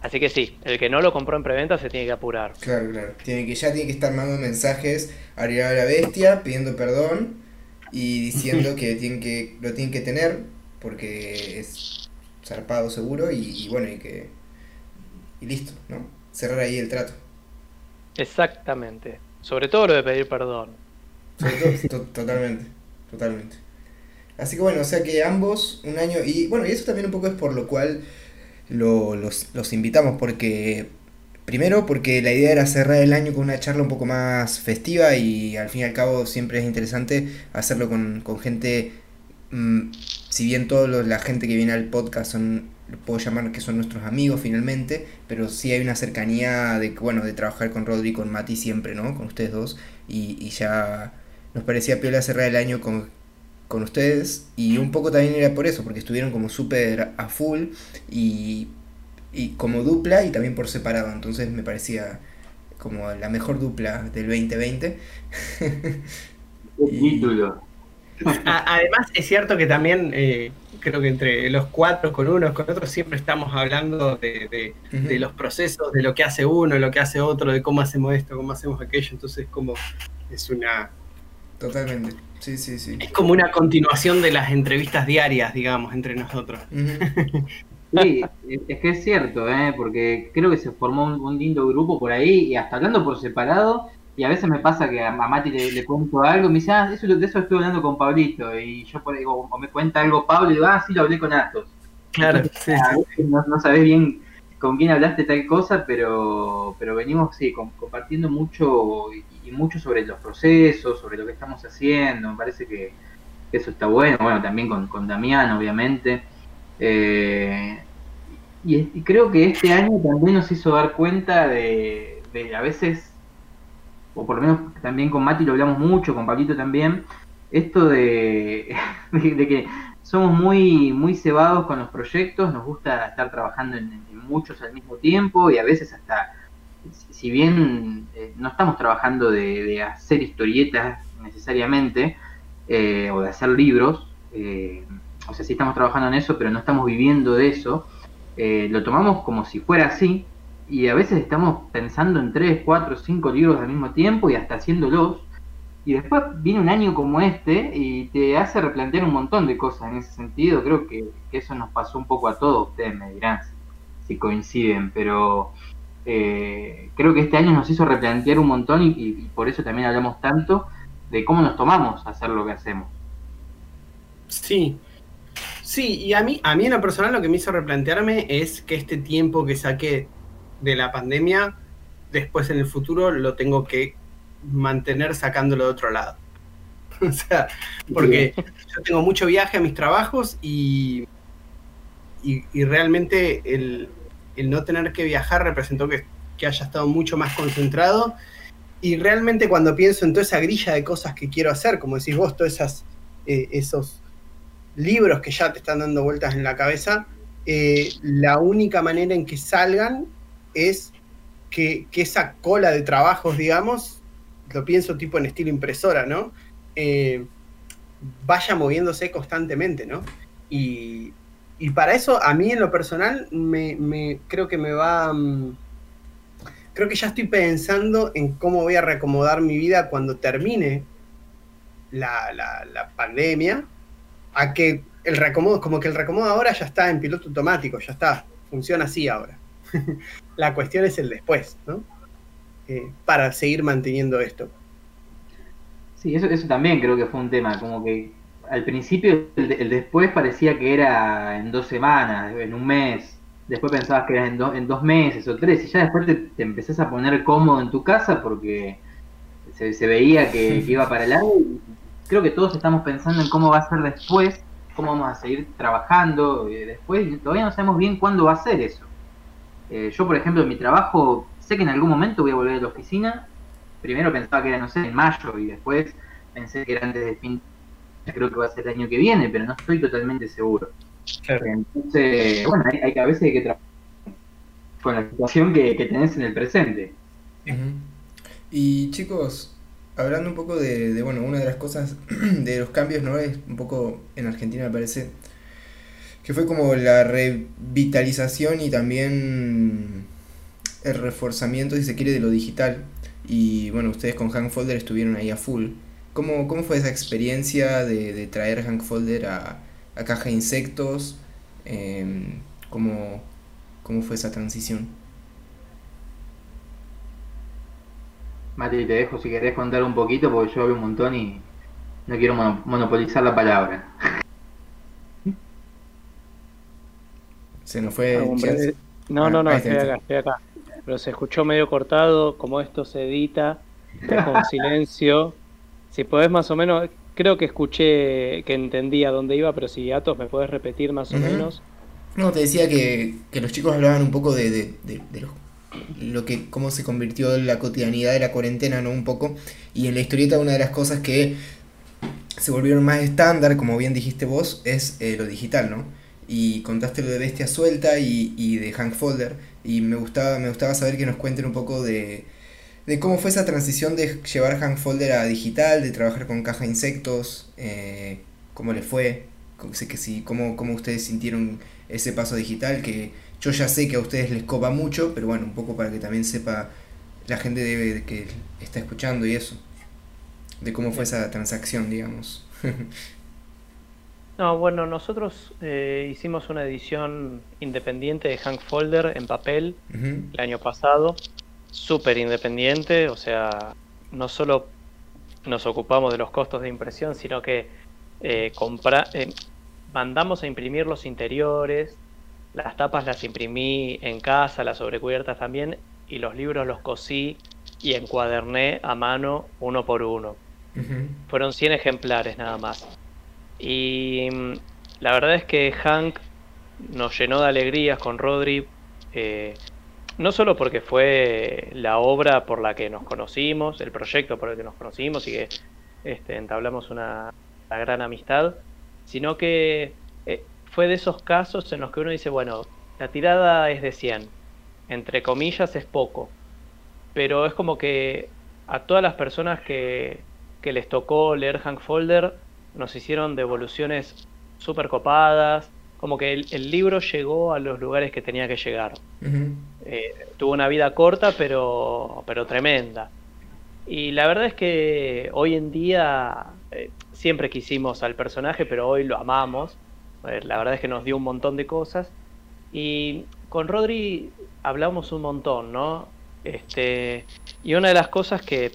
Así que sí, el que no lo compró en preventa se tiene que apurar. Claro, claro. Tiene que, ya tiene que estar mandando mensajes a la Bestia pidiendo perdón y diciendo que, tienen que lo tienen que tener porque es zarpado seguro y, y bueno, y que. Y listo, ¿no? Cerrar ahí el trato. Exactamente. Sobre todo lo de pedir perdón. Sobre todo, to- totalmente, totalmente. Así que bueno, o sea que ambos un año, y bueno, y eso también un poco es por lo cual lo- los, los invitamos, porque primero porque la idea era cerrar el año con una charla un poco más festiva y al fin y al cabo siempre es interesante hacerlo con, con gente, mm, si bien toda la gente que viene al podcast son, puedo llamar que son nuestros amigos finalmente, pero sí hay una cercanía de, bueno, de trabajar con Rodri y con Mati siempre, ¿no? Con ustedes dos y, y ya nos parecía piola cerrar el año con, con ustedes y un poco también era por eso, porque estuvieron como súper a full y, y como dupla y también por separado, entonces me parecía como la mejor dupla del 2020. Qué Y- título. Además, es cierto que también eh, creo que entre los cuatro, con unos, con otros, siempre estamos hablando de, los procesos, de lo que hace uno, lo que hace otro, de cómo hacemos esto, cómo hacemos aquello. Entonces, como es una. Totalmente. Sí, sí, sí. Es como una continuación de las entrevistas diarias, digamos, entre nosotros. Sí, es que es cierto, ¿eh? porque creo que se formó un, lindo grupo por ahí y hasta hablando por separado. Y a veces me pasa que a Mati le, cuento algo y me dice, ah, eso, de eso estoy hablando con Pablito. Y yo por o me cuenta algo Pablo y digo, ah, sí, lo hablé con Atos. Claro, sí, No, no sabés bien con quién hablaste tal cosa, pero, pero venimos sí, compartiendo mucho y, mucho sobre los procesos, sobre lo que estamos haciendo. Me parece que, eso está bueno. Bueno, también con, con Damián, obviamente. Eh, y, creo que este año también nos hizo dar cuenta de, a veces, o por lo menos también con Mati lo hablamos mucho, con Pablito también, esto de, que somos muy, muy cebados con los proyectos, nos gusta estar trabajando en, muchos al mismo tiempo y a veces hasta, si bien eh, no estamos trabajando de, hacer historietas necesariamente, eh, o de hacer libros, eh, o sea, sí estamos trabajando en eso, pero no estamos viviendo de eso, lo tomamos como si fuera así, y a veces estamos pensando en 3, 4, 5 libros al mismo tiempo y hasta haciéndolos, y después viene un año como este y te hace replantear un montón de cosas en ese sentido, creo que, eso nos pasó un poco a todos, ustedes me dirán si, coinciden, pero... Eh, creo que este año nos hizo replantear un montón y por eso también hablamos tanto de cómo nos tomamos a hacer lo que hacemos. Sí, Sí, y a mí, a mí en lo personal lo que me hizo replantearme es que este tiempo que saqué de la pandemia, después en el futuro lo tengo que mantener sacándolo de otro lado. o sea, porque yo tengo mucho viaje a mis trabajos y, y, realmente el, no tener que viajar representó que, haya estado mucho más concentrado. Y realmente cuando pienso en toda esa grilla de cosas que quiero hacer, como decís vos, todos eh, esos libros que ya te están dando vueltas en la cabeza, eh, la única manera en que salgan es que, esa cola de trabajos, digamos, lo pienso tipo en estilo impresora, ¿no? Eh, vaya moviéndose constantemente, ¿no? Y, para eso, a mí en lo personal, me, creo que me va... Mm, creo que ya estoy pensando en cómo voy a reacomodar mi vida cuando termine la, la pandemia a que el recomodo, como que el recomodo ahora ya está en piloto automático, ya está, funciona así ahora. la cuestión es el después, ¿no? Eh, para seguir manteniendo esto. Sí, eso, eso también creo que fue un tema, como que al principio el, después parecía que era en dos semanas, en un mes, después pensabas que era en, en dos meses o tres, y ya después te, te, empezás a poner cómodo en tu casa porque se, veía que, que, iba para el lado creo que todos estamos pensando en cómo va a ser después, cómo vamos a seguir trabajando eh, después, y todavía no sabemos bien cuándo va a ser eso. Eh, yo, por ejemplo, en mi trabajo, sé que en algún momento voy a volver a la oficina. Primero pensaba que era, no sé, en mayo, y después pensé que era antes del fin. Creo que va a ser el año que viene, pero no estoy totalmente seguro. Entonces, bueno, hay, que a veces hay que trabajar con la situación que, tenés en el presente. Y chicos, hablando un poco de, bueno, una de las cosas de los cambios, ¿no? Es un poco en Argentina me parece que fue como la revitalización y también el reforzamiento, si se quiere, de lo digital. Y bueno, ustedes con Hank Folder estuvieron ahí a full. ¿Cómo, cómo fue esa experiencia de, traer Hank Folder a, a Caja de Insectos? Em, ¿cómo, ¿Cómo fue esa transición? Mati, te dejo si querés contar un poquito porque yo hablo un montón y no quiero monopolizar la palabra. Se nos fue. no, no, no, ah, estoy acá, estoy acá. Pero se escuchó medio cortado, como esto se edita, con silencio. Si podés más o menos, creo que escuché que entendía dónde iba, pero si Atos me puedes repetir más o menos. No, te decía que, los chicos hablaban un poco de, de, de los lo que cómo se convirtió la cotidianidad de la cuarentena, ¿no? Un poco. Y en la historieta una de las cosas que se volvieron más estándar, como bien dijiste vos, es eh, lo digital, ¿no? Y contaste lo de Bestia Suelta y, y de Hank Folder. Y me gustaba, me gustaba saber que nos cuenten un poco de, de cómo fue esa transición de llevar Hank Folder a digital, de trabajar con caja de insectos, eh, cómo le fue, sé que sí, cómo, cómo ustedes sintieron ese paso digital, que yo ya sé que a ustedes les copa mucho, pero bueno, un poco para que también sepa la gente debe que está escuchando y eso, de cómo fue esa transacción, digamos. No, bueno, nosotros eh, hicimos una edición independiente de Hank Folder en papel el año pasado, súper independiente, o sea, no solo nos ocupamos de los costos de impresión, sino que eh, eh, mandamos a imprimir los interiores, las tapas las imprimí en casa, las sobrecubiertas también, y los libros los cosí y encuaderné a mano uno por uno. Fueron 100 ejemplares nada más. Y mm, la verdad es que Hank nos llenó de alegrías con Rodri, eh, no solo porque fue la obra por la que nos conocimos, el proyecto por el que nos conocimos y que este, entablamos una, gran amistad, sino que eh, fue de esos casos en los que uno dice, bueno, la tirada es de 100, entre comillas es poco, pero es como que a todas las personas que, les tocó leer Hank Folder, nos hicieron devoluciones súper copadas, como que el, libro llegó a los lugares que tenía que llegar. Eh, tuvo una vida corta, pero, pero tremenda. Y la verdad es que hoy en día eh, siempre quisimos al personaje, pero hoy lo amamos. Eh, la verdad es que nos dio un montón de cosas. Y con Rodri hablamos un montón, ¿no? Este, y una de las cosas que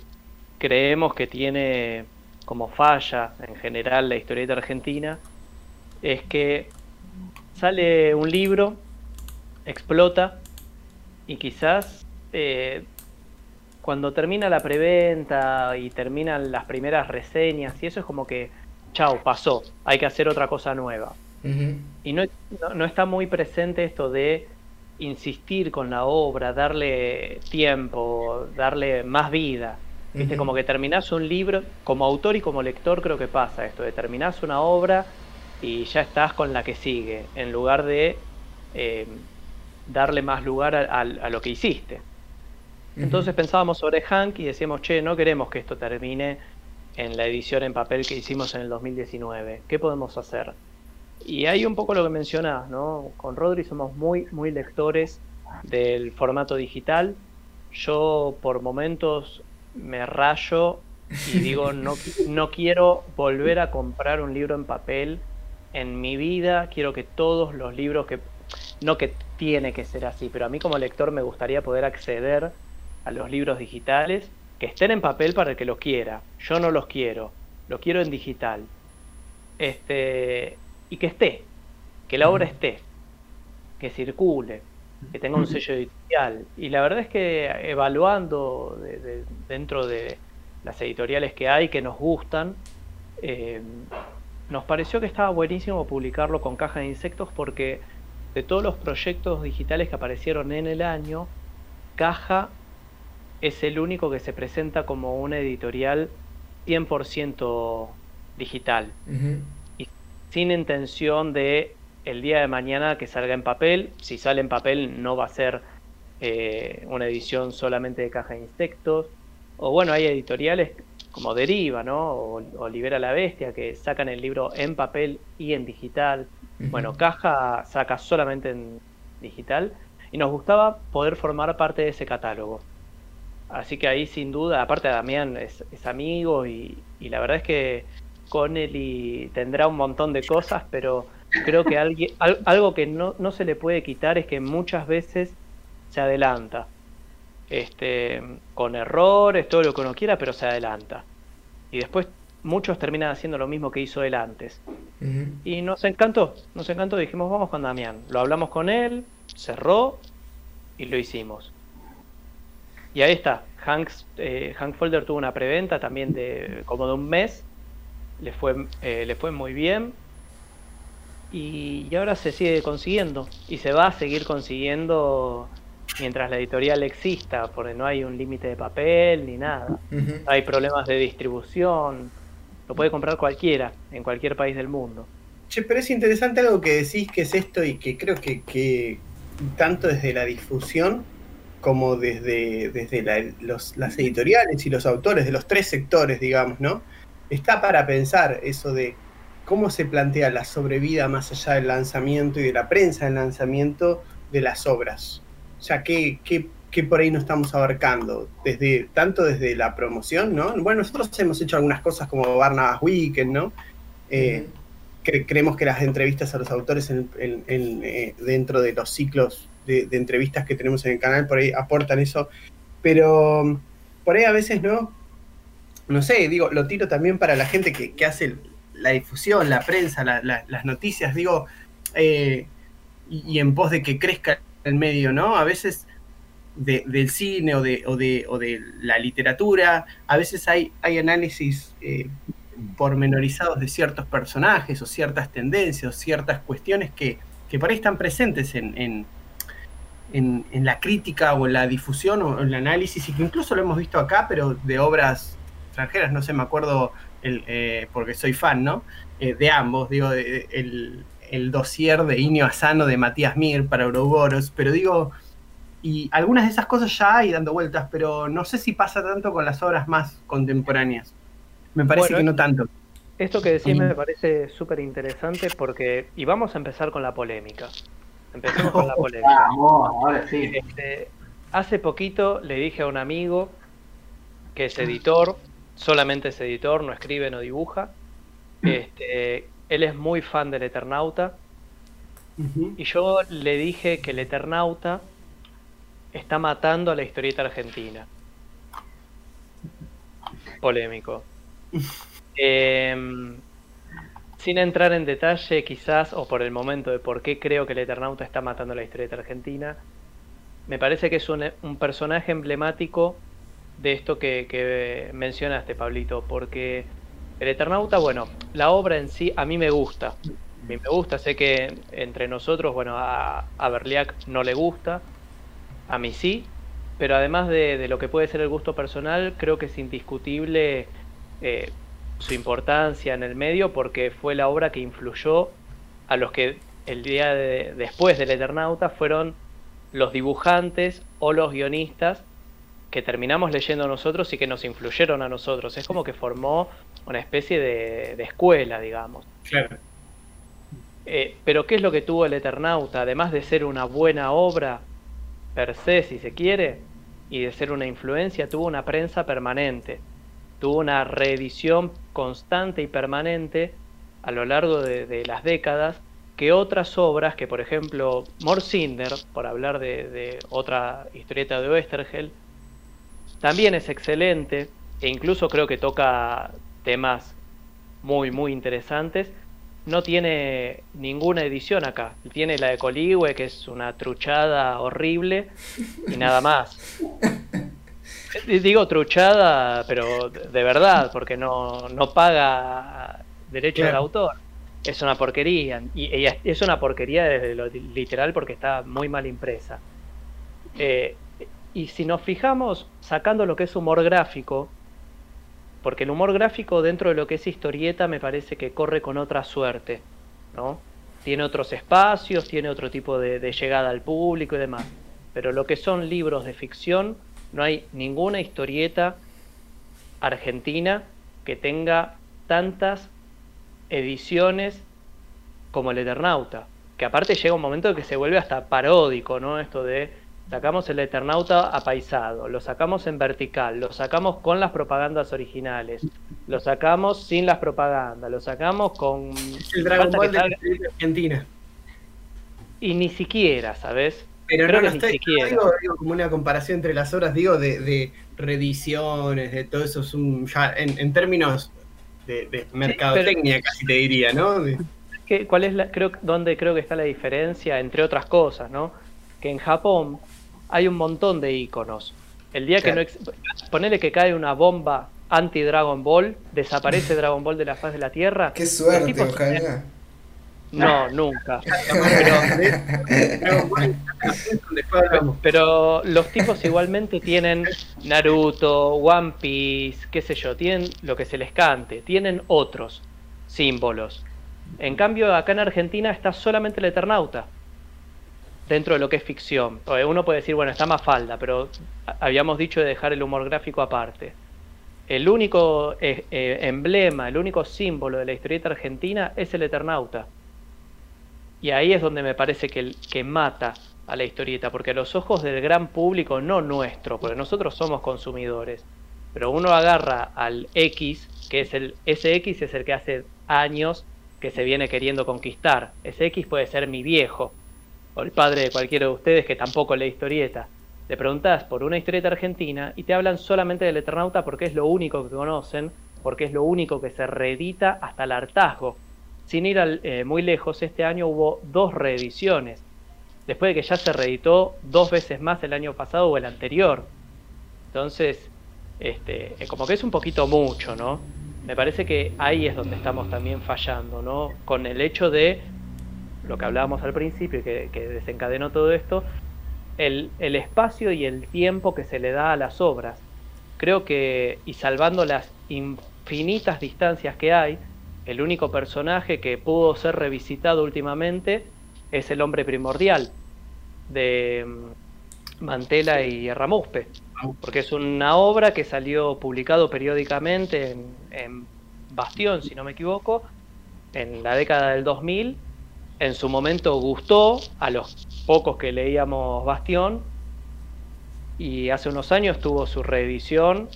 creemos que tiene como falla en general la historieta argentina, es que sale un libro, explota y quizás eh, cuando termina la preventa y terminan las primeras reseñas y eso es como que, chao, pasó, hay que hacer otra cosa nueva. Y no, no, está muy presente esto de insistir con la obra, darle tiempo, darle más vida. ¿Viste? Como que terminás un libro, como autor y como lector creo que pasa esto, de terminás una obra y ya estás con la que sigue, en lugar de eh, darle más lugar a, lo que hiciste. Entonces pensábamos sobre Hank y decíamos, che, no queremos que esto termine en la edición en papel que hicimos en el 2019. ¿Qué podemos hacer? Y hay un poco lo que mencionás, ¿no? Con Rodri somos muy, muy lectores del formato digital. Yo por momentos me rayo y digo, no, no quiero volver a comprar un libro en papel en mi vida, quiero que todos los libros que, no que tiene que ser así, pero a mí como lector me gustaría poder acceder a los libros digitales que estén en papel para el que los quiera. Yo no los quiero, los quiero en digital. Este, y que esté, que la obra esté, que circule que tenga un sello editorial. Y la verdad es que evaluando dentro de las editoriales que hay que nos gustan, eh, nos pareció que estaba buenísimo publicarlo con caja de insectos porque de todos los proyectos digitales que aparecieron en el año, Caja es el único que se presenta como una editorial 100% digital y sin intención de el día de mañana que salga en papel. Si sale en papel no va a ser eh, una edición solamente de caja de insectos. O bueno, hay editoriales como Deriva, ¿no? O, Libera la Bestia, que sacan el libro en papel y en digital. Bueno, Caja saca solamente en digital. Y nos gustaba poder formar parte de ese catálogo. Así que ahí sin duda, aparte de Damián es, amigo y, la verdad es que Connelly tendrá un montón de cosas, pero creo que alguien, algo que no, no, se le puede quitar es que muchas veces se adelanta. Este, con errores, todo lo que uno quiera, pero se adelanta. Y después muchos terminan haciendo lo mismo que hizo él antes. Y nos encantó, nos encantó, dijimos, vamos con Damián. Lo hablamos con él, cerró y lo hicimos. Y ahí está, Hanks, eh, Hank Folder tuvo una preventa también de como de un mes, le fue, eh, le fue muy bien, y, ahora se sigue consiguiendo y se va a seguir consiguiendo mientras la editorial exista, porque no hay un límite de papel ni nada. Hay problemas de distribución, lo puede comprar cualquiera en cualquier país del mundo. Che, pero es interesante algo que decís que es esto y que creo que, que tanto desde la difusión como desde, desde las editoriales y los autores de los tres sectores, digamos, ¿no? Está para pensar eso de cómo se plantea la sobrevida más allá del lanzamiento y de la prensa del lanzamiento de las obras. O sea, ¿qué, qué, por ahí no estamos abarcando? Desde, tanto desde la promoción, ¿no? Bueno, nosotros hemos hecho algunas cosas como Barnabas Weekend, ¿no? Eh, creemos que las entrevistas a los autores eh, dentro de los ciclos de, entrevistas que tenemos en el canal por ahí aportan eso, pero por ahí a veces no, no sé, digo, lo tiro también para la gente que, hace la difusión, la prensa, las noticias, digo, eh, y, en pos de que crezca el medio, ¿no? A veces del cine o de, o de, o de, la literatura, a veces hay, hay análisis eh, pormenorizados de ciertos personajes o ciertas tendencias o ciertas cuestiones que, que por ahí están presentes en, en, en, la crítica o en la difusión o en el análisis, y que incluso lo hemos visto acá, pero de obras extranjeras, no sé, me acuerdo, el, eh, porque soy fan, ¿no? Eh, de ambos, digo, el, el dossier de Inio Asano de Matías Mir para Ouroboros, pero digo, y algunas de esas cosas ya hay dando vueltas, pero no sé si pasa tanto con las obras más contemporáneas. Me parece que no tanto. Esto que decís me parece súper interesante porque, y vamos a empezar con la polémica. Empecemos con la polémica. Este, hace poquito le dije a un amigo que es editor, solamente es editor, no escribe, no dibuja. Este, él es muy fan del Eternauta. Y yo le dije que el Eternauta está matando a la historieta argentina. Polémico. Em, sin entrar en detalle, quizás, o por el momento de por qué creo que el Eternauta está matando a la historieta argentina, me parece que es un, personaje emblemático de esto que, mencionaste, Pablito, porque el Eternauta, bueno, la obra en sí a mí me gusta. A mí me gusta, sé que entre nosotros, bueno, a, a Berliac no le gusta, a mí sí, pero además de, lo que puede ser el gusto personal, creo que es indiscutible eh, su importancia en el medio porque fue la obra que influyó a los que el día después del Eternauta fueron los dibujantes o los guionistas que terminamos leyendo nosotros y que nos influyeron a nosotros. Es como que formó una especie de, escuela, digamos. Claro. Eh, pero ¿qué es lo que tuvo el Eternauta? Además de ser una buena obra per se, si se quiere, y de ser una influencia, tuvo una prensa permanente tuvo una reedición constante y permanente a lo largo de, las décadas que otras obras, que por ejemplo Morsinder, por hablar de, otra historieta de Oestergel, también es excelente e incluso creo que toca temas muy muy interesantes. No tiene ninguna edición acá. Tiene la de Coligüe, que es una truchada horrible, y nada más. Digo truchada, pero de verdad, porque no, no paga derecho del autor. Es una porquería. Y, es una porquería desde lo literal porque está muy mal impresa. Eh, y si nos fijamos, sacando lo que es humor gráfico, porque el humor gráfico dentro de lo que es historieta me parece que corre con otra suerte, ¿no? Tiene otros espacios, tiene otro tipo de llegada al público y demás. Pero lo que son libros de ficción, no hay ninguna historieta argentina que tenga tantas ediciones como el Eternauta. Que aparte llega un momento que se vuelve hasta paródico, ¿no? Esto de sacamos el Eternauta apaisado, lo sacamos en vertical, lo sacamos con las propagandas originales, lo sacamos sin las propagandas, lo sacamos con... El Dragon Ball de Argentina. Y ni siquiera, ¿sabes? Pero no, no estoy, digo, como una comparación entre las obras, digo, de, de reediciones, de todo eso, es un, ya en, términos de, mercadotecnia casi te diría, ¿no? ¿Cuál es la, creo, dónde creo que está la diferencia, entre otras cosas, ¿no? Que en Japón hay un montón de iconos. El día que no... Ponele que cae una bomba anti-Dragon Ball, desaparece Dragon Ball de la faz de la Tierra. Qué suerte, ojalá. No, nunca. Pero, los tipos igualmente tienen Naruto, One Piece, qué sé yo, tienen lo que se les cante, tienen otros símbolos. En cambio, acá en Argentina está solamente el Eternauta. Dentro de lo que es ficción. Uno puede decir, bueno, está más falda, pero habíamos dicho de dejar el humor gráfico aparte. El único eh, eh, emblema, el único símbolo de la historieta argentina es el Eternauta. Y ahí es donde me parece que, que mata a la historieta, porque a los ojos del gran público, no nuestro, porque nosotros somos consumidores, pero uno agarra al X, que es el, ese X es el que hace años que se viene queriendo conquistar. Ese X puede ser mi viejo, el padre de cualquiera de ustedes que tampoco lee historieta. Le preguntás por una historieta argentina y te hablan solamente del Eternauta porque es lo único que conocen, porque es lo único que se reedita hasta el hartazgo. Sin ir eh, muy lejos, este año hubo dos reediciones, después de que ya se reeditó dos veces más el año pasado o el anterior. Entonces, este, como que es un poquito mucho, ¿no? Me parece que ahí es donde estamos también fallando, ¿no? Con el hecho de lo que hablábamos al principio y que, desencadenó todo esto, el, espacio y el tiempo que se le da a las obras. Creo que, y salvando las infinitas distancias que hay, el único personaje que pudo ser revisitado últimamente es el hombre primordial de mm, Mantela y Ramuspe porque es una obra que salió publicado periódicamente en, Bastión, si no me equivoco, en la década del 2000. En su momento gustó a los pocos que leíamos Bastión y hace unos años tuvo su reedición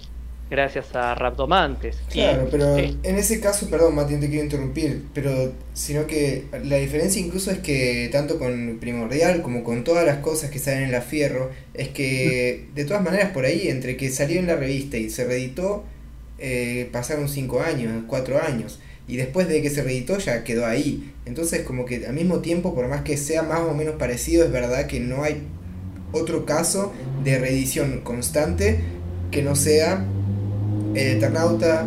gracias a Raptomantes. Claro, pero en ese caso, perdón, Mati, te quiero interrumpir, pero sino que la diferencia incluso es que tanto con Primordial como con todas las cosas que salen en la Fierro, es que de todas maneras por ahí, entre que salió en la revista y se reeditó, eh, pasaron 5 años, 4 años. Y después de que se reeditó ya quedó ahí. Entonces como que al mismo tiempo, por más que sea más o menos parecido, es verdad que no hay otro caso de reedición constante que no sea el Eternauta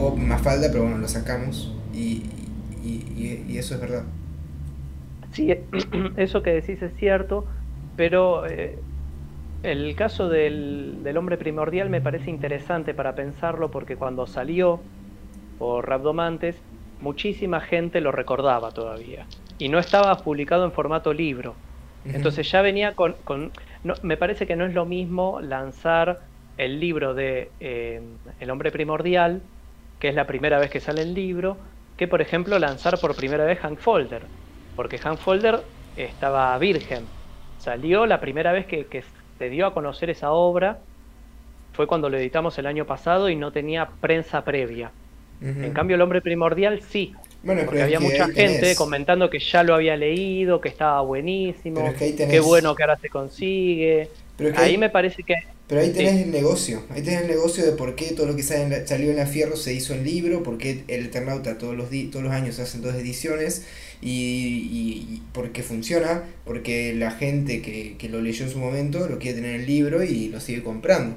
o Mafalda, pero bueno, lo sacamos y, eso es verdad. Sí, eso que decís es cierto, pero eh, el caso del, del, hombre primordial me parece interesante para pensarlo porque cuando salió por Rabdomantes, muchísima gente lo recordaba todavía y no estaba publicado en formato libro. Entonces ya venía con... con no, me parece que no es lo mismo lanzar el libro de eh, El hombre primordial, que es la primera vez que sale el libro, que por ejemplo lanzar por primera vez Hank Folder, porque Hank Folder estaba virgen. Salió la primera vez que, se dio a conocer esa obra, fue cuando lo editamos el año pasado y no tenía prensa previa. En cambio, El hombre primordial sí. porque había mucha gente comentando que ya lo había leído, que estaba buenísimo, qué bueno que ahora se consigue. ahí me parece que pero ahí tenés el negocio, ahí tenés el negocio de por qué todo lo que salió en la Fierro se hizo en libro, por qué el Eternauta todos los, todos los años hacen dos ediciones y, y, porque funciona, porque la gente que, lo leyó en su momento lo quiere tener en el libro y lo sigue comprando.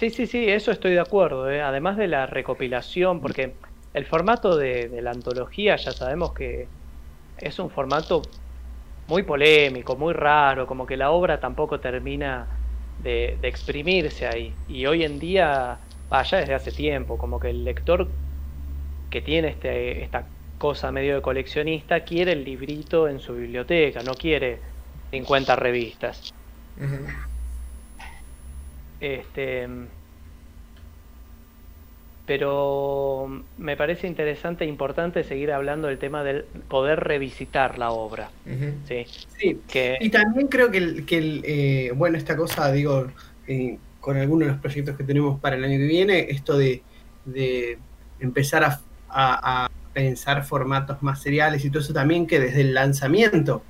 Sí, sí, sí, eso estoy de acuerdo, ¿eh? además de la recopilación, porque el formato de, la antología ya sabemos que es un formato muy polémico, muy raro, como que la obra tampoco termina de, exprimirse ahí. Y hoy en día, vaya desde hace tiempo, como que el lector que tiene este, esta cosa medio de coleccionista quiere el librito en su biblioteca, no quiere 50 revistas. Este pero me parece interesante e importante seguir hablando del tema del poder revisitar la obra. ¿sí? sí. Que... Y también creo que, el, que eh, bueno, esta cosa, digo, eh, con algunos de los proyectos que tenemos para el año que viene, esto de, empezar a, a, pensar formatos más seriales y todo eso también, que desde el lanzamiento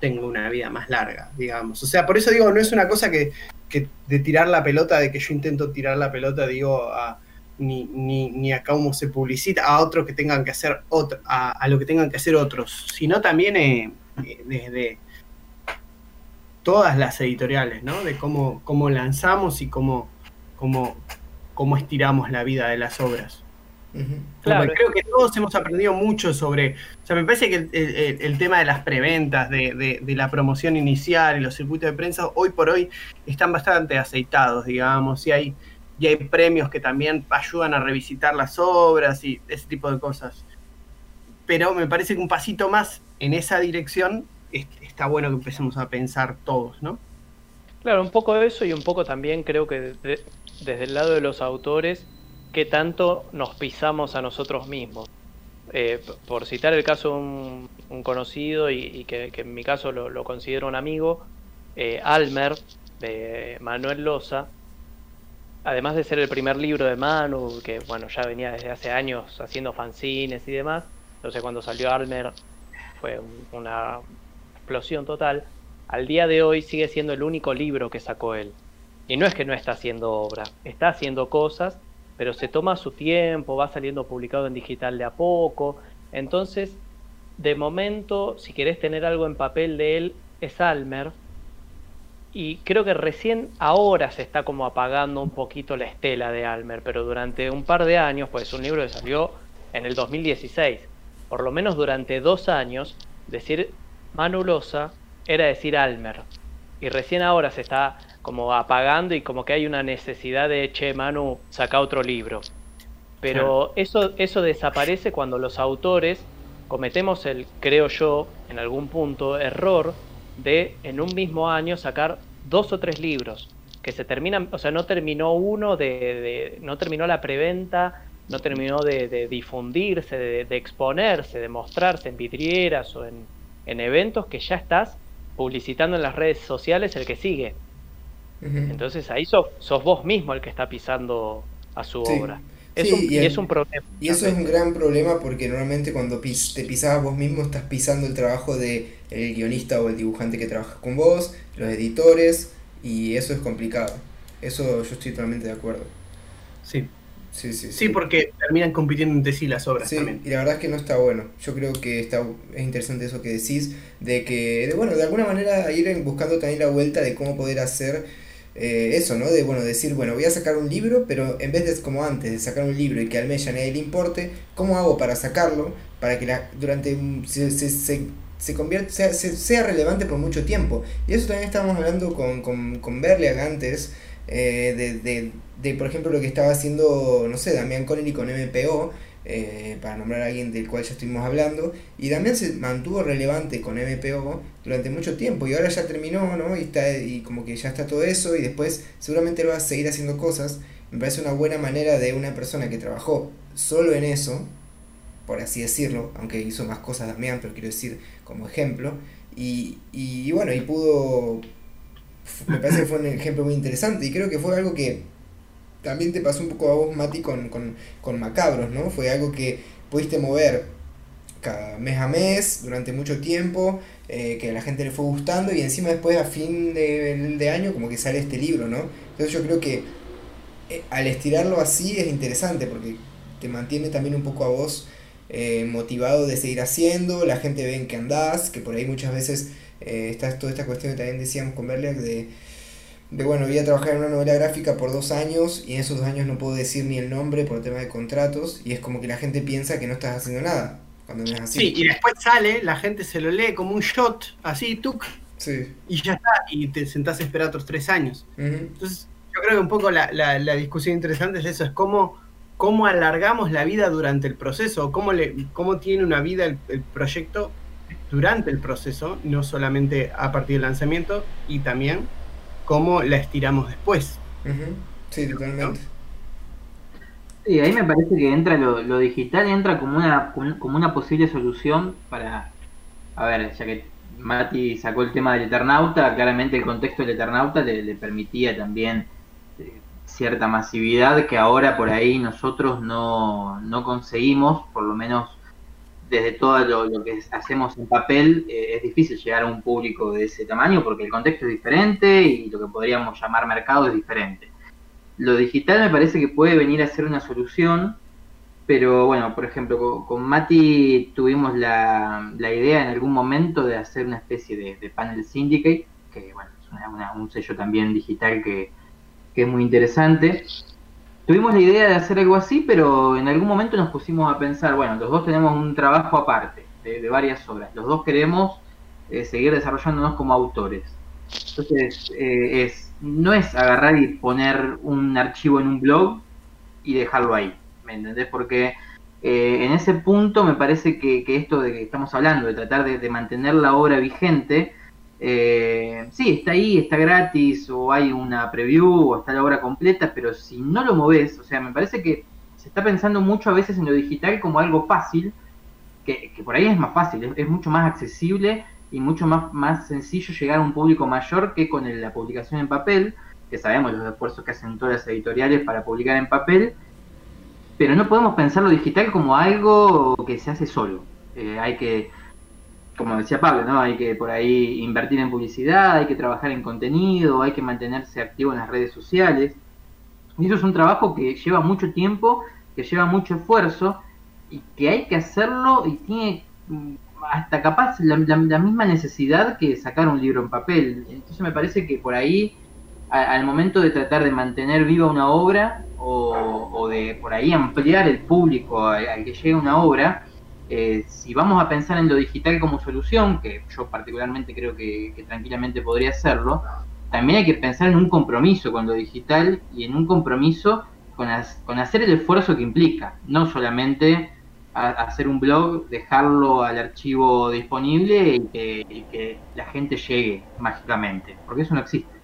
tenga una vida más larga, digamos. O sea, por eso digo, no es una cosa que, que de tirar la pelota, de que yo intento tirar la pelota, digo, a ni, ni, ni, a cómo se publicita, a otros que tengan que hacer otro, a, lo que tengan que hacer otros, sino también eh, eh, desde todas las editoriales, ¿no? De cómo, cómo lanzamos y cómo, cómo, cómo estiramos la vida de las obras. Claro. Creo que todos hemos aprendido mucho sobre. O sea, me parece que el, tema de las preventas, de, de, la promoción inicial y los circuitos de prensa, hoy por hoy están bastante aceitados, digamos. Y hay, y hay premios que también ayudan a revisitar las obras y ese tipo de cosas. Pero me parece que un pasito más en esa dirección está bueno que empecemos a pensar todos, ¿no? Claro, un poco de eso y un poco también creo que desde el lado de los autores, que tanto nos pisamos a nosotros mismos. Eh, por citar el caso de un, conocido y, que, en mi caso lo, considero un amigo, eh, Almer, de Manuel Loza, además de ser el primer libro de Manu, que bueno, ya venía desde hace años haciendo fanzines y demás, entonces cuando salió Almer fue una explosión total, al día de hoy sigue siendo el único libro que sacó él. Y no es que no está haciendo obra, está haciendo cosas pero se toma su tiempo, va saliendo publicado en digital de a poco. Entonces, de momento, si querés tener algo en papel de él, es Almer. Y creo que recién ahora se está como apagando un poquito la estela de Almer, pero durante un par de años, pues un libro que salió en el 2016, por lo menos durante dos años, decir Manulosa era decir Almer. Y recién ahora se está como apagando y como que hay una necesidad de, che, Manu, saca otro libro. Pero eso, eso desaparece cuando los autores cometemos el, creo yo, en algún punto, error de en un mismo año sacar dos o tres libros que se terminan, o sea, no terminó uno de, no terminó la preventa, no terminó de, difundirse, de, exponerse, de mostrarse en vidrieras o en, en eventos que ya estás publicitando en las redes sociales el que sigue. Entonces ahí sos, vos mismo el que está pisando a su obra. Es un, y, es un problema. Y eso es un gran problema porque normalmente cuando te pisabas vos mismo estás pisando el trabajo del el guionista o el dibujante que trabaja con vos, los editores, y eso es complicado. Eso yo estoy totalmente de acuerdo. Sí. Sí, sí, sí. porque terminan compitiendo entre sí las obras también. Y la verdad es que no está bueno. Yo creo que está, es interesante eso que decís, de que, de, bueno, de alguna manera ir buscando también la vuelta de cómo poder hacer eh, eso, ¿no? De, bueno, decir, bueno, voy a sacar un libro, pero en vez de, como antes, de sacar un libro y que al mes ya nadie le importe, ¿cómo hago para sacarlo? Para que la, durante se, se, se, se convierta, sea, relevante por mucho tiempo. Y eso también estábamos hablando con, con, con antes, eh, de, de, de, por ejemplo, lo que estaba haciendo, no sé, Damián Connelly con MPO, eh, para nombrar a alguien del cual ya estuvimos hablando, y también se mantuvo relevante con MPO durante mucho tiempo, y ahora ya terminó, ¿no? Y, está, y como que ya está todo eso, y después seguramente va a seguir haciendo cosas. Me parece una buena manera de una persona que trabajó solo en eso, por así decirlo, aunque hizo más cosas Damián, pero quiero decir como ejemplo, y, y bueno, y pudo, me parece que fue un ejemplo muy interesante, y creo que fue algo que también te pasó un poco a vos, Mati, con, con, Macabros, ¿no? Fue algo que pudiste mover cada mes a mes, durante mucho tiempo, eh, que a la gente le fue gustando y encima después a fin de, año como que sale este libro, ¿no? Entonces yo creo que eh, al estirarlo así es interesante porque te mantiene también un poco a vos eh, motivado de seguir haciendo, la gente ve en que andás, que por ahí muchas veces está toda esta cuestión que también decíamos con Berliak de de bueno, voy a trabajar en una novela gráfica por dos años y en esos dos años no puedo decir ni el nombre por tema de contratos y es como que la gente piensa que no estás haciendo nada cuando no es así. Sí, y después sale, la gente se lo lee como un shot, así, tuk, sí. y ya está, y te sentás a esperar otros tres años. Entonces, yo creo que un poco la, la, discusión interesante es eso, es cómo, cómo alargamos la vida durante el proceso, cómo, le, cómo tiene una vida el, el proyecto durante el proceso, no solamente a partir del lanzamiento, y también cómo la estiramos después. Sí, totalmente. Sí, ahí me parece que entra lo, digital, entra como una, como una posible solución para, a ver, ya que Mati sacó el tema del Eternauta, claramente el contexto del Eternauta le, le permitía también eh, cierta masividad que ahora por ahí nosotros no, no conseguimos, por lo menos desde todo lo, que hacemos en papel, eh, es difícil llegar a un público de ese tamaño porque el contexto es diferente y lo que podríamos llamar mercado es diferente. Lo digital me parece que puede venir a ser una solución, pero bueno, por ejemplo, con, Mati tuvimos la, idea en algún momento de hacer una especie de, panel syndicate, que bueno, es un sello también digital que, que es muy interesante tuvimos la idea de hacer algo así, pero en algún momento nos pusimos a pensar, bueno, los dos tenemos un trabajo aparte de, varias obras, los dos queremos eh, seguir desarrollándonos como autores. Entonces, eh, es, no es agarrar y poner un archivo en un blog y dejarlo ahí, ¿me entendés? Porque Eh, en ese punto me parece que, esto de que estamos hablando, de tratar de, mantener la obra vigente, eh, sí, está ahí, está gratis, o hay una preview, o está la obra completa, pero si no lo moves, o sea, me parece que se está pensando mucho a veces en lo digital como algo fácil, que, por ahí es más fácil, es, mucho más accesible y mucho más, más sencillo llegar a un público mayor que con la publicación en papel, que sabemos los esfuerzos que hacen todas las editoriales para publicar en papel, pero no podemos pensar lo digital como algo que se hace solo. Eh, hay que, como decía Pablo, ¿no? hay que por ahí invertir en publicidad, hay que trabajar en contenido, hay que mantenerse activo en las redes sociales. Y eso es un trabajo que lleva mucho tiempo, que lleva mucho esfuerzo y que hay que hacerlo y tiene mm, hasta capaz la, misma necesidad que sacar un libro en papel. Entonces me parece que por ahí, al momento de tratar de mantener viva una obra, o, de por ahí ampliar el público al, que llegue una obra, eh, si vamos a pensar en lo digital como solución, que yo particularmente creo que, tranquilamente podría hacerlo, también hay que pensar en un compromiso con lo digital y en un compromiso con, hacer el esfuerzo que implica, no solamente hacer un blog, dejarlo al archivo disponible y que, la gente llegue mágicamente, porque eso no existe.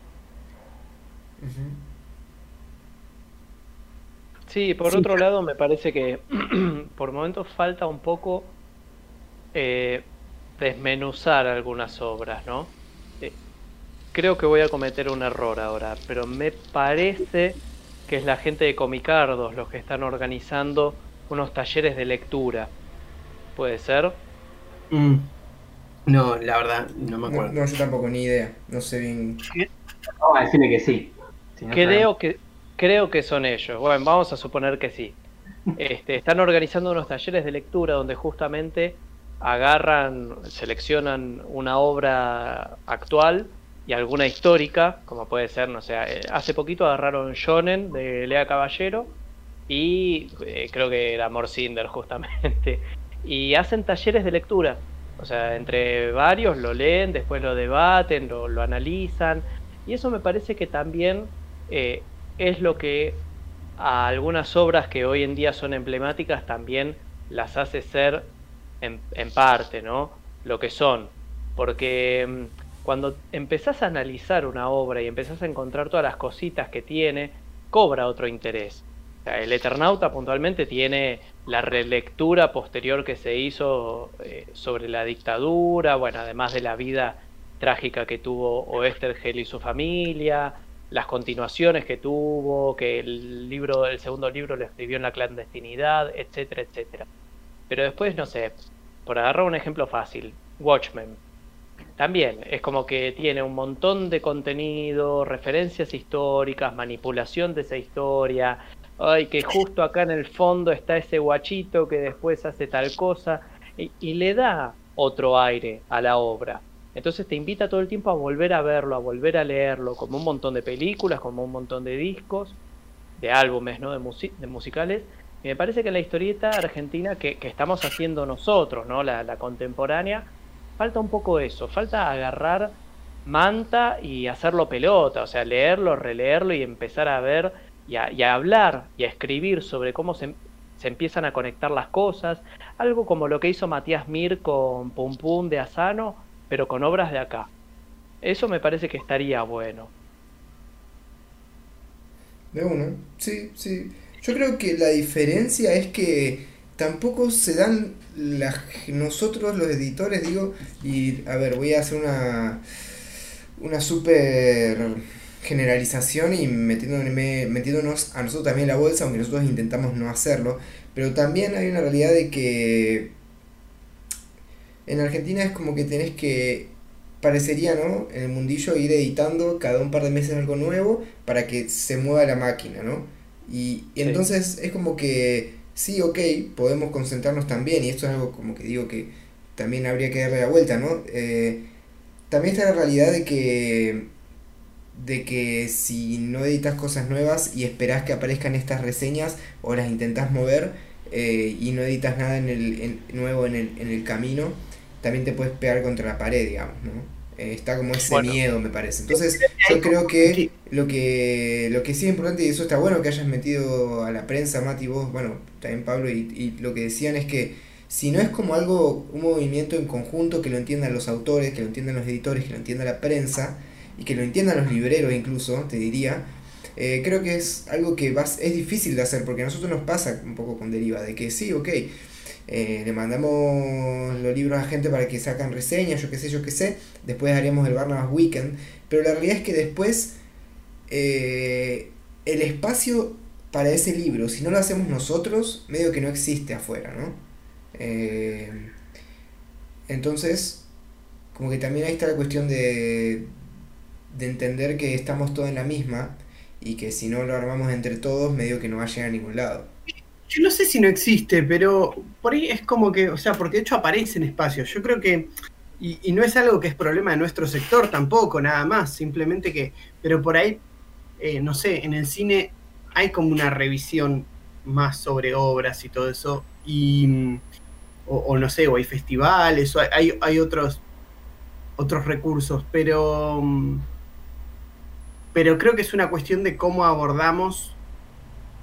Sí, por otro lado me parece que por momentos falta un poco eh, desmenuzar algunas obras, ¿no? Eh, creo que voy a cometer un error ahora, pero me parece que es la gente de Comicardos los que están organizando unos talleres de lectura. ¿Puede ser? Mm. No, la verdad, no me acuerdo. No, yo tampoco, ni idea. No sé bien. Vamos a decirle que sí. creo que Creo que son ellos. Bueno, vamos a suponer que sí. Este, están organizando unos talleres de lectura donde justamente agarran, seleccionan una obra actual y alguna histórica, como puede ser, no sé, eh, hace poquito agarraron Shonen de Lea Caballero y eh, creo que era Morcinder justamente, y hacen talleres de lectura. O sea, entre varios lo leen, después lo debaten, lo, analizan, y eso me parece que también eh, es lo que a algunas obras que hoy en día son emblemáticas también las hace ser en, parte, ¿no? Lo que son. Porque mm, cuando empezás a analizar una obra y empezás a encontrar todas las cositas que tiene, cobra otro interés. el Eternauta puntualmente tiene la relectura posterior que se hizo eh, sobre la dictadura, bueno, además de la vida trágica que tuvo Oestergel y su familia, las continuaciones que tuvo, que el libro, el segundo libro lo escribió en la clandestinidad, etcétera, etcétera. Pero después, no sé, por agarrar un ejemplo fácil, Watchmen. También es como que tiene un montón de contenido, referencias históricas, manipulación de esa historia. Ay, que justo acá en el fondo está ese guachito que después hace tal cosa. y le da otro aire a la obra. Entonces te invita todo el tiempo a volver a verlo, a volver a leerlo, como un montón de películas, como un montón de discos, de álbumes, ¿no? De, de musicales. Y me parece que en la historieta argentina que, estamos haciendo nosotros, ¿no? La, contemporánea, falta un poco eso, falta agarrar manta y hacerlo pelota, o sea, leerlo, releerlo y empezar a ver y a, hablar y a escribir sobre cómo se, se, empiezan a conectar las cosas. Algo como lo que hizo Matías Mir con Pum Pum de Asano, pero con obras de acá. Eso me parece que estaría bueno. De uno, sí, sí. Yo creo que la diferencia es que tampoco se dan las, nosotros los editores, digo, y a ver, voy a hacer una, una super generalización y metiéndonos a nosotros también en la bolsa, aunque nosotros intentamos no hacerlo, pero también hay una realidad de que en Argentina es como que tenés que, parecería, ¿no? En el mundillo ir editando cada un par de meses algo nuevo para que se mueva la máquina, ¿no? Y, entonces es como que, sí, ok, podemos concentrarnos también, y esto es algo como que digo que también habría que darle la vuelta, ¿no? Eh, también está la realidad de que de que si no editas cosas nuevas y esperás que aparezcan estas reseñas o las intentás mover eh, y no editas nada en el, nuevo en el, en el camino, también te puedes pegar contra la pared, digamos, ¿no? Eh, está como ese miedo, me parece. Entonces, yo creo que lo que lo que sí es importante, y eso está bueno que hayas metido a la prensa, Mati, vos, bueno, también Pablo, y, y lo que decían es que si no es como algo, un movimiento en conjunto que lo entiendan los autores, que lo entiendan los editores, que lo entienda la prensa, y que lo entiendan los libreros incluso, te diría, eh, creo que es algo que es difícil de hacer, porque a nosotros nos pasa un poco con Deriva, de que sí, ok, eh, le mandamos los libros a gente para que sacan reseñas, yo qué sé, yo qué sé, después haremos el Barnabas Weekend, pero la realidad es que después eh, el espacio para ese libro, si no lo hacemos nosotros, medio que no existe afuera, ¿no? entonces, como que también ahí está la cuestión de, de entender que estamos todos en la misma y que si no lo armamos entre todos, medio que no va a llegar a ningún lado. Yo no sé si no existe, pero por ahí es como que, o sea, porque de hecho aparece en espacios. Yo creo que, y, no es algo que es problema de nuestro sector tampoco, nada más, simplemente que, pero por ahí, eh, no sé, en el cine hay como una revisión más sobre obras y todo eso, y, o, no sé, o hay festivales, o hay, hay otros, otros recursos, pero pero creo que es una cuestión de cómo abordamos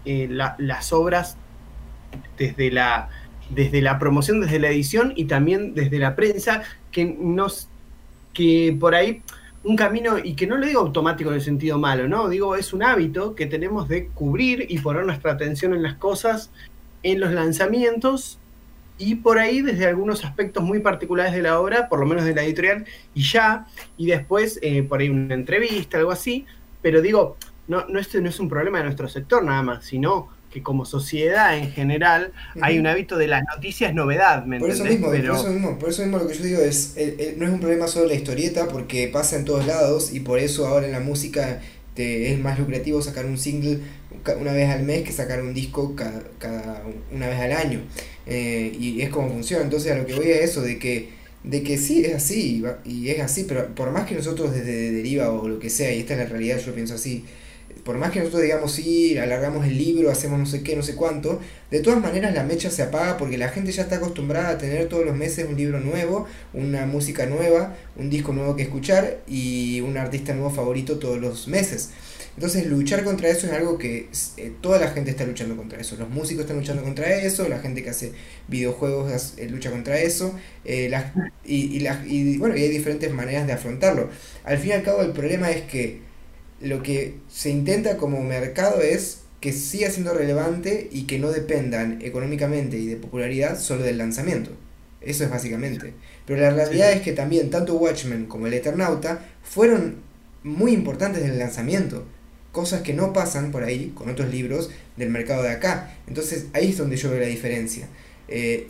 eh, las obras desde la, desde la promoción, desde la edición y también desde la prensa, que, nos, que por ahí un camino, y que no lo digo automático en el sentido malo, ¿no? Digo, es un hábito que tenemos de cubrir y poner nuestra atención en las cosas, en los lanzamientos, y por ahí desde algunos aspectos muy particulares de la obra, por lo menos de la editorial, y ya, y después eh, por ahí una entrevista, algo así, pero digo, no, no, este no es un problema de nuestro sector nada más, sino que como sociedad en general hay un hábito de las noticias novedad, ¿me por Eso mismo, por, eso mismo, por eso mismo lo que yo digo es, no es un problema solo la historieta porque pasa en todos lados y por eso ahora en la música te, es más lucrativo sacar un single una vez al mes que sacar un disco cada, cada una vez al año. Eh, y es como funciona. Entonces a lo que voy a eso de que de que sí, es así, y es así, pero por más que nosotros desde deriva o lo que sea, y esta es la realidad, yo pienso así, por más que nosotros digamos sí, alargamos el libro, hacemos no sé qué, no sé cuánto, de todas maneras la mecha se apaga porque la gente ya está acostumbrada a tener todos los meses un libro nuevo, una música nueva, un disco nuevo que escuchar y un artista nuevo favorito todos los meses. Entonces luchar contra eso es algo que eh, toda la gente está luchando contra eso. Los músicos están luchando contra eso, la gente que hace videojuegos eh, lucha contra eso, eh, y, y, y, bueno, y hay diferentes maneras de afrontarlo. Al fin y al cabo el problema es que lo que se intenta como mercado es que siga siendo relevante y que no dependan económicamente y de popularidad solo del lanzamiento. Eso es básicamente. Pero la realidad es que también tanto Watchmen como el Eternauta fueron muy importantes en el lanzamiento cosas que no pasan por ahí con otros libros del mercado de acá. Entonces ahí es donde yo veo la diferencia. Eh,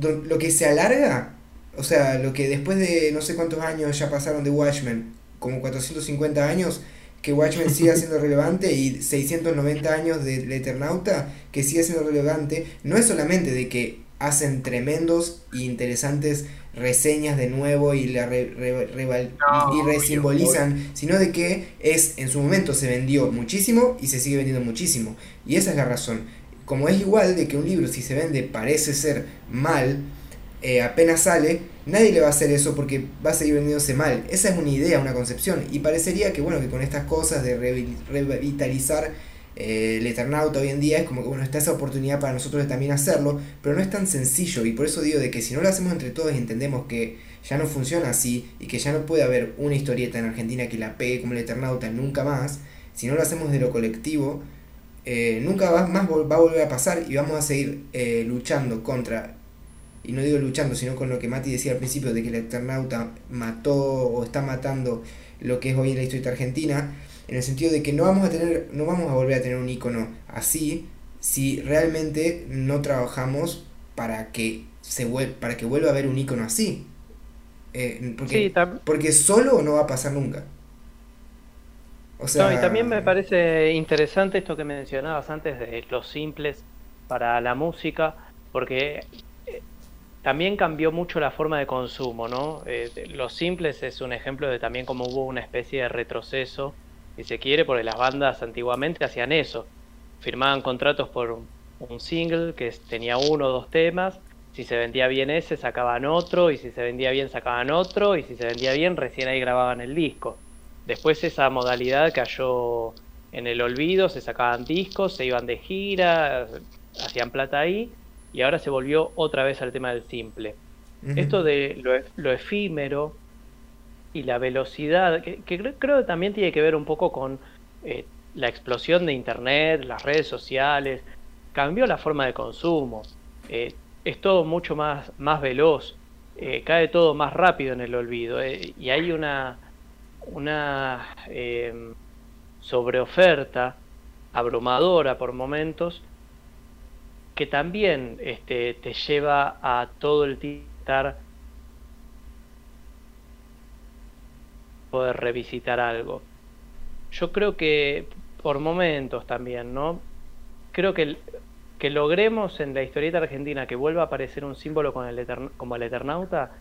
lo que se alarga, o sea, lo que después de no sé cuántos años ya pasaron de Watchmen, como 450 años, que Watchmen siga siendo relevante y 690 años de Eternauta que sigue siendo relevante, no es solamente de que hacen tremendos e interesantes reseñas de nuevo y la y resimbolizan, sino de que es en su momento se vendió muchísimo y se sigue vendiendo muchísimo. Y esa es la razón. Como es igual de que un libro si se vende parece ser mal, eh, apenas sale, nadie le va a hacer eso porque va a seguir vendiéndose mal. Esa es una idea, una concepción. Y parecería que bueno, que con estas cosas de revitalizar eh, el Eternauta hoy en día es como que bueno, está esa oportunidad para nosotros también hacerlo, pero no es tan sencillo y por eso digo de que si no lo hacemos entre todos y entendemos que ya no funciona así y que ya no puede haber una historieta en Argentina que la pegue como el Eternauta nunca más, si no lo hacemos de lo colectivo, eh, nunca va, más va a volver a pasar y vamos a seguir eh, luchando contra, y no digo luchando, sino con lo que Mati decía al principio, de que el Eternauta mató o está matando lo que es hoy la historieta argentina, en el sentido de que no vamos a tener, no vamos a volver a tener un icono así si realmente no trabajamos para que se para que vuelva a haber un icono así. Eh, porque, porque solo no va a pasar nunca. O sea... y también me parece interesante esto que mencionabas antes de los simples para la música, porque también cambió mucho la forma de consumo, ¿no? Eh, los simples es un ejemplo de también cómo hubo una especie de retroceso si se quiere, porque las bandas antiguamente hacían eso. Firmaban contratos por un single que tenía uno o dos temas, si se vendía bien ese, sacaban otro, y si se vendía bien, sacaban otro, y si se vendía bien, recién ahí grababan el disco. Después esa modalidad cayó en el olvido, se sacaban discos, se iban de gira, hacían plata ahí, y ahora se volvió otra vez al tema del simple. Esto de lo, efímero y la velocidad, que, creo que también tiene que ver un poco con eh, la explosión de Internet, las redes sociales, cambió la forma de consumo. Eh, es todo mucho más, más veloz, eh, cae todo más rápido en el olvido y hay una, una sobreoferta abrumadora por momentos que también este, te lleva a todo el tiempo poder revisitar algo. Yo creo que por momentos también, ¿no? Creo que que logremos en la historieta argentina que vuelva a aparecer un símbolo con el como el Eternauta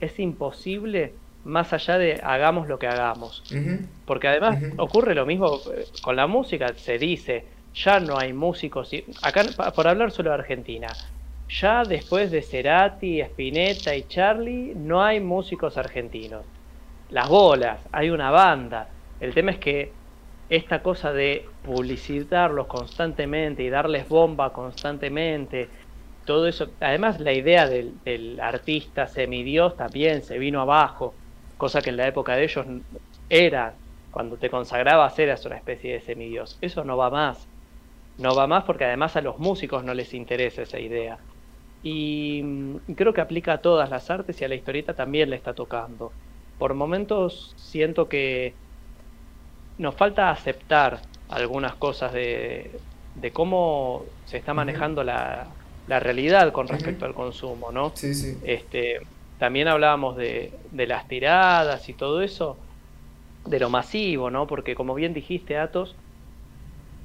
es imposible más allá de hagamos lo que hagamos. Porque además ocurre lo mismo eh, con la música, se dice, ya no hay músicos, acá por hablar solo de Argentina, ya después de Cerati, Spinetta y Charlie, no hay músicos argentinos. Las bolas, hay una banda. El tema es que esta cosa de publicitarlos constantemente y darles bomba constantemente, todo eso, además la idea del, artista semidios también se vino abajo, cosa que en la época de ellos era, cuando te consagrabas eras una especie de semidios, eso no va más, no va más porque además a los músicos no les interesa esa idea. Y mm, creo que aplica a todas las artes y a la historieta también le está tocando. Por momentos siento que nos falta aceptar algunas cosas de, cómo se está manejando la, realidad con respecto al consumo, ¿no? Sí, sí. Este, también hablábamos de, las tiradas y todo eso, de lo masivo, ¿no? Porque como bien dijiste, Atos,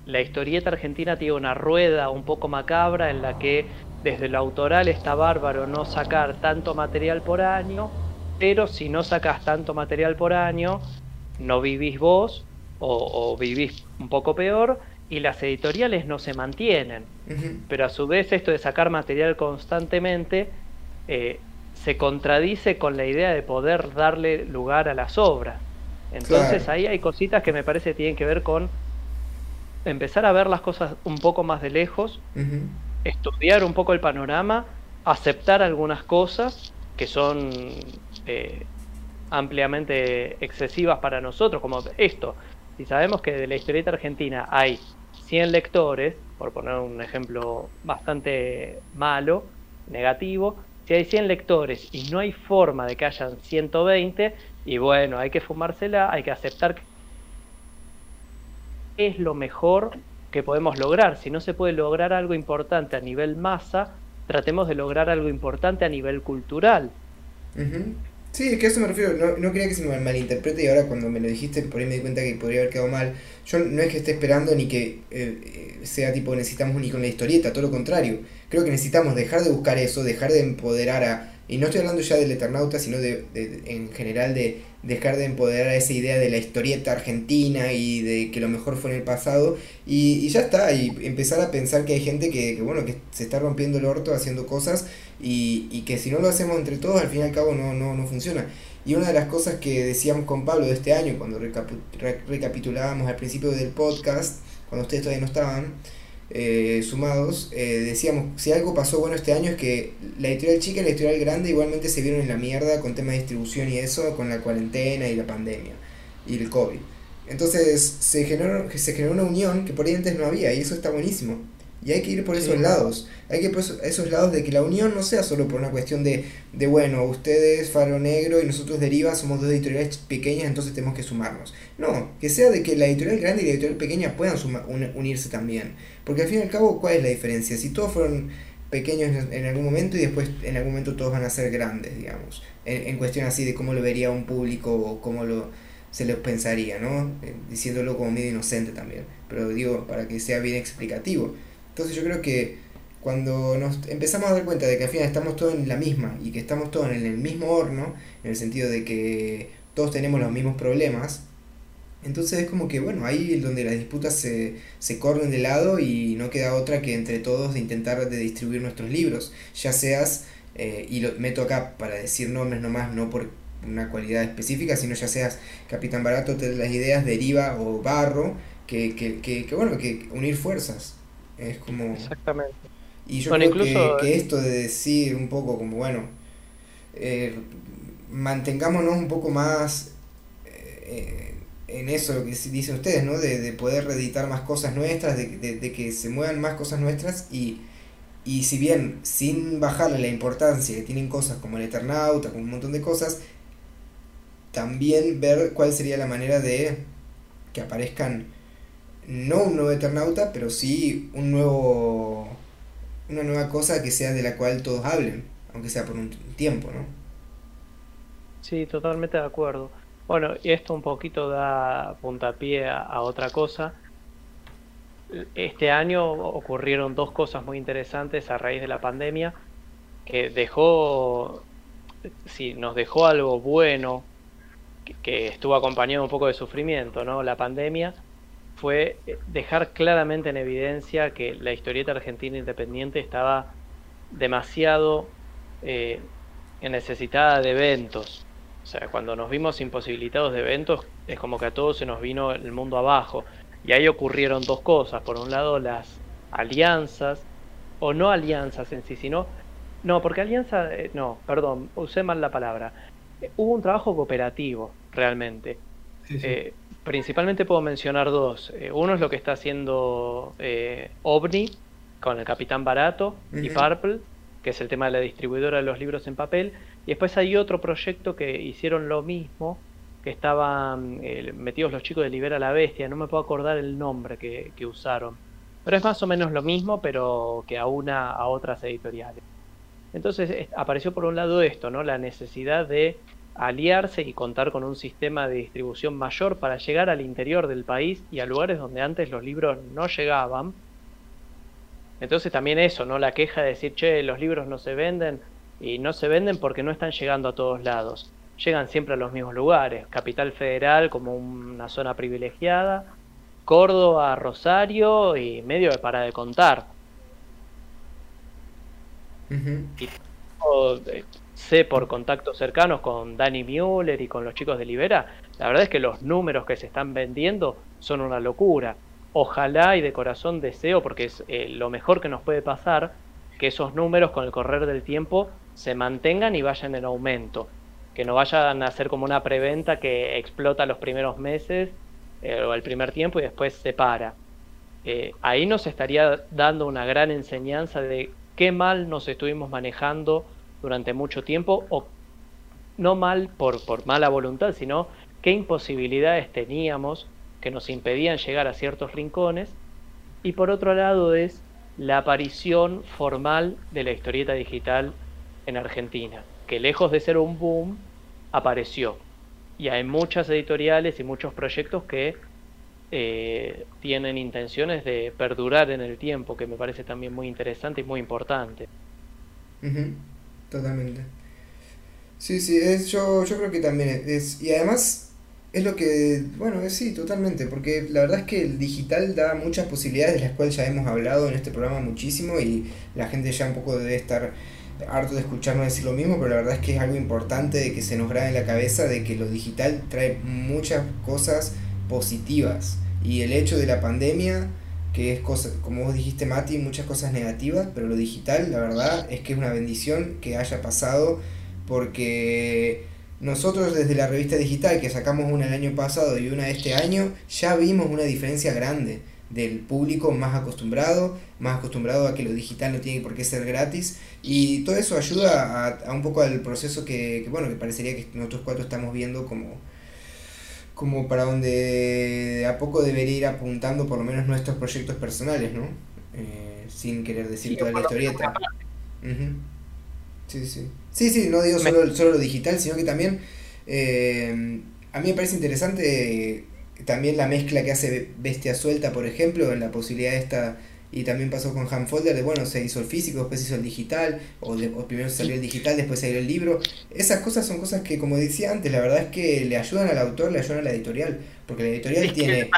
la historieta argentina tiene una rueda un poco macabra en la que desde lo autoral está bárbaro no sacar tanto material por año, pero si no sacas tanto material por año, no vivís vos o, vivís un poco peor y las editoriales no se mantienen. Pero a su vez esto de sacar material constantemente eh, se contradice con la idea de poder darle lugar a las obras. Entonces ahí hay cositas que me parece tienen que ver con empezar a ver las cosas un poco más de lejos, estudiar un poco el panorama, aceptar algunas cosas que son eh, ampliamente excesivas para nosotros, como esto, si sabemos que de la historieta argentina hay 100 lectores, por poner un ejemplo bastante malo, negativo, si hay 100 lectores y no hay forma de que hayan 120, y bueno, hay que fumársela, hay que aceptar que es lo mejor que podemos lograr. Si no se puede lograr algo importante a nivel masa, tratemos de lograr algo importante a nivel cultural. Sí, es que a eso me refiero, no, no quería que se me malinterprete y ahora cuando me lo dijiste por ahí me di cuenta que podría haber quedado mal. Yo no es que esté esperando ni que eh, sea tipo necesitamos un con la historieta, todo lo contrario. Creo que necesitamos dejar de buscar eso, dejar de empoderar a... Y no estoy hablando ya del Eternauta, sino de, en general de dejar de empoderar a esa idea de la historieta argentina y de que lo mejor fue en el pasado y, ya está, y empezar a pensar que hay gente que, bueno, que se está rompiendo el orto haciendo cosas y, que si no lo hacemos entre todos al fin y al cabo no, no, no funciona. Y una de las cosas que decíamos con Pablo de este año, cuando recapitulábamos al principio del podcast, cuando ustedes todavía no estaban, eh, sumados, eh, decíamos, si algo pasó bueno este año es que la editorial chica y la editorial grande igualmente se vieron en la mierda con tema de distribución y eso, con la cuarentena y la pandemia y el COVID. Entonces se generó, se generó una unión que por ahí antes no había y eso está buenísimo. Y hay que ir por esos lados. Hay que ir por esos, lados de que la unión no sea solo por una cuestión de, de, bueno, ustedes, Faro Negro y nosotros Deriva somos dos editoriales pequeñas, entonces tenemos que sumarnos. No, que sea de que la editorial grande y la editorial pequeña puedan unirse también. Porque al fin y al cabo, ¿cuál es la diferencia? Si todos fueron pequeños en algún momento y después en algún momento todos van a ser grandes, digamos. En, en cuestión así de cómo lo vería un público o cómo lo se les pensaría, ¿no? Eh, diciéndolo como medio inocente también. Pero digo, para que sea bien explicativo. Entonces yo creo que cuando nos empezamos a dar cuenta de que al final estamos todos en la misma y que estamos todos en el mismo horno, en el sentido de que todos tenemos los mismos problemas, entonces es como que, bueno, ahí es donde las disputas se, se de lado y no queda otra que entre todos de intentar de distribuir nuestros libros, ya seas eh, y lo meto acá para decir nombres nomás, no por una cualidad específica, sino ya seas Capitán Barato, te las ideas, Deriva o Barro, que, que, que, que, bueno, que unir fuerzas. Es como... Exactamente. Y yo creo que, esto de decir un poco como, bueno, eh, mantengámonos un poco más eh, en eso lo que dicen ustedes, ¿no? De, de poder reeditar más cosas nuestras, de, de, que se muevan más cosas nuestras y, y si bien sin bajarle la importancia que tienen cosas como el Eternauta, como un montón de cosas, también ver cuál sería la manera de que aparezcan no un nuevo Eternauta, pero sí un nuevo una nueva cosa que sea de la cual todos hablen, aunque sea por un tiempo, ¿no? Sí, totalmente de acuerdo. Bueno, y esto un poquito da puntapié a, otra cosa. Este año ocurrieron dos cosas muy interesantes a raíz de la pandemia, que dejó, sí, nos dejó algo bueno, que, estuvo acompañado un poco de sufrimiento, ¿no? La pandemia fue dejar claramente en evidencia que la historieta argentina independiente estaba demasiado eh, necesitada de eventos. O sea, cuando nos vimos imposibilitados de eventos, es como que a todos se nos vino el mundo abajo. Y ahí ocurrieron dos cosas. Por un lado, las alianzas, o no alianzas en sí, sino... No, porque alianza... Eh, no, perdón, usé mal la palabra. Eh, hubo un trabajo cooperativo, realmente. Eh, principalmente puedo mencionar dos. uno es lo que está haciendo OVNI con el Capitán Barato y Purple, que es el tema de la distribuidora de los libros en papel. Y después hay otro proyecto que hicieron lo mismo, que estaban eh, metidos los chicos de Libera la Bestia, no me puedo acordar el nombre que, usaron. Pero es más o menos lo mismo, pero que aúna a otras editoriales. Entonces apareció por un lado esto, ¿no? La necesidad de aliarse y contar con un sistema de distribución mayor para llegar al interior del país y a lugares donde antes los libros no llegaban. Entonces también eso, ¿no? La queja de decir, che, los libros no se venden, y no se venden porque no están llegando a todos lados. Llegan siempre a los mismos lugares. Capital Federal como una zona privilegiada, Córdoba, Rosario y medio de para de contar. Y eh, sé por contactos cercanos con Danny Mueller y con los chicos de Libera, la verdad es que los números que se están vendiendo son una locura. Ojalá y de corazón deseo, porque es eh, lo mejor que nos puede pasar, que esos números con el correr del tiempo se mantengan y vayan en aumento. Que no vayan a ser como una preventa que explota los primeros meses eh, o el primer tiempo y después se para. Eh, ahí nos estaría dando una gran enseñanza de qué mal nos estuvimos manejando durante mucho tiempo, o no mal por, por mala voluntad, sino qué imposibilidades teníamos que nos impedían llegar a ciertos rincones. Y por otro lado es la aparición formal de la historieta digital en Argentina, que lejos de ser un boom, apareció. Y hay muchas editoriales y muchos proyectos que eh, tienen intenciones de perdurar en el tiempo, que me parece también muy interesante y muy importante. Totalmente. Sí, sí, es, yo, yo creo que también es... Y además es lo que... Bueno, sí, totalmente, porque la verdad es que el digital da muchas posibilidades de las cuales ya hemos hablado en este programa muchísimo y la gente ya un poco debe estar harto de escucharnos decir lo mismo, pero la verdad es que es algo importante de que se nos grabe en la cabeza de que lo digital trae muchas cosas positivas. Y el hecho de la pandemia, que es cosa, como vos dijiste Mati, muchas cosas negativas, pero lo digital, la verdad es que es una bendición que haya pasado porque nosotros desde la revista digital, que sacamos una el año pasado y una este año, ya vimos una diferencia grande del público más acostumbrado, más acostumbrado a que lo digital no tiene por qué ser gratis y todo eso ayuda a, un poco al proceso que, bueno, que parecería que nosotros cuatro estamos viendo como, como para donde a poco debería ir apuntando por lo menos nuestros proyectos personales, ¿no? Eh, sin querer decir toda la historieta. Sí, sí. Sí, sí, no digo solo, solo lo digital, sino que también eh, a mí me parece interesante también la mezcla que hace Bestia Suelta, por ejemplo, en la posibilidad esta, y también pasó con Handfolder, de bueno, se hizo el físico, después se hizo el digital, o, primero salió el digital, después salió el libro. Esas cosas son cosas que, como decía antes, la verdad es que le ayudan al autor, le ayudan a la editorial, porque la editorial tiene,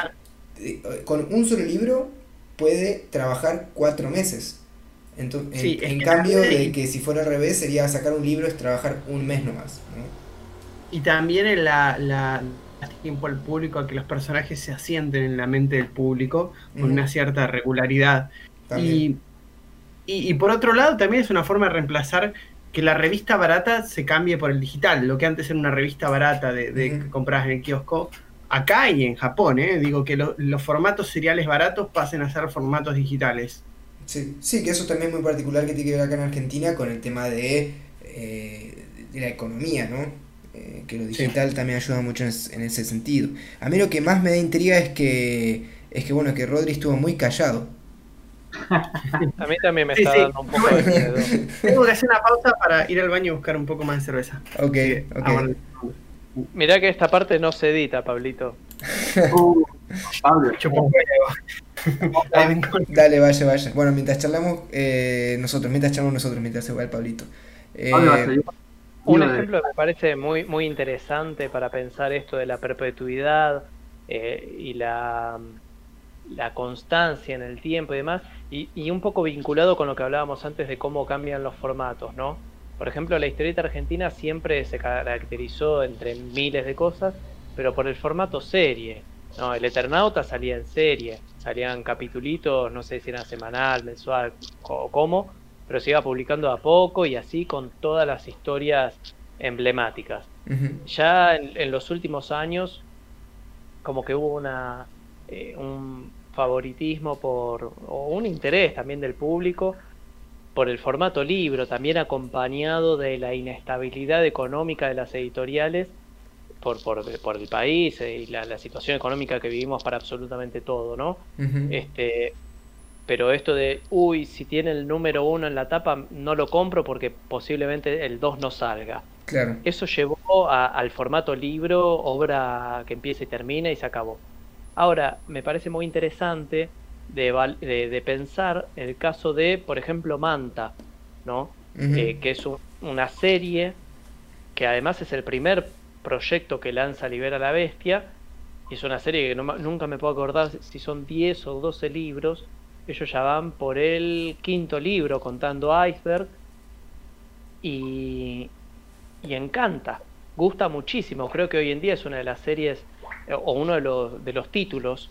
eh, con un solo libro puede trabajar cuatro meses. Entonces, Sí, en, cambio también- de que si fuera al revés sería sacar un libro es trabajar un mes nomás. ¿no? Y también en la, tiempo al público a que los personajes se asienten en la mente del público con una cierta regularidad. Y, y, y por otro lado, también es una forma de reemplazar que la revista barata se cambie por el digital. Lo que antes era una revista barata de, de que comprabas en el kiosco, acá y en Japón, ¿eh? digo que lo- los formatos seriales baratos pasen a ser formatos digitales. Sí, sí, que eso también es muy particular que tiene que ver acá en Argentina con el tema de, eh, de la economía, ¿no? Eh, que lo digital también ayuda mucho en, es- en ese sentido. A mí lo que más me da intriga es que, es que bueno, que Rodri estuvo muy callado. A mí también me Sí, está sí. dando un poco de miedo. Tengo que hacer una pausa para ir al baño y buscar un poco más de cerveza. Ok, Sí, ok. ah. Mirá que esta parte no se edita, Pablito. Uh, Pablo. Ahí vengo. Dale, vaya, vaya. Bueno, mientras charlamos eh, nosotros, mientras charlamos nosotros, mientras se va el Pablito. Eh, Un ejemplo que me parece muy, muy interesante para pensar esto de la perpetuidad eh, y la, la constancia en el tiempo y demás, y, y un poco vinculado con lo que hablábamos antes de cómo cambian los formatos, ¿no? Por ejemplo, la historieta argentina siempre se caracterizó entre miles de cosas, pero por el formato serie. No, el Eternauta salía en serie, salían capitulitos, no sé si era semanal, mensual o cómo, pero se iba publicando a poco y así con todas las historias emblemáticas. Ya en, en los últimos años, como que hubo una eh, un favoritismo por, o un interés también del público por el formato libro, también acompañado de la inestabilidad económica de las editoriales por, por, por el país eh, y la, la situación económica que vivimos para absolutamente todo, ¿no? Este, pero esto de, uy, si tiene el número uno en la tapa, no lo compro porque posiblemente el 2 no salga. Claro. Eso llevó a- al formato libro, obra que empieza y termina y se acabó. Ahora, me parece muy interesante de, de- de pensar el caso de, por ejemplo, Manta, ¿no? Eh, que es un- una serie que además es el primer proyecto que lanza Libera la Bestia. Y es una serie que no nunca me puedo acordar si son 10 o 12 libros. Ellos ya van por el quinto libro contando Iceberg. Y, y encanta, gusta muchísimo. Creo que hoy en día es una de las series eh, o uno de los, de los títulos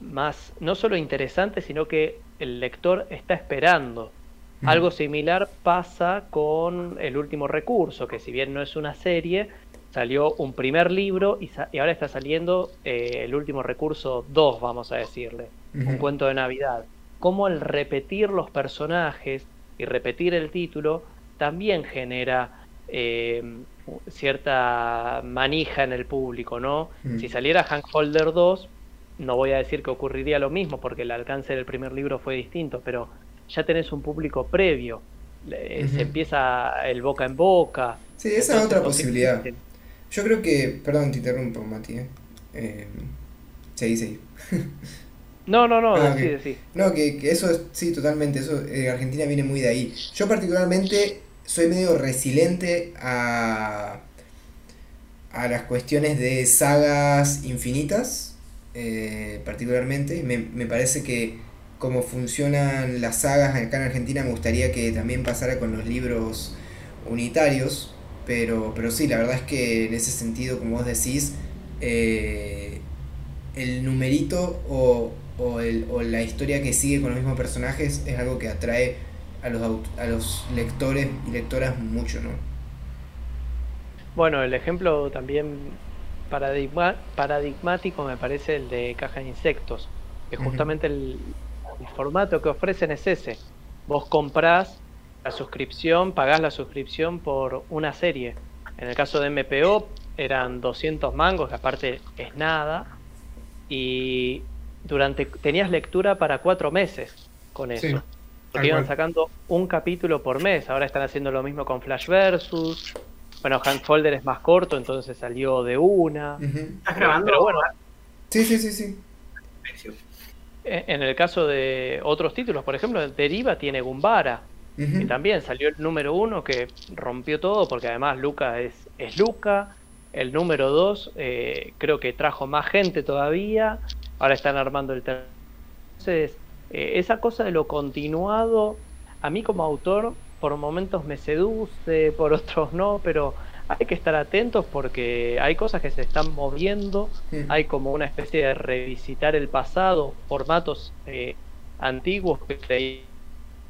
más, no solo interesantes, sino que el lector está esperando. Ujú. Algo similar pasa con El último recurso, que si bien no es una serie, salió un primer libro y, sa- y ahora está saliendo eh, El último recurso 2, vamos a decirle, un cuento de Navidad. Cómo el repetir los personajes y repetir el título también genera eh, cierta manija en el público, ¿no? Mm. Si saliera Hank Holder 2, no voy a decir que ocurriría lo mismo porque el alcance del primer libro fue distinto, pero ya tenés un público previo, se empieza el boca en boca. Sí, esa es otra posibilidad. existen. Yo creo que, perdón, te interrumpo, Mati. ¿eh? Eh, seguí, seguí. No, no, no, Ah, decí, ok. decí. No, que, que eso es, sí, totalmente, eso, eh, Argentina viene muy de ahí. Yo particularmente soy medio resiliente a, a las cuestiones de sagas infinitas, eh, particularmente. Me, me parece que como funcionan las sagas acá en Argentina, me gustaría que también pasara con los libros unitarios, pero, pero sí, la verdad es que en ese sentido, como vos decís, eh, el numerito o, o, el- o la historia que sigue con los mismos personajes es algo que atrae a los, a los lectores y lectoras mucho, ¿no? Bueno, el ejemplo también paradigma- paradigmático me parece el de Caja de Insectos, que justamente el, el formato que ofrecen es ese. Vos comprás la suscripción, pagás la suscripción por una serie. En el caso de MPO eran 200 mangos, que aparte es nada, y durante tenías lectura para cuatro meses con eso. Sí, Porque iban sacando un capítulo por mes. Ahora están haciendo lo mismo con Flash Versus. Bueno, Hank Folder es más corto, entonces salió de una. ¿Estás grabando? Pero bueno, Sí, sí, sí, sí. en el caso de otros títulos, por ejemplo, Deriva tiene Gumbara, Que también salió el número uno que rompió todo, porque además Luca es, es Luca. El número dos eh, creo que trajo más gente todavía. Ahora están armando el tercero. Entonces, eh, esa cosa de lo continuado a mí como autor por momentos me seduce, por otros no, pero hay que estar atentos porque hay cosas que se están moviendo, hay como una especie de revisitar el pasado, formatos eh, antiguos que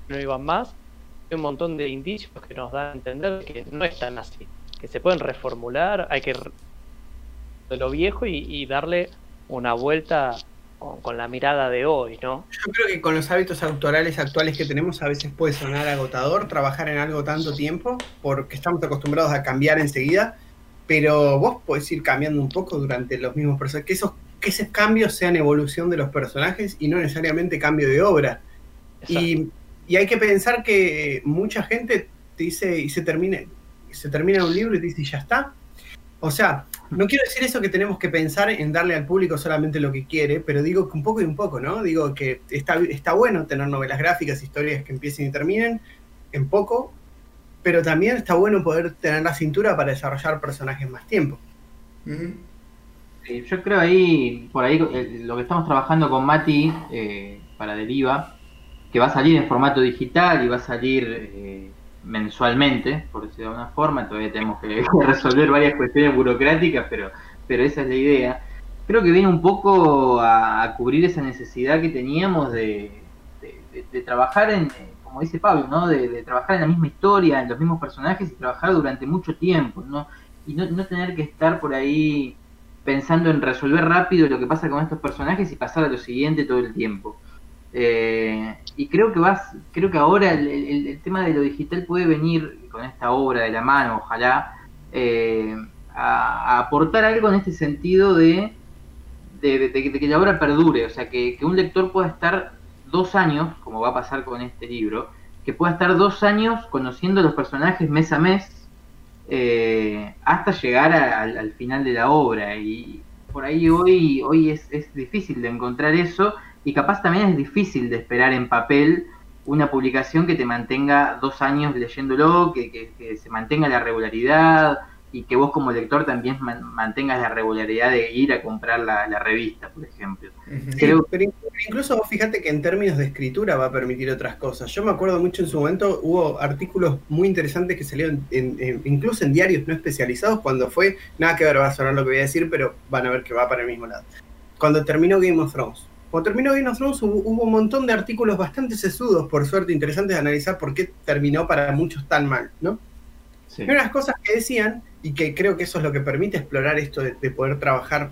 no iban más, un montón de indicios que nos dan a entender que no están así, que se pueden reformular, hay que de lo viejo y darle una vuelta con, la mirada de hoy, ¿no? Yo creo que con los hábitos autorales actuales que tenemos a veces puede sonar agotador trabajar en algo tanto tiempo, porque estamos acostumbrados a cambiar enseguida, pero vos podés ir cambiando un poco durante los mismos personajes, que esos, que esos cambios sean evolución de los personajes y no necesariamente cambio de obra. Y, y, hay que pensar que mucha gente te dice y se termina, se termina un libro y dice, ya está. O sea, no quiero decir eso que tenemos que pensar en darle al público solamente lo que quiere, pero digo que un poco y un poco, ¿no? Digo que está, está bueno tener novelas gráficas, historias que empiecen y terminen en poco, pero también está bueno poder tener la cintura para desarrollar personajes más tiempo. yo creo ahí, por ahí, eh, lo que estamos trabajando con Mati eh, para Deriva, que va a salir en formato digital y va a salir eh, mensualmente, por decirlo de alguna forma, todavía tenemos que resolver varias cuestiones burocráticas, pero, pero esa es la idea. Creo que viene un poco a, cubrir esa necesidad que teníamos de, de, trabajar en, como dice Pablo, ¿no? De, trabajar en la misma historia, en los mismos personajes y trabajar durante mucho tiempo, ¿no? Y no, no tener que estar por ahí pensando en resolver rápido lo que pasa con estos personajes y pasar a lo siguiente todo el tiempo. Eh, y creo que vas, creo que ahora el, tema de lo digital puede venir con esta obra de la mano, ojalá, eh, a, aportar algo en este sentido de, de, que la obra perdure, o sea, que, un lector pueda estar dos años, como va a pasar con este libro, que pueda estar dos años conociendo los personajes mes a mes, eh, hasta llegar al final de la obra. Y por ahí hoy, hoy es, es difícil de encontrar eso y capaz también es difícil de esperar en papel una publicación que te mantenga dos años leyéndolo, que, se mantenga la regularidad y que vos como lector también mantengas la regularidad de ir a comprar la, revista, por ejemplo. pero incluso fíjate que en términos de escritura va a permitir otras cosas. Yo me acuerdo mucho en su momento, hubo artículos muy interesantes que salieron incluso en diarios no especializados cuando fue, nada que ver, va a sonar lo que voy a decir, pero van a ver que va para el mismo lado. Cuando terminó Game of Thrones cuando terminó Game of Thrones hubo, un montón de artículos bastante sesudos, por suerte, interesantes de analizar por qué terminó para muchos tan mal, ¿no? Sí. Una de las cosas que decían, y que creo que eso es lo que permite explorar esto de, poder trabajar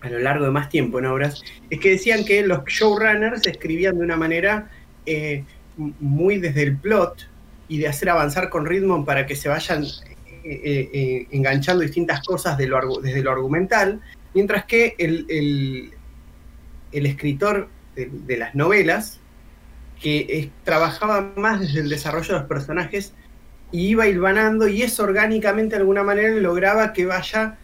a lo largo de más tiempo en obras, es que decían que los showrunners escribían de una manera eh, muy desde el plot y de hacer avanzar con ritmo para que se vayan eh, eh, enganchando distintas cosas de lo, desde lo argumental, mientras que el, el escritor de, las novelas, que trabajaba más desde el desarrollo de los personajes y iba hilvanando y eso orgánicamente de alguna manera lograba que vaya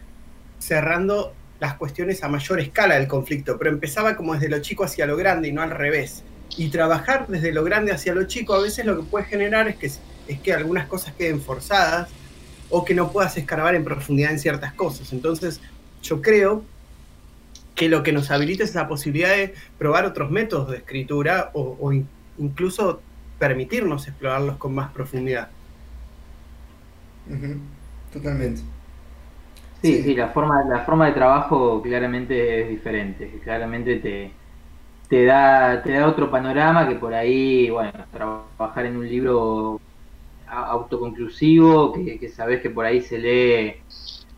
cerrando las cuestiones a mayor escala del conflicto, pero empezaba como desde lo chico hacia lo grande y no al revés. Y trabajar desde lo grande hacia lo chico a veces lo que puede generar es que, es que algunas cosas queden forzadas o que no puedas escarbar en profundidad en ciertas cosas. Entonces yo creo que lo que nos habilita es la posibilidad de probar otros métodos de escritura o, incluso permitirnos explorarlos con más profundidad. Totalmente. Sí, sí, la forma, la forma de trabajo claramente es diferente, claramente te, te, da, te da otro panorama que por ahí, bueno, trabajar en un libro autoconclusivo, que, que sabes que por ahí se lee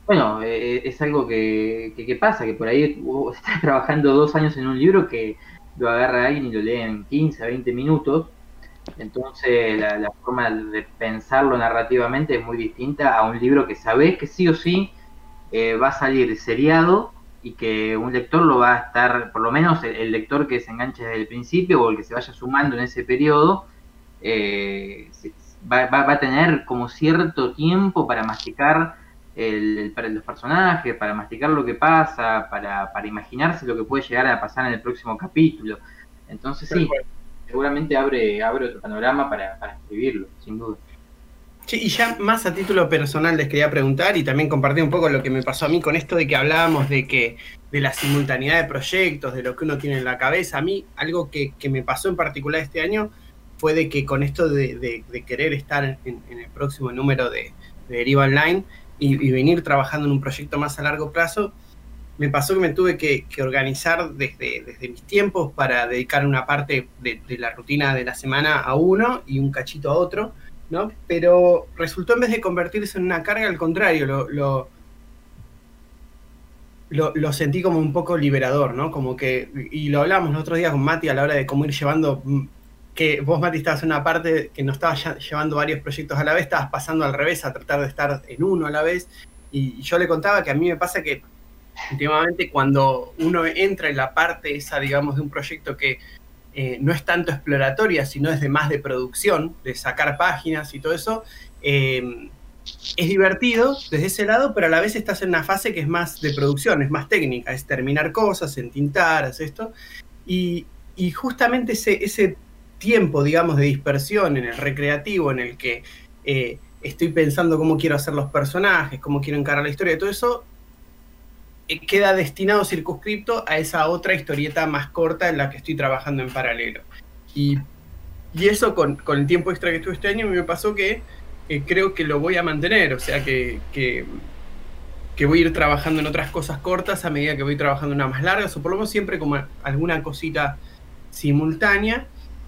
bueno, eh, es algo que, pasa, que por ahí estás trabajando dos años en un libro que lo agarra alguien y lo lee en 15, 20 minutos. Entonces la, forma de pensarlo narrativamente es muy distinta a un libro que sabes que sí o sí eh, va a salir seriado y que un lector lo va a estar, por lo menos el, lector que se enganche desde el principio o el que se vaya sumando en ese periodo, eh, va, va, a tener como cierto tiempo para masticar el, para los personajes, para masticar lo que pasa, para, para imaginarse lo que puede llegar a pasar en el próximo capítulo. Entonces sí, seguramente abre, abre otro panorama para, para escribirlo, sin duda. Sí, y ya más a título personal les quería preguntar y también compartir un poco lo que me pasó a mí con esto de que hablábamos de que de la simultaneidad de proyectos, de lo que uno tiene en la cabeza. A mí, algo que, que me pasó en particular este año fue de que con esto de, querer estar en, el próximo número de, Deriva Online y, venir trabajando en un proyecto más a largo plazo, me pasó que me tuve que, organizar desde, desde, mis tiempos para dedicar una parte de, la rutina de la semana a uno y un cachito a otro, ¿no? Pero resultó en vez de convertirse en una carga, al contrario, lo, lo, sentí como un poco liberador, ¿no? Como que, y lo hablamos el otro día con Mati a la hora de cómo ir llevando, mm, que vos Mati estabas en una parte que no estabas llevando varios proyectos a la vez, estabas pasando al revés a tratar de estar en uno a la vez, y yo le contaba que a mí me pasa que últimamente cuando uno entra en la parte esa, digamos, de un proyecto que eh, no es tanto exploratoria, sino es de más de producción, de sacar páginas y todo eso, eh, es divertido desde ese lado, pero a la vez estás en una fase que es más de producción, es más técnica, es terminar cosas, entintar, hacer esto. Y, justamente ese, ese, tiempo, digamos, de dispersión en el recreativo, en el que eh, estoy pensando cómo quiero hacer los personajes, cómo quiero encarar la historia, todo eso eh, queda destinado circunscripto a esa otra historieta más corta en la que estoy trabajando en paralelo. Y, eso con, con, el tiempo extra que estuve este año me pasó que eh, creo que lo voy a mantener, o sea que, que, voy a ir trabajando en otras cosas cortas a medida que voy trabajando en unas más largas, o por lo menos siempre como alguna cosita simultánea.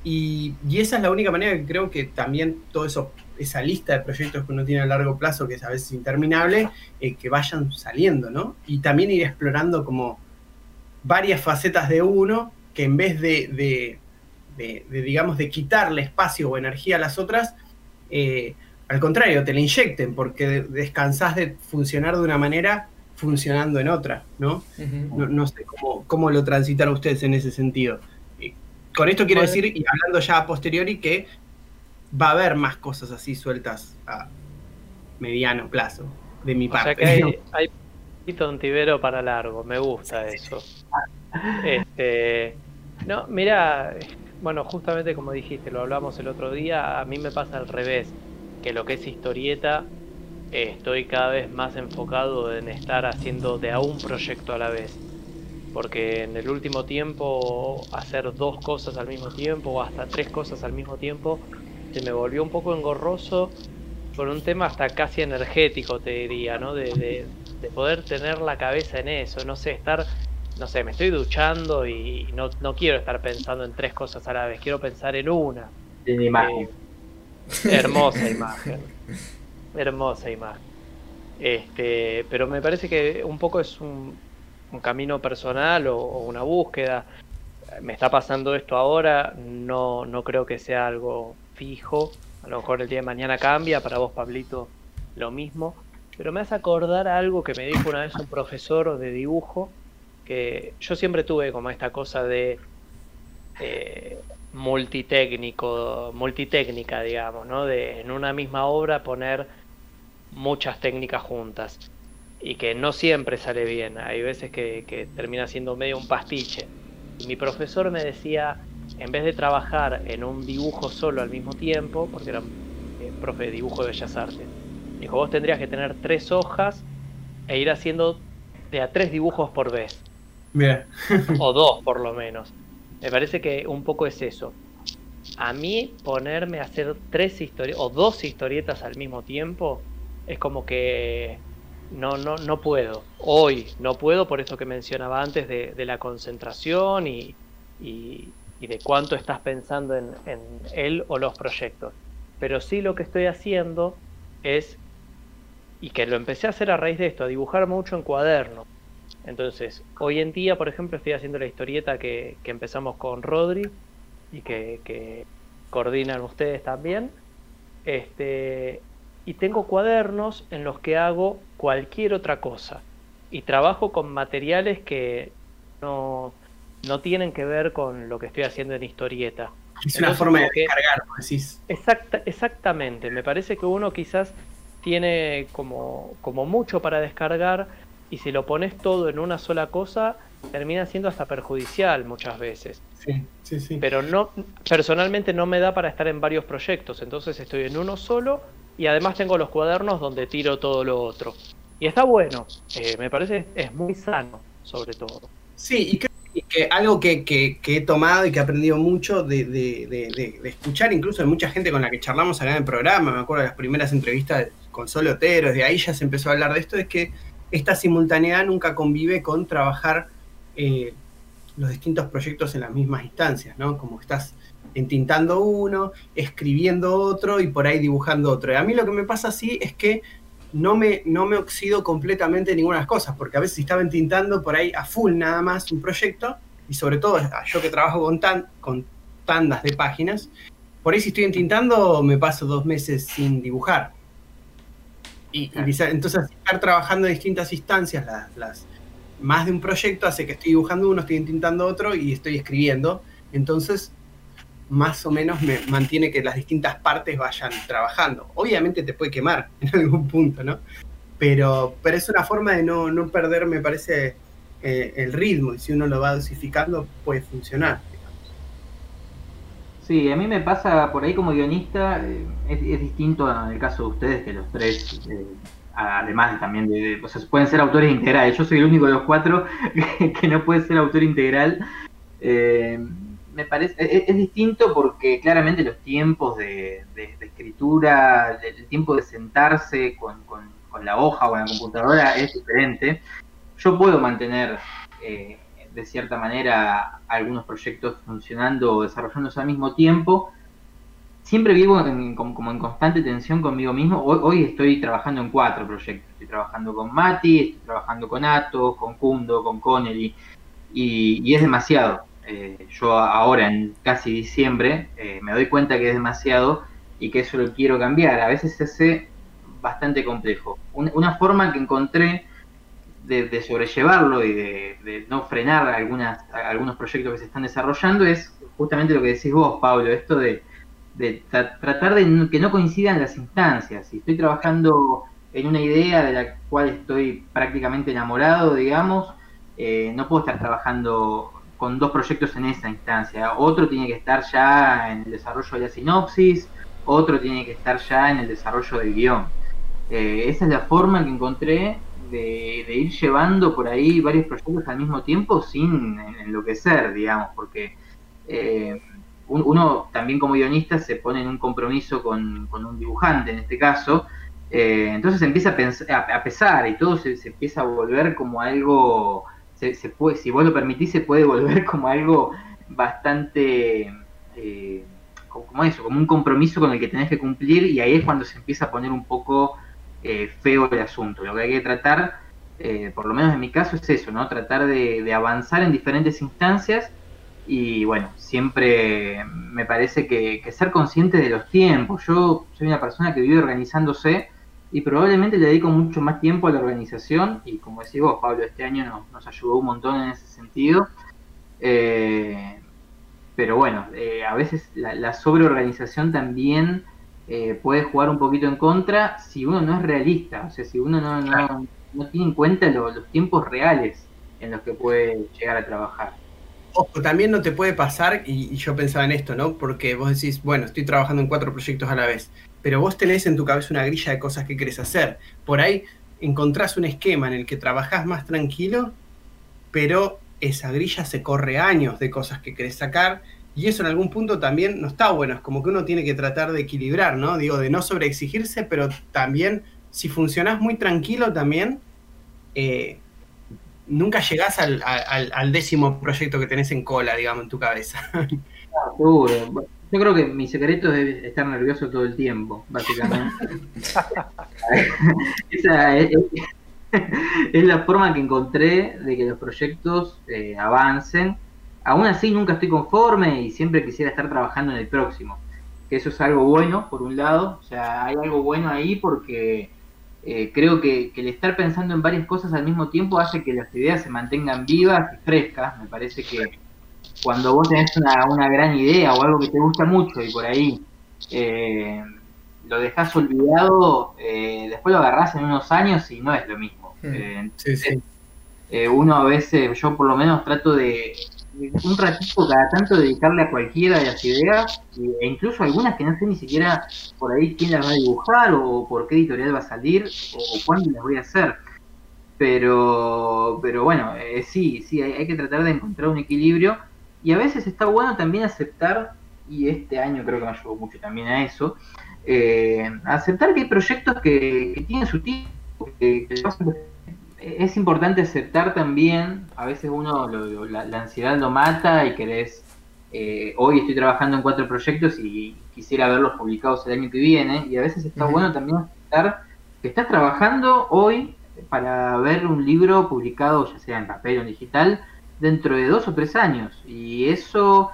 Y, esa es la única manera que creo que también todo eso, esa lista de proyectos que uno tiene a largo plazo, que es a veces interminable, eh, que vayan saliendo, ¿no? Y también ir explorando como varias facetas de uno, que en vez de, de, digamos, de quitarle espacio o energía a las otras, eh, al contrario, te la inyecten porque descansás de funcionar de una manera funcionando en otra, ¿no? no, sé cómo, lo transitan ustedes en ese sentido. Con esto quiero decir, y hablando ya a posteriori, que va a haber más cosas así sueltas a mediano plazo, de mi parte. O sea que hay, hay un tibero para largo, me gusta eso. Este, no, mira, bueno, justamente como dijiste, lo hablamos el otro día, a mí me pasa al revés que lo que es historieta eh, estoy cada vez más enfocado en estar haciendo de a un proyecto a la vez. Porque en el último tiempo hacer dos cosas al mismo tiempo o hasta tres cosas al mismo tiempo se me volvió un poco engorroso por un tema hasta casi energético, te diría, ¿no? De, de, poder tener la cabeza en eso, no sé, estar, no sé, me estoy duchando y no, no quiero estar pensando en tres cosas a la vez, quiero pensar en una. En imagen. Eh, Hermosa imagen. Hermosa imagen. Este, pero me parece que un poco es un, camino personal o, una búsqueda. Me está pasando esto ahora, no, no creo que sea algo fijo. A lo mejor el día de mañana cambia, para vos, Pablito, lo mismo. Pero me hace acordar algo que me dijo una vez un profesor de dibujo, que yo siempre tuve como esta cosa de eh, multitécnico, multitécnica, digamos, ¿no? De en una misma obra poner muchas técnicas juntas y que no siempre sale bien. Hay veces que, termina siendo medio un pastiche. Y mi profesor me decía, en vez de trabajar en un dibujo solo al mismo tiempo, porque era eh, profe de dibujo de Bellas Artes, dijo, vos tendrías que tener tres hojas e ir haciendo de a tres dibujos por vez. o dos por lo menos. Me parece que un poco es eso. A mí ponerme a hacer tres historietas o dos historietas al mismo tiempo es como que no, no, no puedo. Hoy no puedo por eso que mencionaba antes de, la concentración y, y, de cuánto estás pensando en, él o los proyectos. Pero sí lo que estoy haciendo es, y que lo empecé a hacer a raíz de esto, a dibujar mucho en cuaderno entonces, hoy en día, por ejemplo, estoy haciendo la historieta que, empezamos con Rodri y que, coordinan ustedes también. Este, y tengo cuadernos en los que hago cualquier otra cosa. Y trabajo con materiales que no, tienen que ver con lo que estoy haciendo en historieta. Es una forma de descargar, decís. Exacta, exactamente. Me parece que uno quizás tiene como, como mucho para descargar, y si lo pones todo en una sola cosa, termina siendo hasta perjudicial muchas veces. Sí, sí, sí. Pero no, personalmente no me da para estar en varios proyectos, entonces estoy en uno solo y además tengo los cuadernos donde tiro todo lo otro. Y está bueno, eh, me parece es muy sano, sobre todo. Sí, y, Y que algo que, que, he tomado y que he aprendido mucho de, de, de, escuchar, incluso de mucha gente con la que charlamos acá en el programa, me acuerdo de las primeras entrevistas con Solo Otero, de ahí ya se empezó a hablar de esto, es que esta simultaneidad nunca convive con trabajar eh, los distintos proyectos en las mismas instancias, ¿no? Como estás entintando uno, escribiendo otro y por ahí dibujando otro. Y a mí lo que me pasa así es que no me, no me oxido completamente ninguna de las cosas, porque a veces estaba entintando por ahí a full nada más un proyecto, y sobre todo yo que trabajo con, tan, con tandas de páginas, por ahí si estoy entintando me paso dos meses sin dibujar. Y, entonces estar trabajando en distintas instancias, las, las, más de un proyecto hace que estoy dibujando uno, estoy entintando otro y estoy escribiendo. Entonces más o menos me mantiene que las distintas partes vayan trabajando. Obviamente te puede quemar en algún punto, ¿no? Pero, pero es una forma de no, no perder, me parece, eh, el ritmo. Y si uno lo va dosificando, puede funcionar. Sí, a mí me pasa por ahí como guionista, eh, es, distinto en el caso de ustedes que los tres, eh, además también de, o sea, pueden ser autores integrales. Yo soy el único de los cuatro que, no puede ser autor integral. Eh, me parece, es, distinto porque claramente los tiempos de, escritura, el tiempo de sentarse con, la hoja o en la computadora es diferente. Yo puedo mantener eh, de cierta manera algunos proyectos funcionando o desarrollándose al mismo tiempo. Siempre vivo como en constante tensión conmigo mismo. Hoy, estoy trabajando en cuatro proyectos. Estoy trabajando con Mati, estoy trabajando con Atos, con Kundo, con Connelly. y es demasiado eh, yo ahora en casi diciembre eh, me doy cuenta que es demasiado y que eso lo quiero cambiar. A veces se hace bastante complejo. una forma que encontré de, sobrellevarlo y de, no frenar algunas, algunos proyectos que se están desarrollando es justamente lo que decís vos, Pablo, esto de, tratar de que no coincidan las instancias. Si estoy trabajando en una idea de la cual estoy prácticamente enamorado, digamos, eh, no puedo estar trabajando con dos proyectos en esa instancia. Otro tiene que estar ya en el desarrollo de la sinopsis, otro tiene que estar ya en el desarrollo del guion. Eh, esa es la forma que encontré de, ir llevando por ahí varios proyectos al mismo tiempo sin enloquecer, digamos, porque eh, uno también como guionista se pone en un compromiso con, un dibujante en este caso, eh, entonces empieza a, pensar, a, pesar y todo se empieza a volver como algo se, puede, si vos lo permitís, se puede volver como algo bastante, eh, como eso, como un compromiso con el que tenés que cumplir y ahí es cuando se empieza a poner un poco eh, feo el asunto. Lo que hay que tratar, eh, por lo menos en mi caso, es eso, ¿no? Tratar de, avanzar en diferentes instancias y bueno, siempre me parece que, que, ser consciente de los tiempos. Yo soy una persona que vive organizándose y probablemente le dedico mucho más tiempo a la organización y como decís vos, Pablo, este año nos, ayudó un montón en ese sentido. Eh, pero bueno, eh, a veces la, sobreorganización también eh, puede jugar un poquito en contra si uno no es realista, o sea, si uno no, no, tiene en cuenta los tiempos reales en los que puede llegar a trabajar. Ojo, también no te puede pasar, y, y yo pensaba en esto, ¿no? Porque vos decís, bueno, estoy trabajando en cuatro proyectos a la vez pero vos tenés en tu cabeza una grilla de cosas que querés hacer. Por ahí encontrás un esquema en el que trabajás más tranquilo, pero esa grilla se corre años de cosas que querés sacar y eso en algún punto también no está bueno, es como que uno tiene que tratar de equilibrar, ¿no? Digo, de no sobreexigirse, pero también si funcionás muy tranquilo también, eh, nunca llegás al, al, décimo proyecto que tenés en cola, digamos, en tu cabeza. seguro. Yo creo que mi secreto es estar nervioso todo el tiempo, básicamente. Esa es, la forma que encontré de que los proyectos eh, avancen. Aún así nunca estoy conforme y siempre quisiera estar trabajando en el próximo. Que eso es algo bueno, por un lado. O sea, hay algo bueno ahí porque eh, creo que, que, el estar pensando en varias cosas al mismo tiempo hace que las ideas se mantengan vivas y frescas. Me parece que cuando vos tenés una, una gran idea o algo que te gusta mucho y por ahí eh, lo dejás olvidado, eh, después lo agarrás en unos años y no es lo mismo. Mm. Eh, uno a veces, yo por lo menos trato de un ratito cada tanto dedicarle a cualquiera de las ideas, e incluso algunas que no sé ni siquiera por ahí quién las va a dibujar o por qué editorial va a salir o, cuándo las voy a hacer. Pero, pero bueno, eh, sí, sí, hay, hay que tratar de encontrar un equilibrio y a veces está bueno también aceptar, y este año creo que me ayudó mucho también a eso, eh, aceptar que hay proyectos que, que tienen su tiempo, que- que es importante aceptar también, a veces uno, lo- lo- la, la ansiedad lo mata y querés, eh, hoy estoy trabajando en cuatro proyectos y quisiera verlos publicados el año que viene, y a veces está bueno también aceptar que estás trabajando hoy para ver un libro publicado, ya sea en papel o en digital, dentro de dos o tres años. Y eso,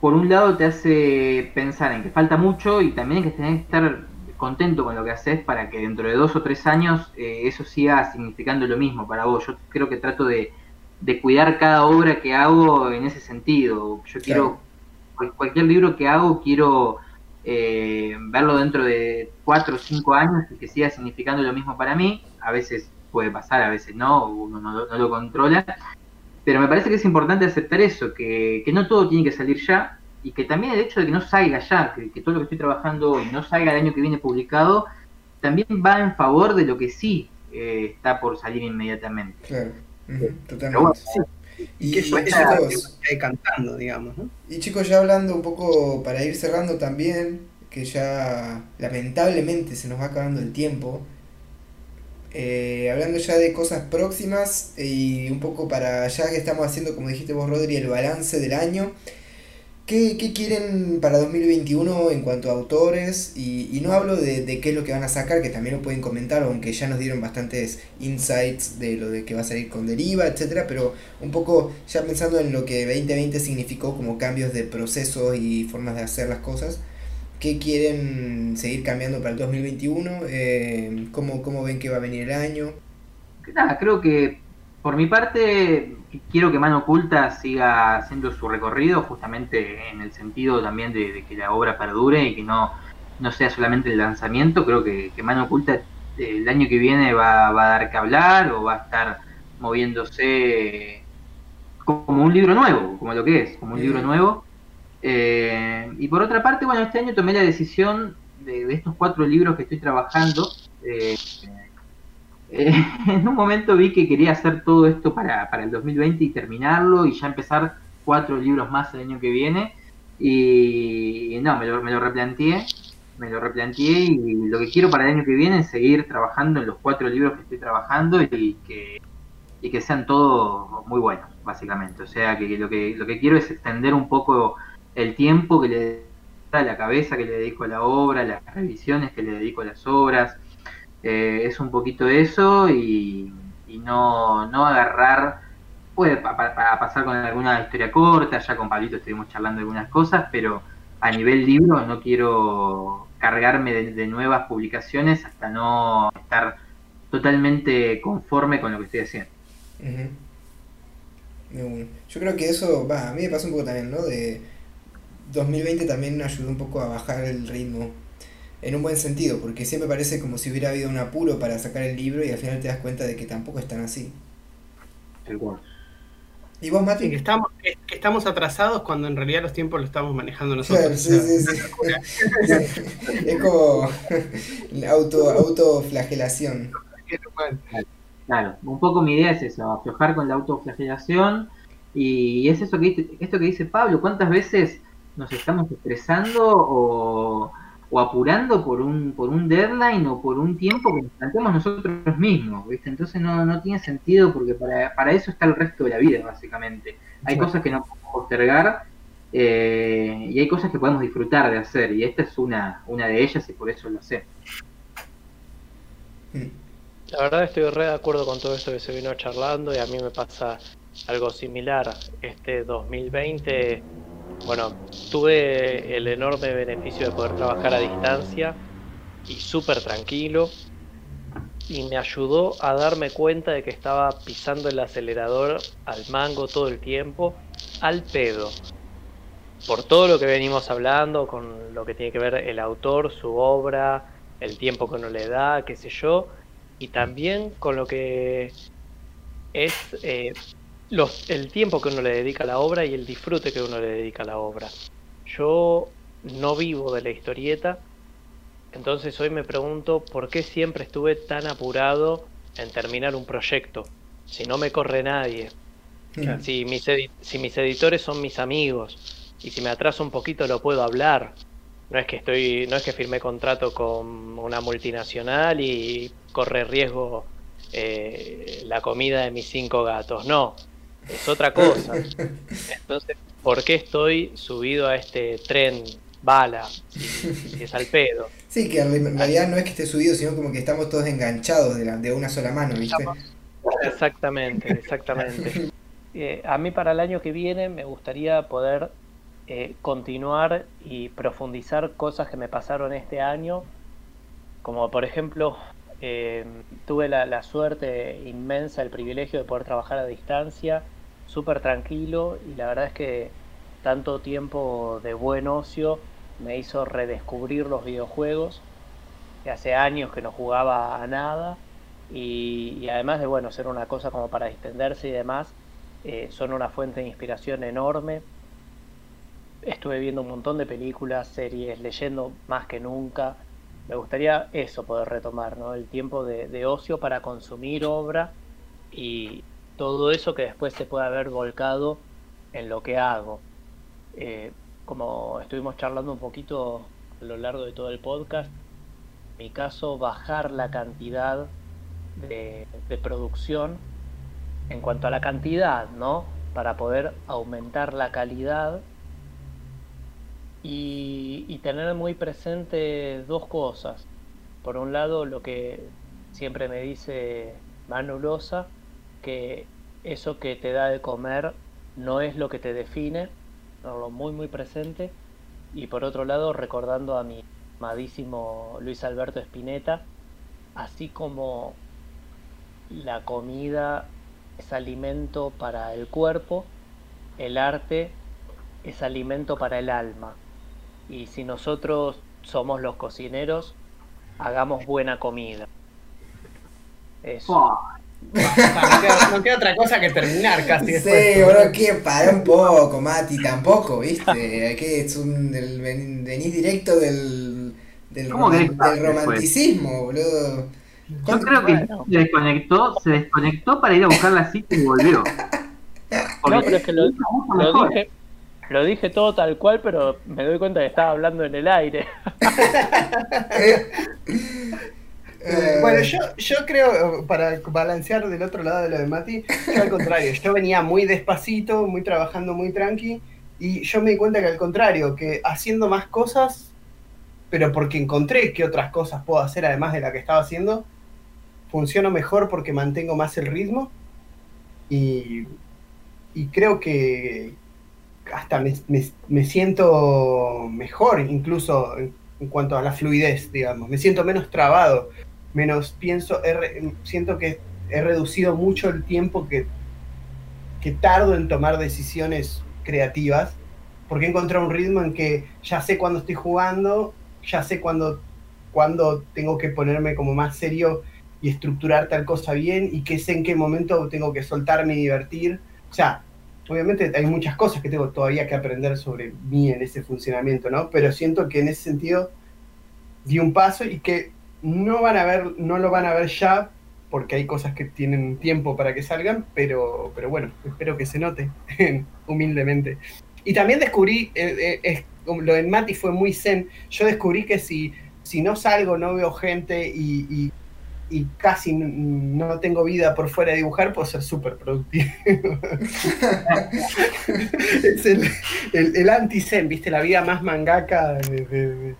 por un lado, te hace pensar en que falta mucho y también que tenés que estar contento con lo que haces para que dentro de dos o tres años eh, eso siga significando lo mismo para vos. Yo creo que trato de, de cuidar cada obra que hago en ese sentido. Yo quiero, cual- cualquier libro que hago, quiero eh, verlo dentro de cuatro o cinco años y que siga significando lo mismo para mí. A veces puede pasar, a veces no, uno no, lo- no lo controla. Pero me parece que es importante aceptar eso, que, que no todo tiene que salir ya y que también el hecho de que no salga ya, que, que todo lo que estoy trabajando hoy no salga el año que viene publicado, también va en favor de lo que sí eh, está por salir inmediatamente. Claro, totalmente. bueno, Y, que eso, chicos, se quede cantando, digamos, ¿no? y chicos, ya hablando un poco para ir cerrando también, que ya lamentablemente se nos va acabando el tiempo. Eh, hablando ya de cosas próximas y un poco para ya que estamos haciendo, como dijiste vos, Rodri, el balance del año. ¿Qué, qué quieren para 2021 en cuanto a autores? Y, y no hablo de, de qué es lo que van a sacar, que también lo pueden comentar, aunque ya nos dieron bastantes insights de lo de que va a salir con Deriva, etcétera, pero un poco ya pensando en lo que 2020 significó como cambios de procesos y formas de hacer las cosas. ¿Qué quieren seguir cambiando para el 2021? Eh, ¿cómo, ¿Cómo ven que va a venir el año? Nada, creo que por mi parte quiero que Mano Oculta siga haciendo su recorrido justamente en el sentido también de, de que la obra perdure y que no, no sea solamente el lanzamiento. Creo que, que Mano Oculta eh, el año que viene va, va a dar que hablar o va a estar moviéndose como un libro nuevo, como lo que es, como un libro Mm. nuevo. Eh, y por otra parte, bueno, este año tomé la decisión de, estos cuatro libros que estoy trabajando. eh, eh, en un momento vi que quería hacer todo esto para, para el 2020 y terminarlo y ya empezar cuatro libros más el año que viene. Y no, me lo, me lo replanteé, me lo replanteé y lo que quiero para el año que viene es seguir trabajando en los cuatro libros que estoy trabajando y que, y que sean todos muy buenos, básicamente. O sea, que lo que lo que quiero es extender un poco el tiempo que le dedico a la cabeza, que le dedico a la obra, las revisiones que le dedico a las obras. Eh, es un poquito eso y, no, no agarrar, puede pa- pa- pa- pasar con alguna historia corta, ya con Pablito estuvimos charlando algunas cosas, pero a nivel libro no quiero cargarme de, nuevas publicaciones hasta no estar totalmente conforme con lo que estoy haciendo. De una. Yo creo que eso, va, a mí me pasó un poco también, ¿no? De 2020 también ayudó un poco a bajar el ritmo en un buen sentido, porque siempre parece como si hubiera habido un apuro para sacar el libro y al final te das cuenta de que tampoco es tan así. ¿Y vos, Sí, Mati? que estamos, que que estamos atrasados cuando en realidad los tiempos los estamos manejando Claro, nosotros. sí, sí, sí. Es como auto, autoflagelación. Claro, un poco mi idea es eso, aflojar con la autoflagelación y es eso que dice- esto que dice Pablo, ¿cuántas veces nos estamos estresando o, o apurando por un por un deadline o por un tiempo que nos planteamos nosotros mismos, ¿viste? Entonces no, no tiene sentido porque para, para eso está el resto de la vida, básicamente. Hay cosas que no podemos postergar eh, y hay cosas que podemos disfrutar de hacer y esta es una, una de ellas y por eso lo sé. Mm. La verdad estoy re de acuerdo con todo esto que se vino charlando y a mí me pasa algo similar. Este 2020, bueno, tuve el enorme beneficio de poder trabajar a distancia y súper tranquilo y me ayudó a darme cuenta de que estaba pisando el acelerador al mango todo el tiempo, al pedo. Por todo lo que venimos hablando, con lo que tiene que ver el autor, su obra, el tiempo que uno le da, qué sé yo, y también con lo que es eh, los, el tiempo que uno le dedica a la obra y el disfrute que uno le dedica a la obra. Yo no vivo de la historieta, entonces hoy me pregunto por qué siempre estuve tan apurado en terminar un proyecto. Si no me corre nadie, si mis, si mis editores son mis amigos y si me atraso un poquito lo puedo hablar. No es que estoy, no es que firmé contrato con una multinacional y corre riesgo eh, la comida de mis cinco gatos. No, es otra cosa. Entonces, ¿por qué estoy subido a este tren bala si, es al pedo? Sí, que en realidad no es que esté subido, sino como que estamos todos enganchados de, la, de una sola mano, ¿viste? Exactamente, exactamente. Eh, a mí para el año que viene me gustaría poder eh, continuar y profundizar cosas que me pasaron este año, como por ejemplo eh, tuve la, suerte inmensa, el privilegio de poder trabajar a distancia, súper tranquilo y la verdad es que tanto tiempo de buen ocio me hizo redescubrir los videojuegos, que hace años que no jugaba a nada y, además de bueno ser una cosa como para distenderse y demás, eh, son una fuente de inspiración enorme. Estuve viendo un montón de películas, series, leyendo más que nunca me gustaría eso poder retomar, ¿no? El tiempo de, ocio para consumir obra y todo eso que después se pueda haber volcado en lo que hago. Eh, como estuvimos charlando un poquito a lo largo de todo el podcast, en mi caso bajar la cantidad de, producción en cuanto a la cantidad, ¿no? Para poder aumentar la calidad y, tener muy presente dos cosas. Por un lado, lo que siempre me dice Manu Losa, que eso que te da de comer no es lo que te define, tenerlo muy muy presente. Y por otro lado, recordando a mi amadísimo Luis Alberto Spinetta, así como la comida es alimento para el cuerpo, el arte es alimento para el alma y si nosotros somos los cocineros, hagamos buena comida. Eso. No, queda, otra cosa que terminar casi. Sí, bro, que para un poco, Mati, tampoco, ¿viste? Que es un, del, venís directo del, del, romanticismo, boludo. Yo creo que se desconectó, se desconectó para ir a buscar la cita y volvió. no, pero es que lo, lo dije, lo dije todo tal cual, pero me doy cuenta que estaba hablando en el aire. Eh, bueno, yo, yo creo, para balancear del otro lado de lo de Mati, yo al contrario, yo venía muy despacito, muy trabajando muy tranqui, y yo me di cuenta que al contrario, que haciendo más cosas, pero porque encontré que otras cosas puedo hacer además de la que estaba haciendo, funciono mejor porque mantengo más el ritmo, y, y creo que, hasta me, siento mejor, incluso en, cuanto a la fluidez, digamos. Me siento menos trabado, menos pienso, siento que he reducido mucho el tiempo que, que tardo en tomar decisiones creativas, porque he encontrado un ritmo en que ya sé cuándo estoy jugando, ya sé cuándo, cuándo tengo que ponerme como más serio y estructurar tal cosa bien, y que sé en qué momento tengo que soltarme y divertir. O sea, obviamente hay muchas cosas que tengo todavía que aprender sobre mí en ese funcionamiento, ¿no? Pero siento que en ese sentido di un paso y que no van a ver, no lo van a ver ya, porque hay cosas que tienen tiempo para que salgan, pero, pero bueno, espero que se note, humildemente. Y también descubrí, eh, eh, lo de Mati fue muy zen, yo descubrí que si, si no salgo, no veo gente y y casi no tengo vida por fuera de dibujar, puedo ser súper productivo. es el, anti-zen, ¿viste? La vida más mangaka de,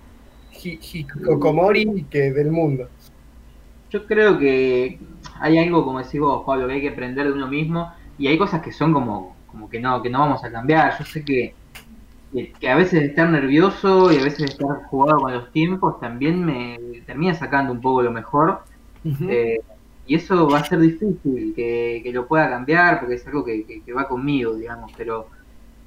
Hikokomori que del mundo. Yo creo que hay algo, como decís vos, Pablo, que hay que aprender de uno mismo y hay cosas que son como, como que no que no vamos a cambiar. Yo sé que, que a veces estar nervioso y a veces estar jugado con los tiempos también me termina sacando un poco lo mejor eh, y eso va a ser difícil que, lo pueda cambiar porque es algo que, va conmigo, digamos, pero,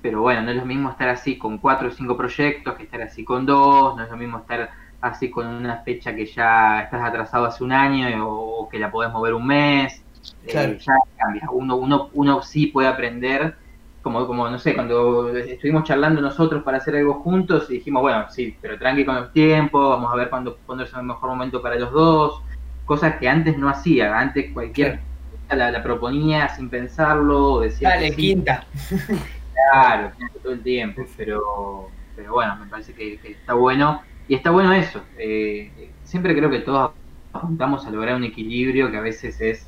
pero bueno, no es lo mismo estar así con cuatro o cinco proyectos que estar así con dos, no es lo mismo estar así con una fecha que ya estás atrasado hace un año o, que la podés mover un mes, eh, ya cambia, uno, uno, uno sí puede aprender. Como, como, no sé, cuando estuvimos charlando nosotros para hacer algo juntos y dijimos, bueno, sí, pero tranqui con los tiempos, vamos a ver cuándo, cuándo es el mejor momento para los dos, cosas que antes no hacía. Antes cualquier la, la, proponía sin pensarlo, decía. Dale, quinta. Claro, todo el tiempo, pero, pero bueno, me parece que, está bueno. Y está bueno eso. Eh, siempre creo que todos apuntamos a lograr un equilibrio que a veces es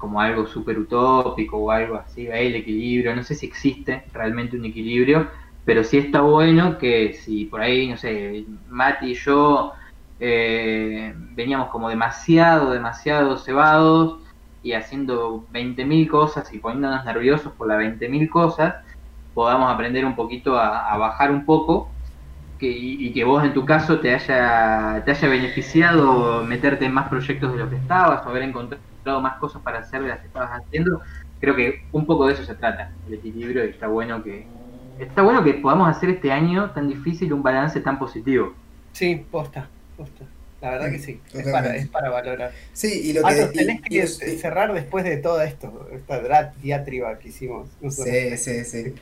como algo súper utópico o algo así, el equilibrio, no sé si existe realmente un equilibrio, pero sí está bueno que si por ahí, no sé, Mati y yo eh, veníamos como demasiado, demasiado cebados y haciendo 20.000 cosas y poniéndonos nerviosos por las 20.000 cosas, podamos aprender un poquito a, bajar un poco que, y, que vos en tu caso te haya, te haya beneficiado meterte en más proyectos de lo que estabas o haber encontrado más cosas para hacer de las que estabas haciendo. Creo que un poco de eso se trata, el equilibrio, y está bueno que, está bueno que podamos hacer este año tan difícil un balance tan positivo. Sí, posta, posta. La verdad que sí, es para, es para, valorar. Sí, y lo que... tenés que cerrar después de todo esto, esta diatriba que hicimos. sí, sí, sí.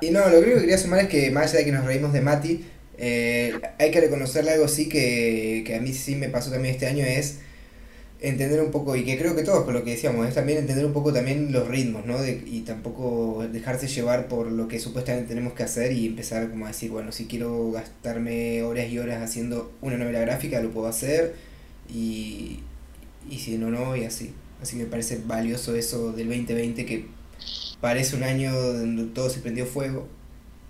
Y, no, lo que quería sumar es que más allá de que nos reímos de Mati, eh, hay que reconocerle algo sí que, que a mí sí me pasó también este año es entender un poco, y que creo que todos con lo que decíamos, es también entender un poco también los ritmos, ¿no? y tampoco dejarse llevar por lo que supuestamente tenemos que hacer y empezar como a decir, bueno, si quiero gastarme horas y horas haciendo una novela gráfica, lo puedo hacer, y, y si no, no, y así. Así me parece valioso eso del 2020 que parece un año donde todo se prendió fuego,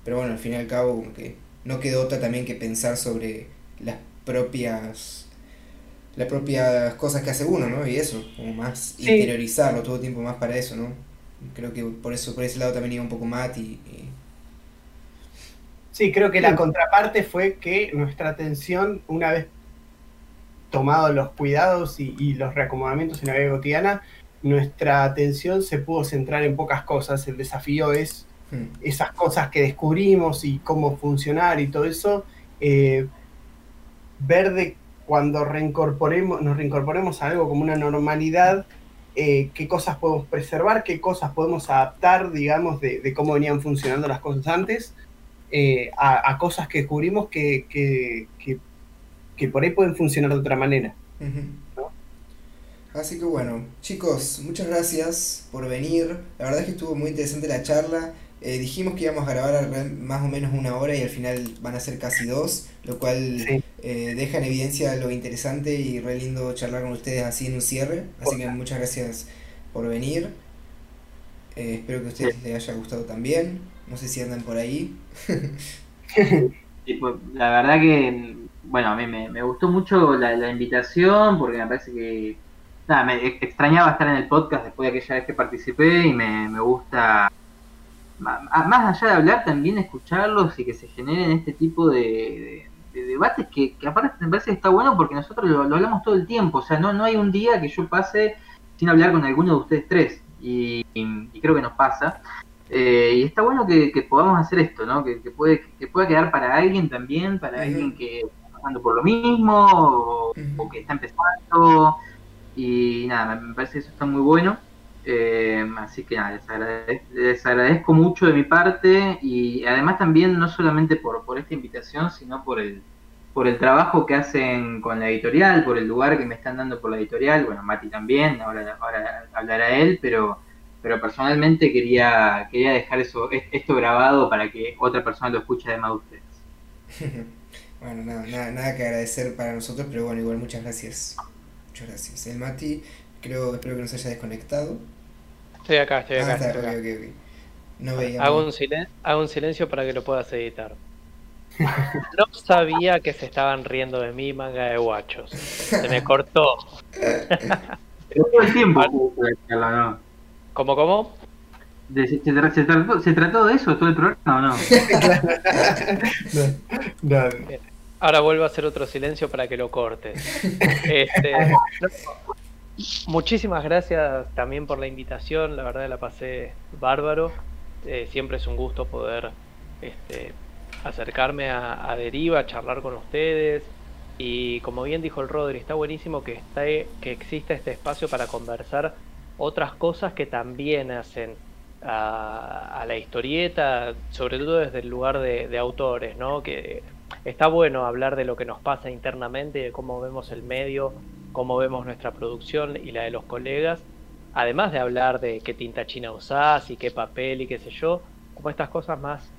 pero bueno, al fin y al cabo como que no quedó otra también que pensar sobre las propias las propias cosas que hace uno, ¿no? Y eso, como más interiorizarlo todo el tiempo más para eso, ¿no? Creo que por eso, por ese lado también iba un poco más y, Sí, creo que la contraparte fue que nuestra atención, una vez tomados los cuidados y, los reacomodamientos en la vida cotidiana, nuestra atención se pudo centrar en pocas cosas. El desafío es hmm. esas cosas que descubrimos y cómo funcionar y todo eso, eh, ver de cuando reincorporemos, nos reincorporemos a algo como una normalidad, eh, qué cosas podemos preservar, qué cosas podemos adaptar, digamos, de, cómo venían funcionando las cosas antes, eh, a, cosas que descubrimos que, que, por ahí pueden funcionar de otra manera. Así que bueno, chicos, muchas gracias por venir. La verdad es que estuvo muy interesante la charla. Eh, dijimos que íbamos a grabar más o menos una hora y al final van a ser casi dos, lo cual eh, deja en evidencia lo interesante y re lindo charlar con ustedes así en un cierre. Así que muchas gracias por venir. Eh, espero que a ustedes les haya gustado también. No sé si andan por ahí. Pues, la verdad que, bueno, a mí me, gustó mucho la, invitación porque me parece que nada, me extrañaba estar en el podcast después de aquella vez que participé y me, me gusta más allá de hablar, también escucharlos y que se generen este tipo de, debates que, aparte me parece que está bueno porque nosotros lo, hablamos todo el tiempo, o sea, no, no hay un día que yo pase sin hablar con alguno de ustedes tres y, creo que nos pasa. Eh, y está bueno que, podamos hacer esto, ¿no? Que, puede, que pueda quedar para alguien también, para alguien que está pasando por lo mismo o, o que está empezando. Y nada, me parece que eso está muy bueno. Eh, así que nada, les agradezco, mucho de mi parte y además también no solamente por, por esta invitación, sino por el, por el trabajo que hacen con la editorial, por el lugar que me están dando por la editorial. Bueno, Mati también, ahora, ahora hablará él, pero, pero personalmente quería, quería dejar eso, esto grabado para que otra persona lo escuche además de ustedes. bueno, nada, nada, que agradecer para nosotros, pero bueno, igual muchas gracias. Muchas gracias. El Mati, creo, espero que no se haya desconectado. Estoy acá, estoy acá. hago, un hago un silencio para que lo puedas editar. No sabía que se estaban riendo de mi manga de guachos. Se me cortó. Todo el tiempo. ¿Cómo, cómo? se, trató, de eso todo el programa o no? no, Ahora vuelvo a hacer otro silencio para que lo cortes. Este, Muchísimas gracias también por la invitación, la verdad la pasé bárbaro. Eh, siempre es un gusto poder este, acercarme a, Deriva, charlar con ustedes. Y como bien dijo el Rodri, está buenísimo que, está, que exista este espacio para conversar otras cosas que también hacen a, la historieta, sobre todo desde el lugar de, de, autores, ¿no? Que está bueno hablar de lo que nos pasa internamente y de cómo vemos el medio cómo vemos nuestra producción y la de los colegas, además de hablar de qué tinta china usás y qué papel y qué sé yo, como estas cosas más,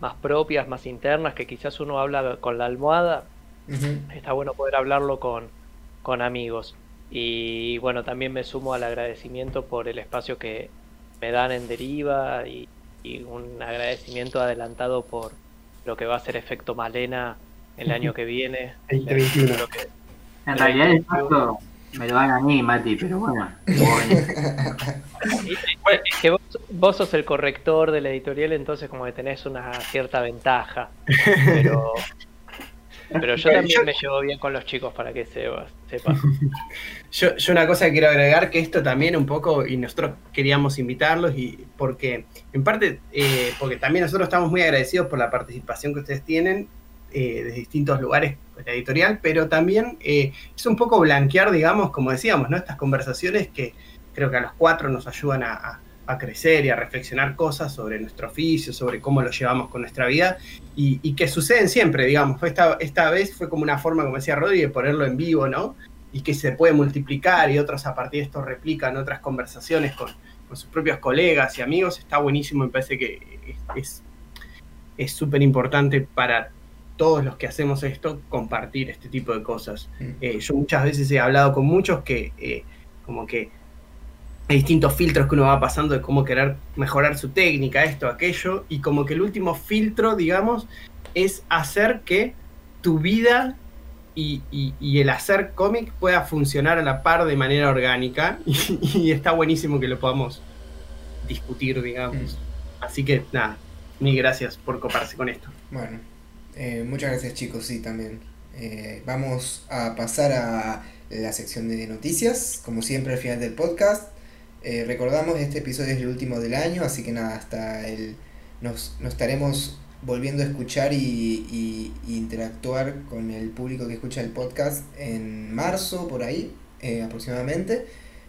más propias, más internas, que quizás uno habla con la almohada, está bueno poder hablarlo con, con amigos. Y bueno, también me sumo al agradecimiento por el espacio que me dan en Deriva y, un agradecimiento adelantado por lo que va a ser efecto Malena el año que viene. 2021. En realidad el efecto me lo dan a mí, Mati, pero bueno. es que vos, sos el corrector de la editorial, entonces como que tenés una cierta ventaja. Pero, pero yo también me llevo bien con los chicos para que sepas. yo, yo una cosa que quiero agregar, que esto también un poco, y nosotros queríamos invitarlos, y porque en parte, eh, porque también nosotros estamos muy agradecidos por la participación que ustedes tienen eh, de distintos lugares editorial, pero también eh, es un poco blanquear, digamos, como decíamos, ¿no? Estas conversaciones que creo que a los cuatro nos ayudan a, crecer y a reflexionar cosas sobre nuestro oficio, sobre cómo lo llevamos con nuestra vida y, que suceden siempre, digamos. Esta, esta vez fue como una forma, como decía Rodri, de ponerlo en vivo, ¿no? Y que se puede multiplicar y otros a partir de esto replican otras conversaciones con, sus propios colegas y amigos. Está buenísimo, me parece que es súper importante para todos los que hacemos esto compartir este tipo de cosas. Mm. Eh, yo muchas veces he hablado con muchos que eh, como que hay distintos filtros que uno va pasando de cómo querer mejorar su técnica, esto, aquello, y como que el último filtro, digamos, es hacer que tu vida y, el hacer cómic pueda funcionar a la par de manera orgánica, y, está buenísimo que lo podamos discutir, digamos. Mm. Así que nada, mil gracias por coparse con esto. Bueno. Eh, muchas gracias chicos, sí, también. Eh, vamos a pasar a la sección de noticias, como siempre al final del podcast. Eh, recordamos, este episodio es el último del año, así que nada, hasta el... Nos, estaremos volviendo a escuchar y, interactuar con el público que escucha el podcast en marzo, por ahí, aproximadamente.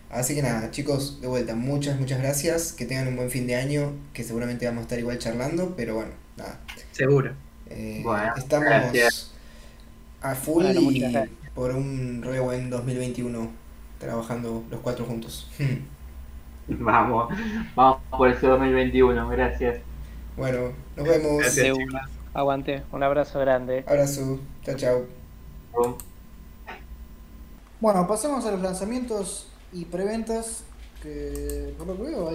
Así que nada, chicos, de vuelta, muchas, muchas gracias. Que tengan un buen fin de año, que seguramente vamos a estar igual charlando, pero bueno, nada. Seguro. Eh, estamos a full y por un re buen 2021 trabajando los cuatro juntos. vamos, vamos por ese 2021, gracias. Bueno, nos vemos. Aguante, un abrazo grande. Abrazo, chao, chao. Bueno, pasemos a los lanzamientos y preventas que por lo que veo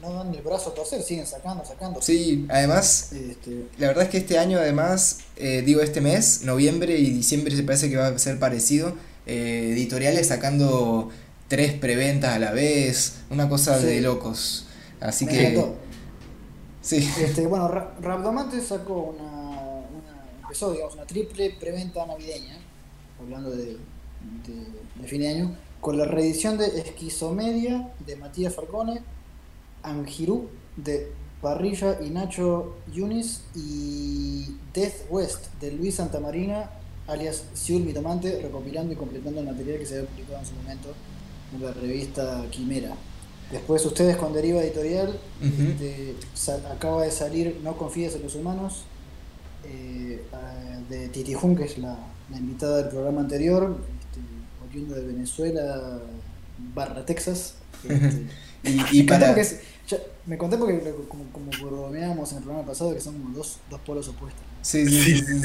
no dan el brazo a torcer, siguen sacando, sacando. Sí, además, este... la verdad es que este año además, eh, digo este mes, noviembre y diciembre se parece que va a ser parecido, eh, editoriales sacando tres preventas a la vez, una cosa de locos. Así que... Sí. Este, bueno, Rabdomante sacó una, una, empezó digamos una triple preventa navideña, hablando de, de fin de año con la reedición de Esquizomedia de Matías Farcone, Angiru de Parrilla y Nacho Yunis y Death West de Luis Santamarina, alias Siul Mitomante, recopilando y completando el material que se había publicado en su momento en la revista Quimera. Después ustedes con Deriva Editorial, este, acaba de salir No confíes en los humanos, eh, de Titi Jun, que es la, la invitada del programa anterior, de Venezuela barra Texas. Este, y, para... me conté porque como, como en el programa pasado que son como dos, dos polos opuestos. Sí, sí, sí.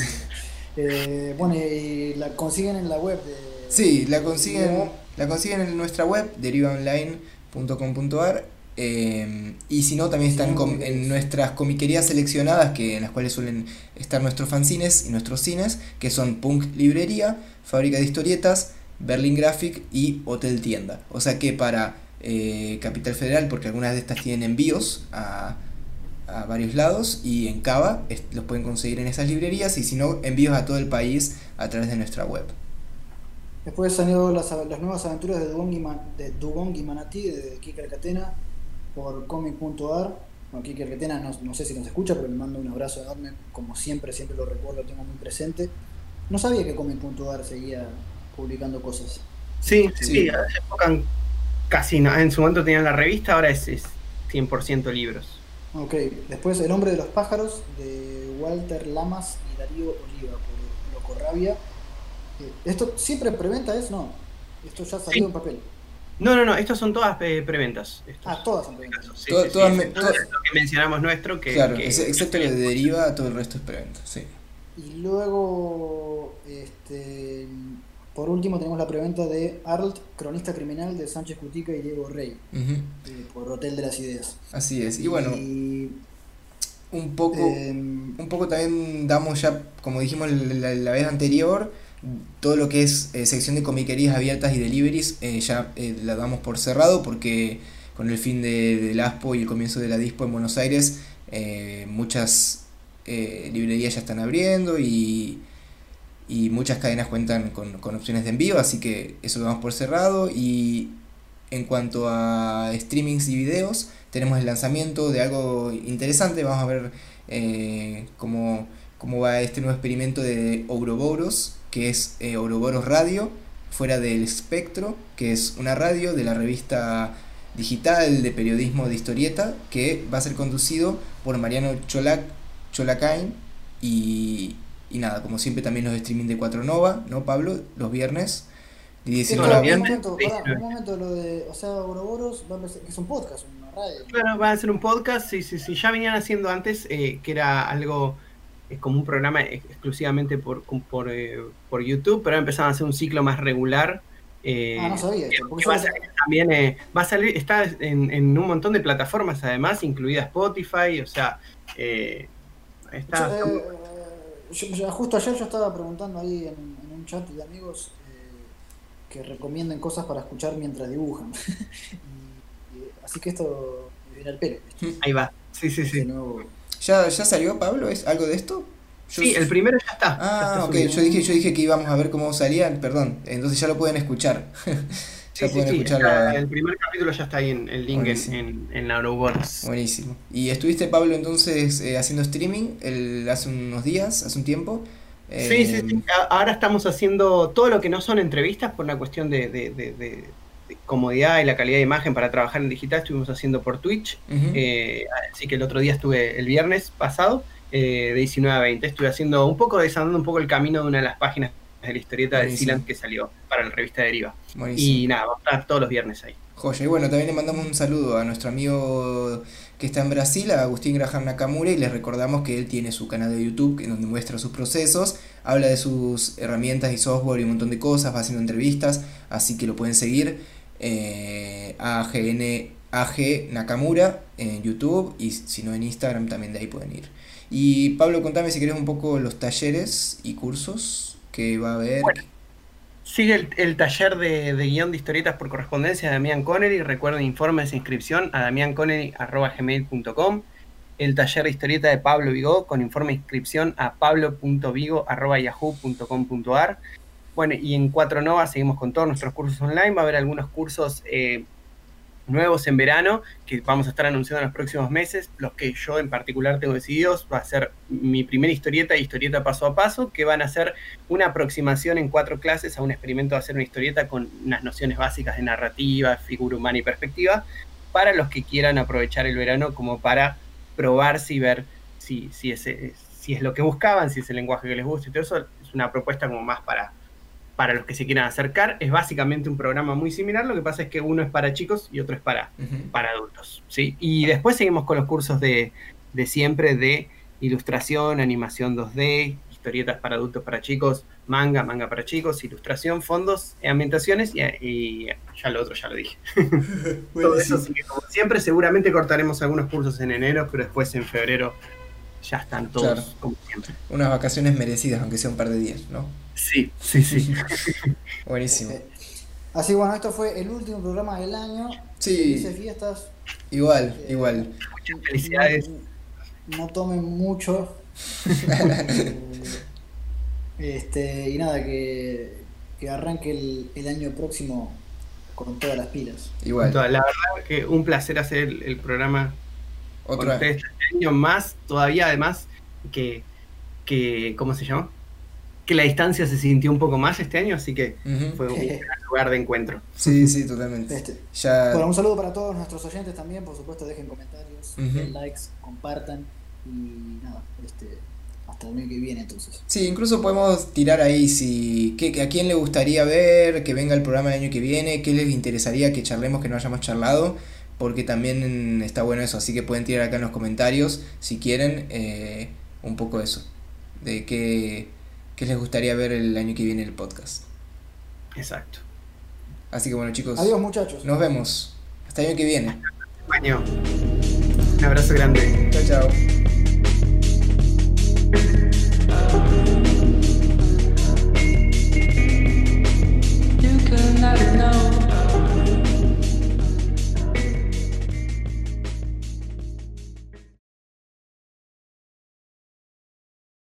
Eh, bueno, y la consiguen en la web de... Sí, la consiguen, la consiguen en nuestra web, derivaonline.com.ar eh, y si no, también están en nuestras comiquerías seleccionadas, que en las cuales suelen estar nuestros fanzines y nuestros cines, que son Punk Librería, Fábrica de Historietas, Berlin Graphic y Hotel Tienda. O sea que para eh, Capital Federal, porque algunas de estas tienen envíos a, varios lados, y en Cava los pueden conseguir en esas librerías, y si no, envíos a todo el país a través de nuestra web. Después salió las, las nuevas aventuras de Dugong y, de Dugong y Manatí de Kika Catena por comic.ar. Bueno, Catena no, no, sé si nos escucha, pero le mando un abrazo enorme. Como siempre, siempre lo recuerdo, lo tengo muy presente. No sabía que comic.ar seguía publicando cosas. Sí, sí, casi no. En su momento tenían la revista, ahora es, 100% libros. Ok, después El hombre de los pájaros de Walter Lamas y Darío Oliva por Loco Rabia. Eh, ¿Esto siempre preventa es? No. Esto ya salió en papel. No, no, no, estas son todas eh, preventas. estos. Ah, todas son preventas. Sí, To- sí, sí, todas sí, me- todo todas- lo que mencionamos nuestro, que, Claro, que- ex- excepto deriva, todo el resto es preventa, sí. Y luego, este, por último, tenemos la preventa de Arlt, cronista criminal de Sánchez Cutica y Diego Rey, eh, por Hotel de las Ideas. Así es. Y bueno, Y, un poco... em, Un poco también damos ya, como dijimos la, la vez anterior, todo lo que es eh, sección de comiquerías abiertas y deliveries eh, ya la damos por cerrado porque con el fin de, del ASPO y el comienzo de la DISPO en Buenos Aires muchas librerías ya están abriendo y, y muchas cadenas cuentan con, con opciones de envío, así que eso lo damos por cerrado. Y en cuanto a streamings y videos, tenemos el lanzamiento de algo interesante, vamos a ver eh, cómo, cómo va este nuevo experimento de Ouroboros, que es eh, Ouroboros Radio, fuera del espectro, que es una radio de la revista digital de periodismo de historieta, que va a ser conducido por Mariano Cholac, Cholacain y, y nada, como siempre también los streaming de 4 Nova, ¿no Pablo? Los viernes. De 19 a un, 20. momento, pará, 19. un momento lo de, o sea, Ouroboros va a empezar, que es un podcast, una radio. Bueno, van a hacer un podcast, sí, sí, sí. Ya venían haciendo antes, eh, que era algo eh, como un programa ex- exclusivamente por, por, eh, por YouTube, pero ahora empezaron a hacer un ciclo más regular. eh, Ah, no sabía esto, va a salir también, eh, va a salir, está en, en un montón de plataformas además, incluida Spotify, o sea, eh, está, Yo, eh, yo- yo- justo ayer yo estaba preguntando ahí en, en un chat de amigos eh, que recomienden cosas para escuchar mientras dibujan. Y- y- así que esto me viene al pelo. ahí va. Sí, sí, sí. nuevo- ¿Ya, ¿Ya salió Pablo? ¿Es algo de esto? Yo- Sí, el primero ya está. ya Ah, está ok, yo dije, yo dije que íbamos a ver cómo salían, perdón, entonces ya lo pueden escuchar. Sí, ya sí, pueden sí, escuchar está- la- el primer capítulo ya está ahí en el link en, Buenísimo. en, en Neurobots. Buenísimo. ¿Y estuviste, Pablo, entonces eh, haciendo streaming el, hace unos días, hace un tiempo? Sí, sí, Eh, sí. A- Ahora estamos haciendo todo lo que no son entrevistas por una cuestión de, de- de- de- de comodidad y la calidad de imagen para trabajar en digital. Estuvimos haciendo por Twitch. Eh, así que el otro día estuve, el viernes pasado, eh, de 19 a 20, estuve haciendo un poco, desandando un poco el camino de una de las páginas de la historieta de. Sealand que salió para la revista Deriva. Buenísimo. Y nada, va a estar todos los viernes ahí. Joya. Y bueno, también le mandamos un saludo a nuestro amigo que está en Brasil, a Agustín Graham Nakamura, y les recordamos que él tiene su canal de YouTube en donde muestra sus procesos, habla de sus herramientas y software y un montón de cosas, va haciendo entrevistas, así que lo pueden seguir. Eh, AGN, AG Nakamura en YouTube y si no en Instagram también de ahí pueden ir. Y Pablo, contame si querés un poco los talleres y cursos que va a haber. Bueno. Sigue el, taller de, de guion de historietas por correspondencia de Damián Connery. Recuerden informes e inscripción a damianconnery.gmail.com. El taller de historieta de Pablo Vigo con informe e inscripción a pablo.vigo.yahoo.com.ar. Bueno, y en 4 Nova seguimos con todos nuestros cursos online. Va a haber algunos cursos eh, nuevos en verano que vamos a estar anunciando en los próximos meses. Los que yo en particular tengo decididos va a ser mi primera historieta y historieta paso a paso, que van a ser una aproximación en cuatro clases a un experimento de hacer una historieta con unas nociones básicas de narrativa, figura humana y perspectiva, para los que quieran aprovechar el verano como para probarse y ver si, si, ese, si es lo que buscaban, si es el lenguaje que les gusta y todo eso. Es una propuesta como más para, para los que se quieran acercar. Es básicamente un programa muy similar, lo que pasa es que uno es para chicos y otro es para, para adultos. ¿sí? Y después seguimos con los cursos de, de siempre de ilustración, animación 2D, historietas para adultos, para chicos, manga, manga para chicos, ilustración, fondos, ambientaciones y, y ya lo otro ya lo dije. Todo eso, así que como siempre, seguramente cortaremos algunos cursos en enero, pero después en febrero ya están todos Claro. como siempre. Unas vacaciones merecidas, aunque sea un par de días, ¿no? Sí, sí, sí. Buenísimo. Eh, Así bueno, esto fue el último programa del año. Sí. Felices fiestas. Igual, Eh, igual. Muchas felicidades. No, no tomen mucho. Eh, este, y nada, que, que arranque el, el año próximo con todas las pilas. Igual. La verdad que un placer hacer el, el programa Otra. ustedes este año más, todavía además que, que, ¿cómo se llama? Que la distancia se sintió un poco más este año, así que Ujú. fue un gran lugar de encuentro. Sí, sí, totalmente. Este, Ya. bueno, un saludo para todos nuestros oyentes también, por supuesto, dejen comentarios, Ujú. den likes, compartan y nada, este, hasta hasta el año que viene entonces. Sí, incluso podemos tirar ahí si que, a quién le gustaría ver que venga el programa el año que viene, qué les interesaría que charlemos que no hayamos charlado, porque también está bueno eso, así que pueden tirar acá en los comentarios si quieren eh, un poco eso, de qué, qué les gustaría ver el año que viene el podcast. Exacto. Así que bueno chicos, Adiós muchachos. nos vemos. Hasta el año que viene. Año. Un abrazo grande. Chao, chao.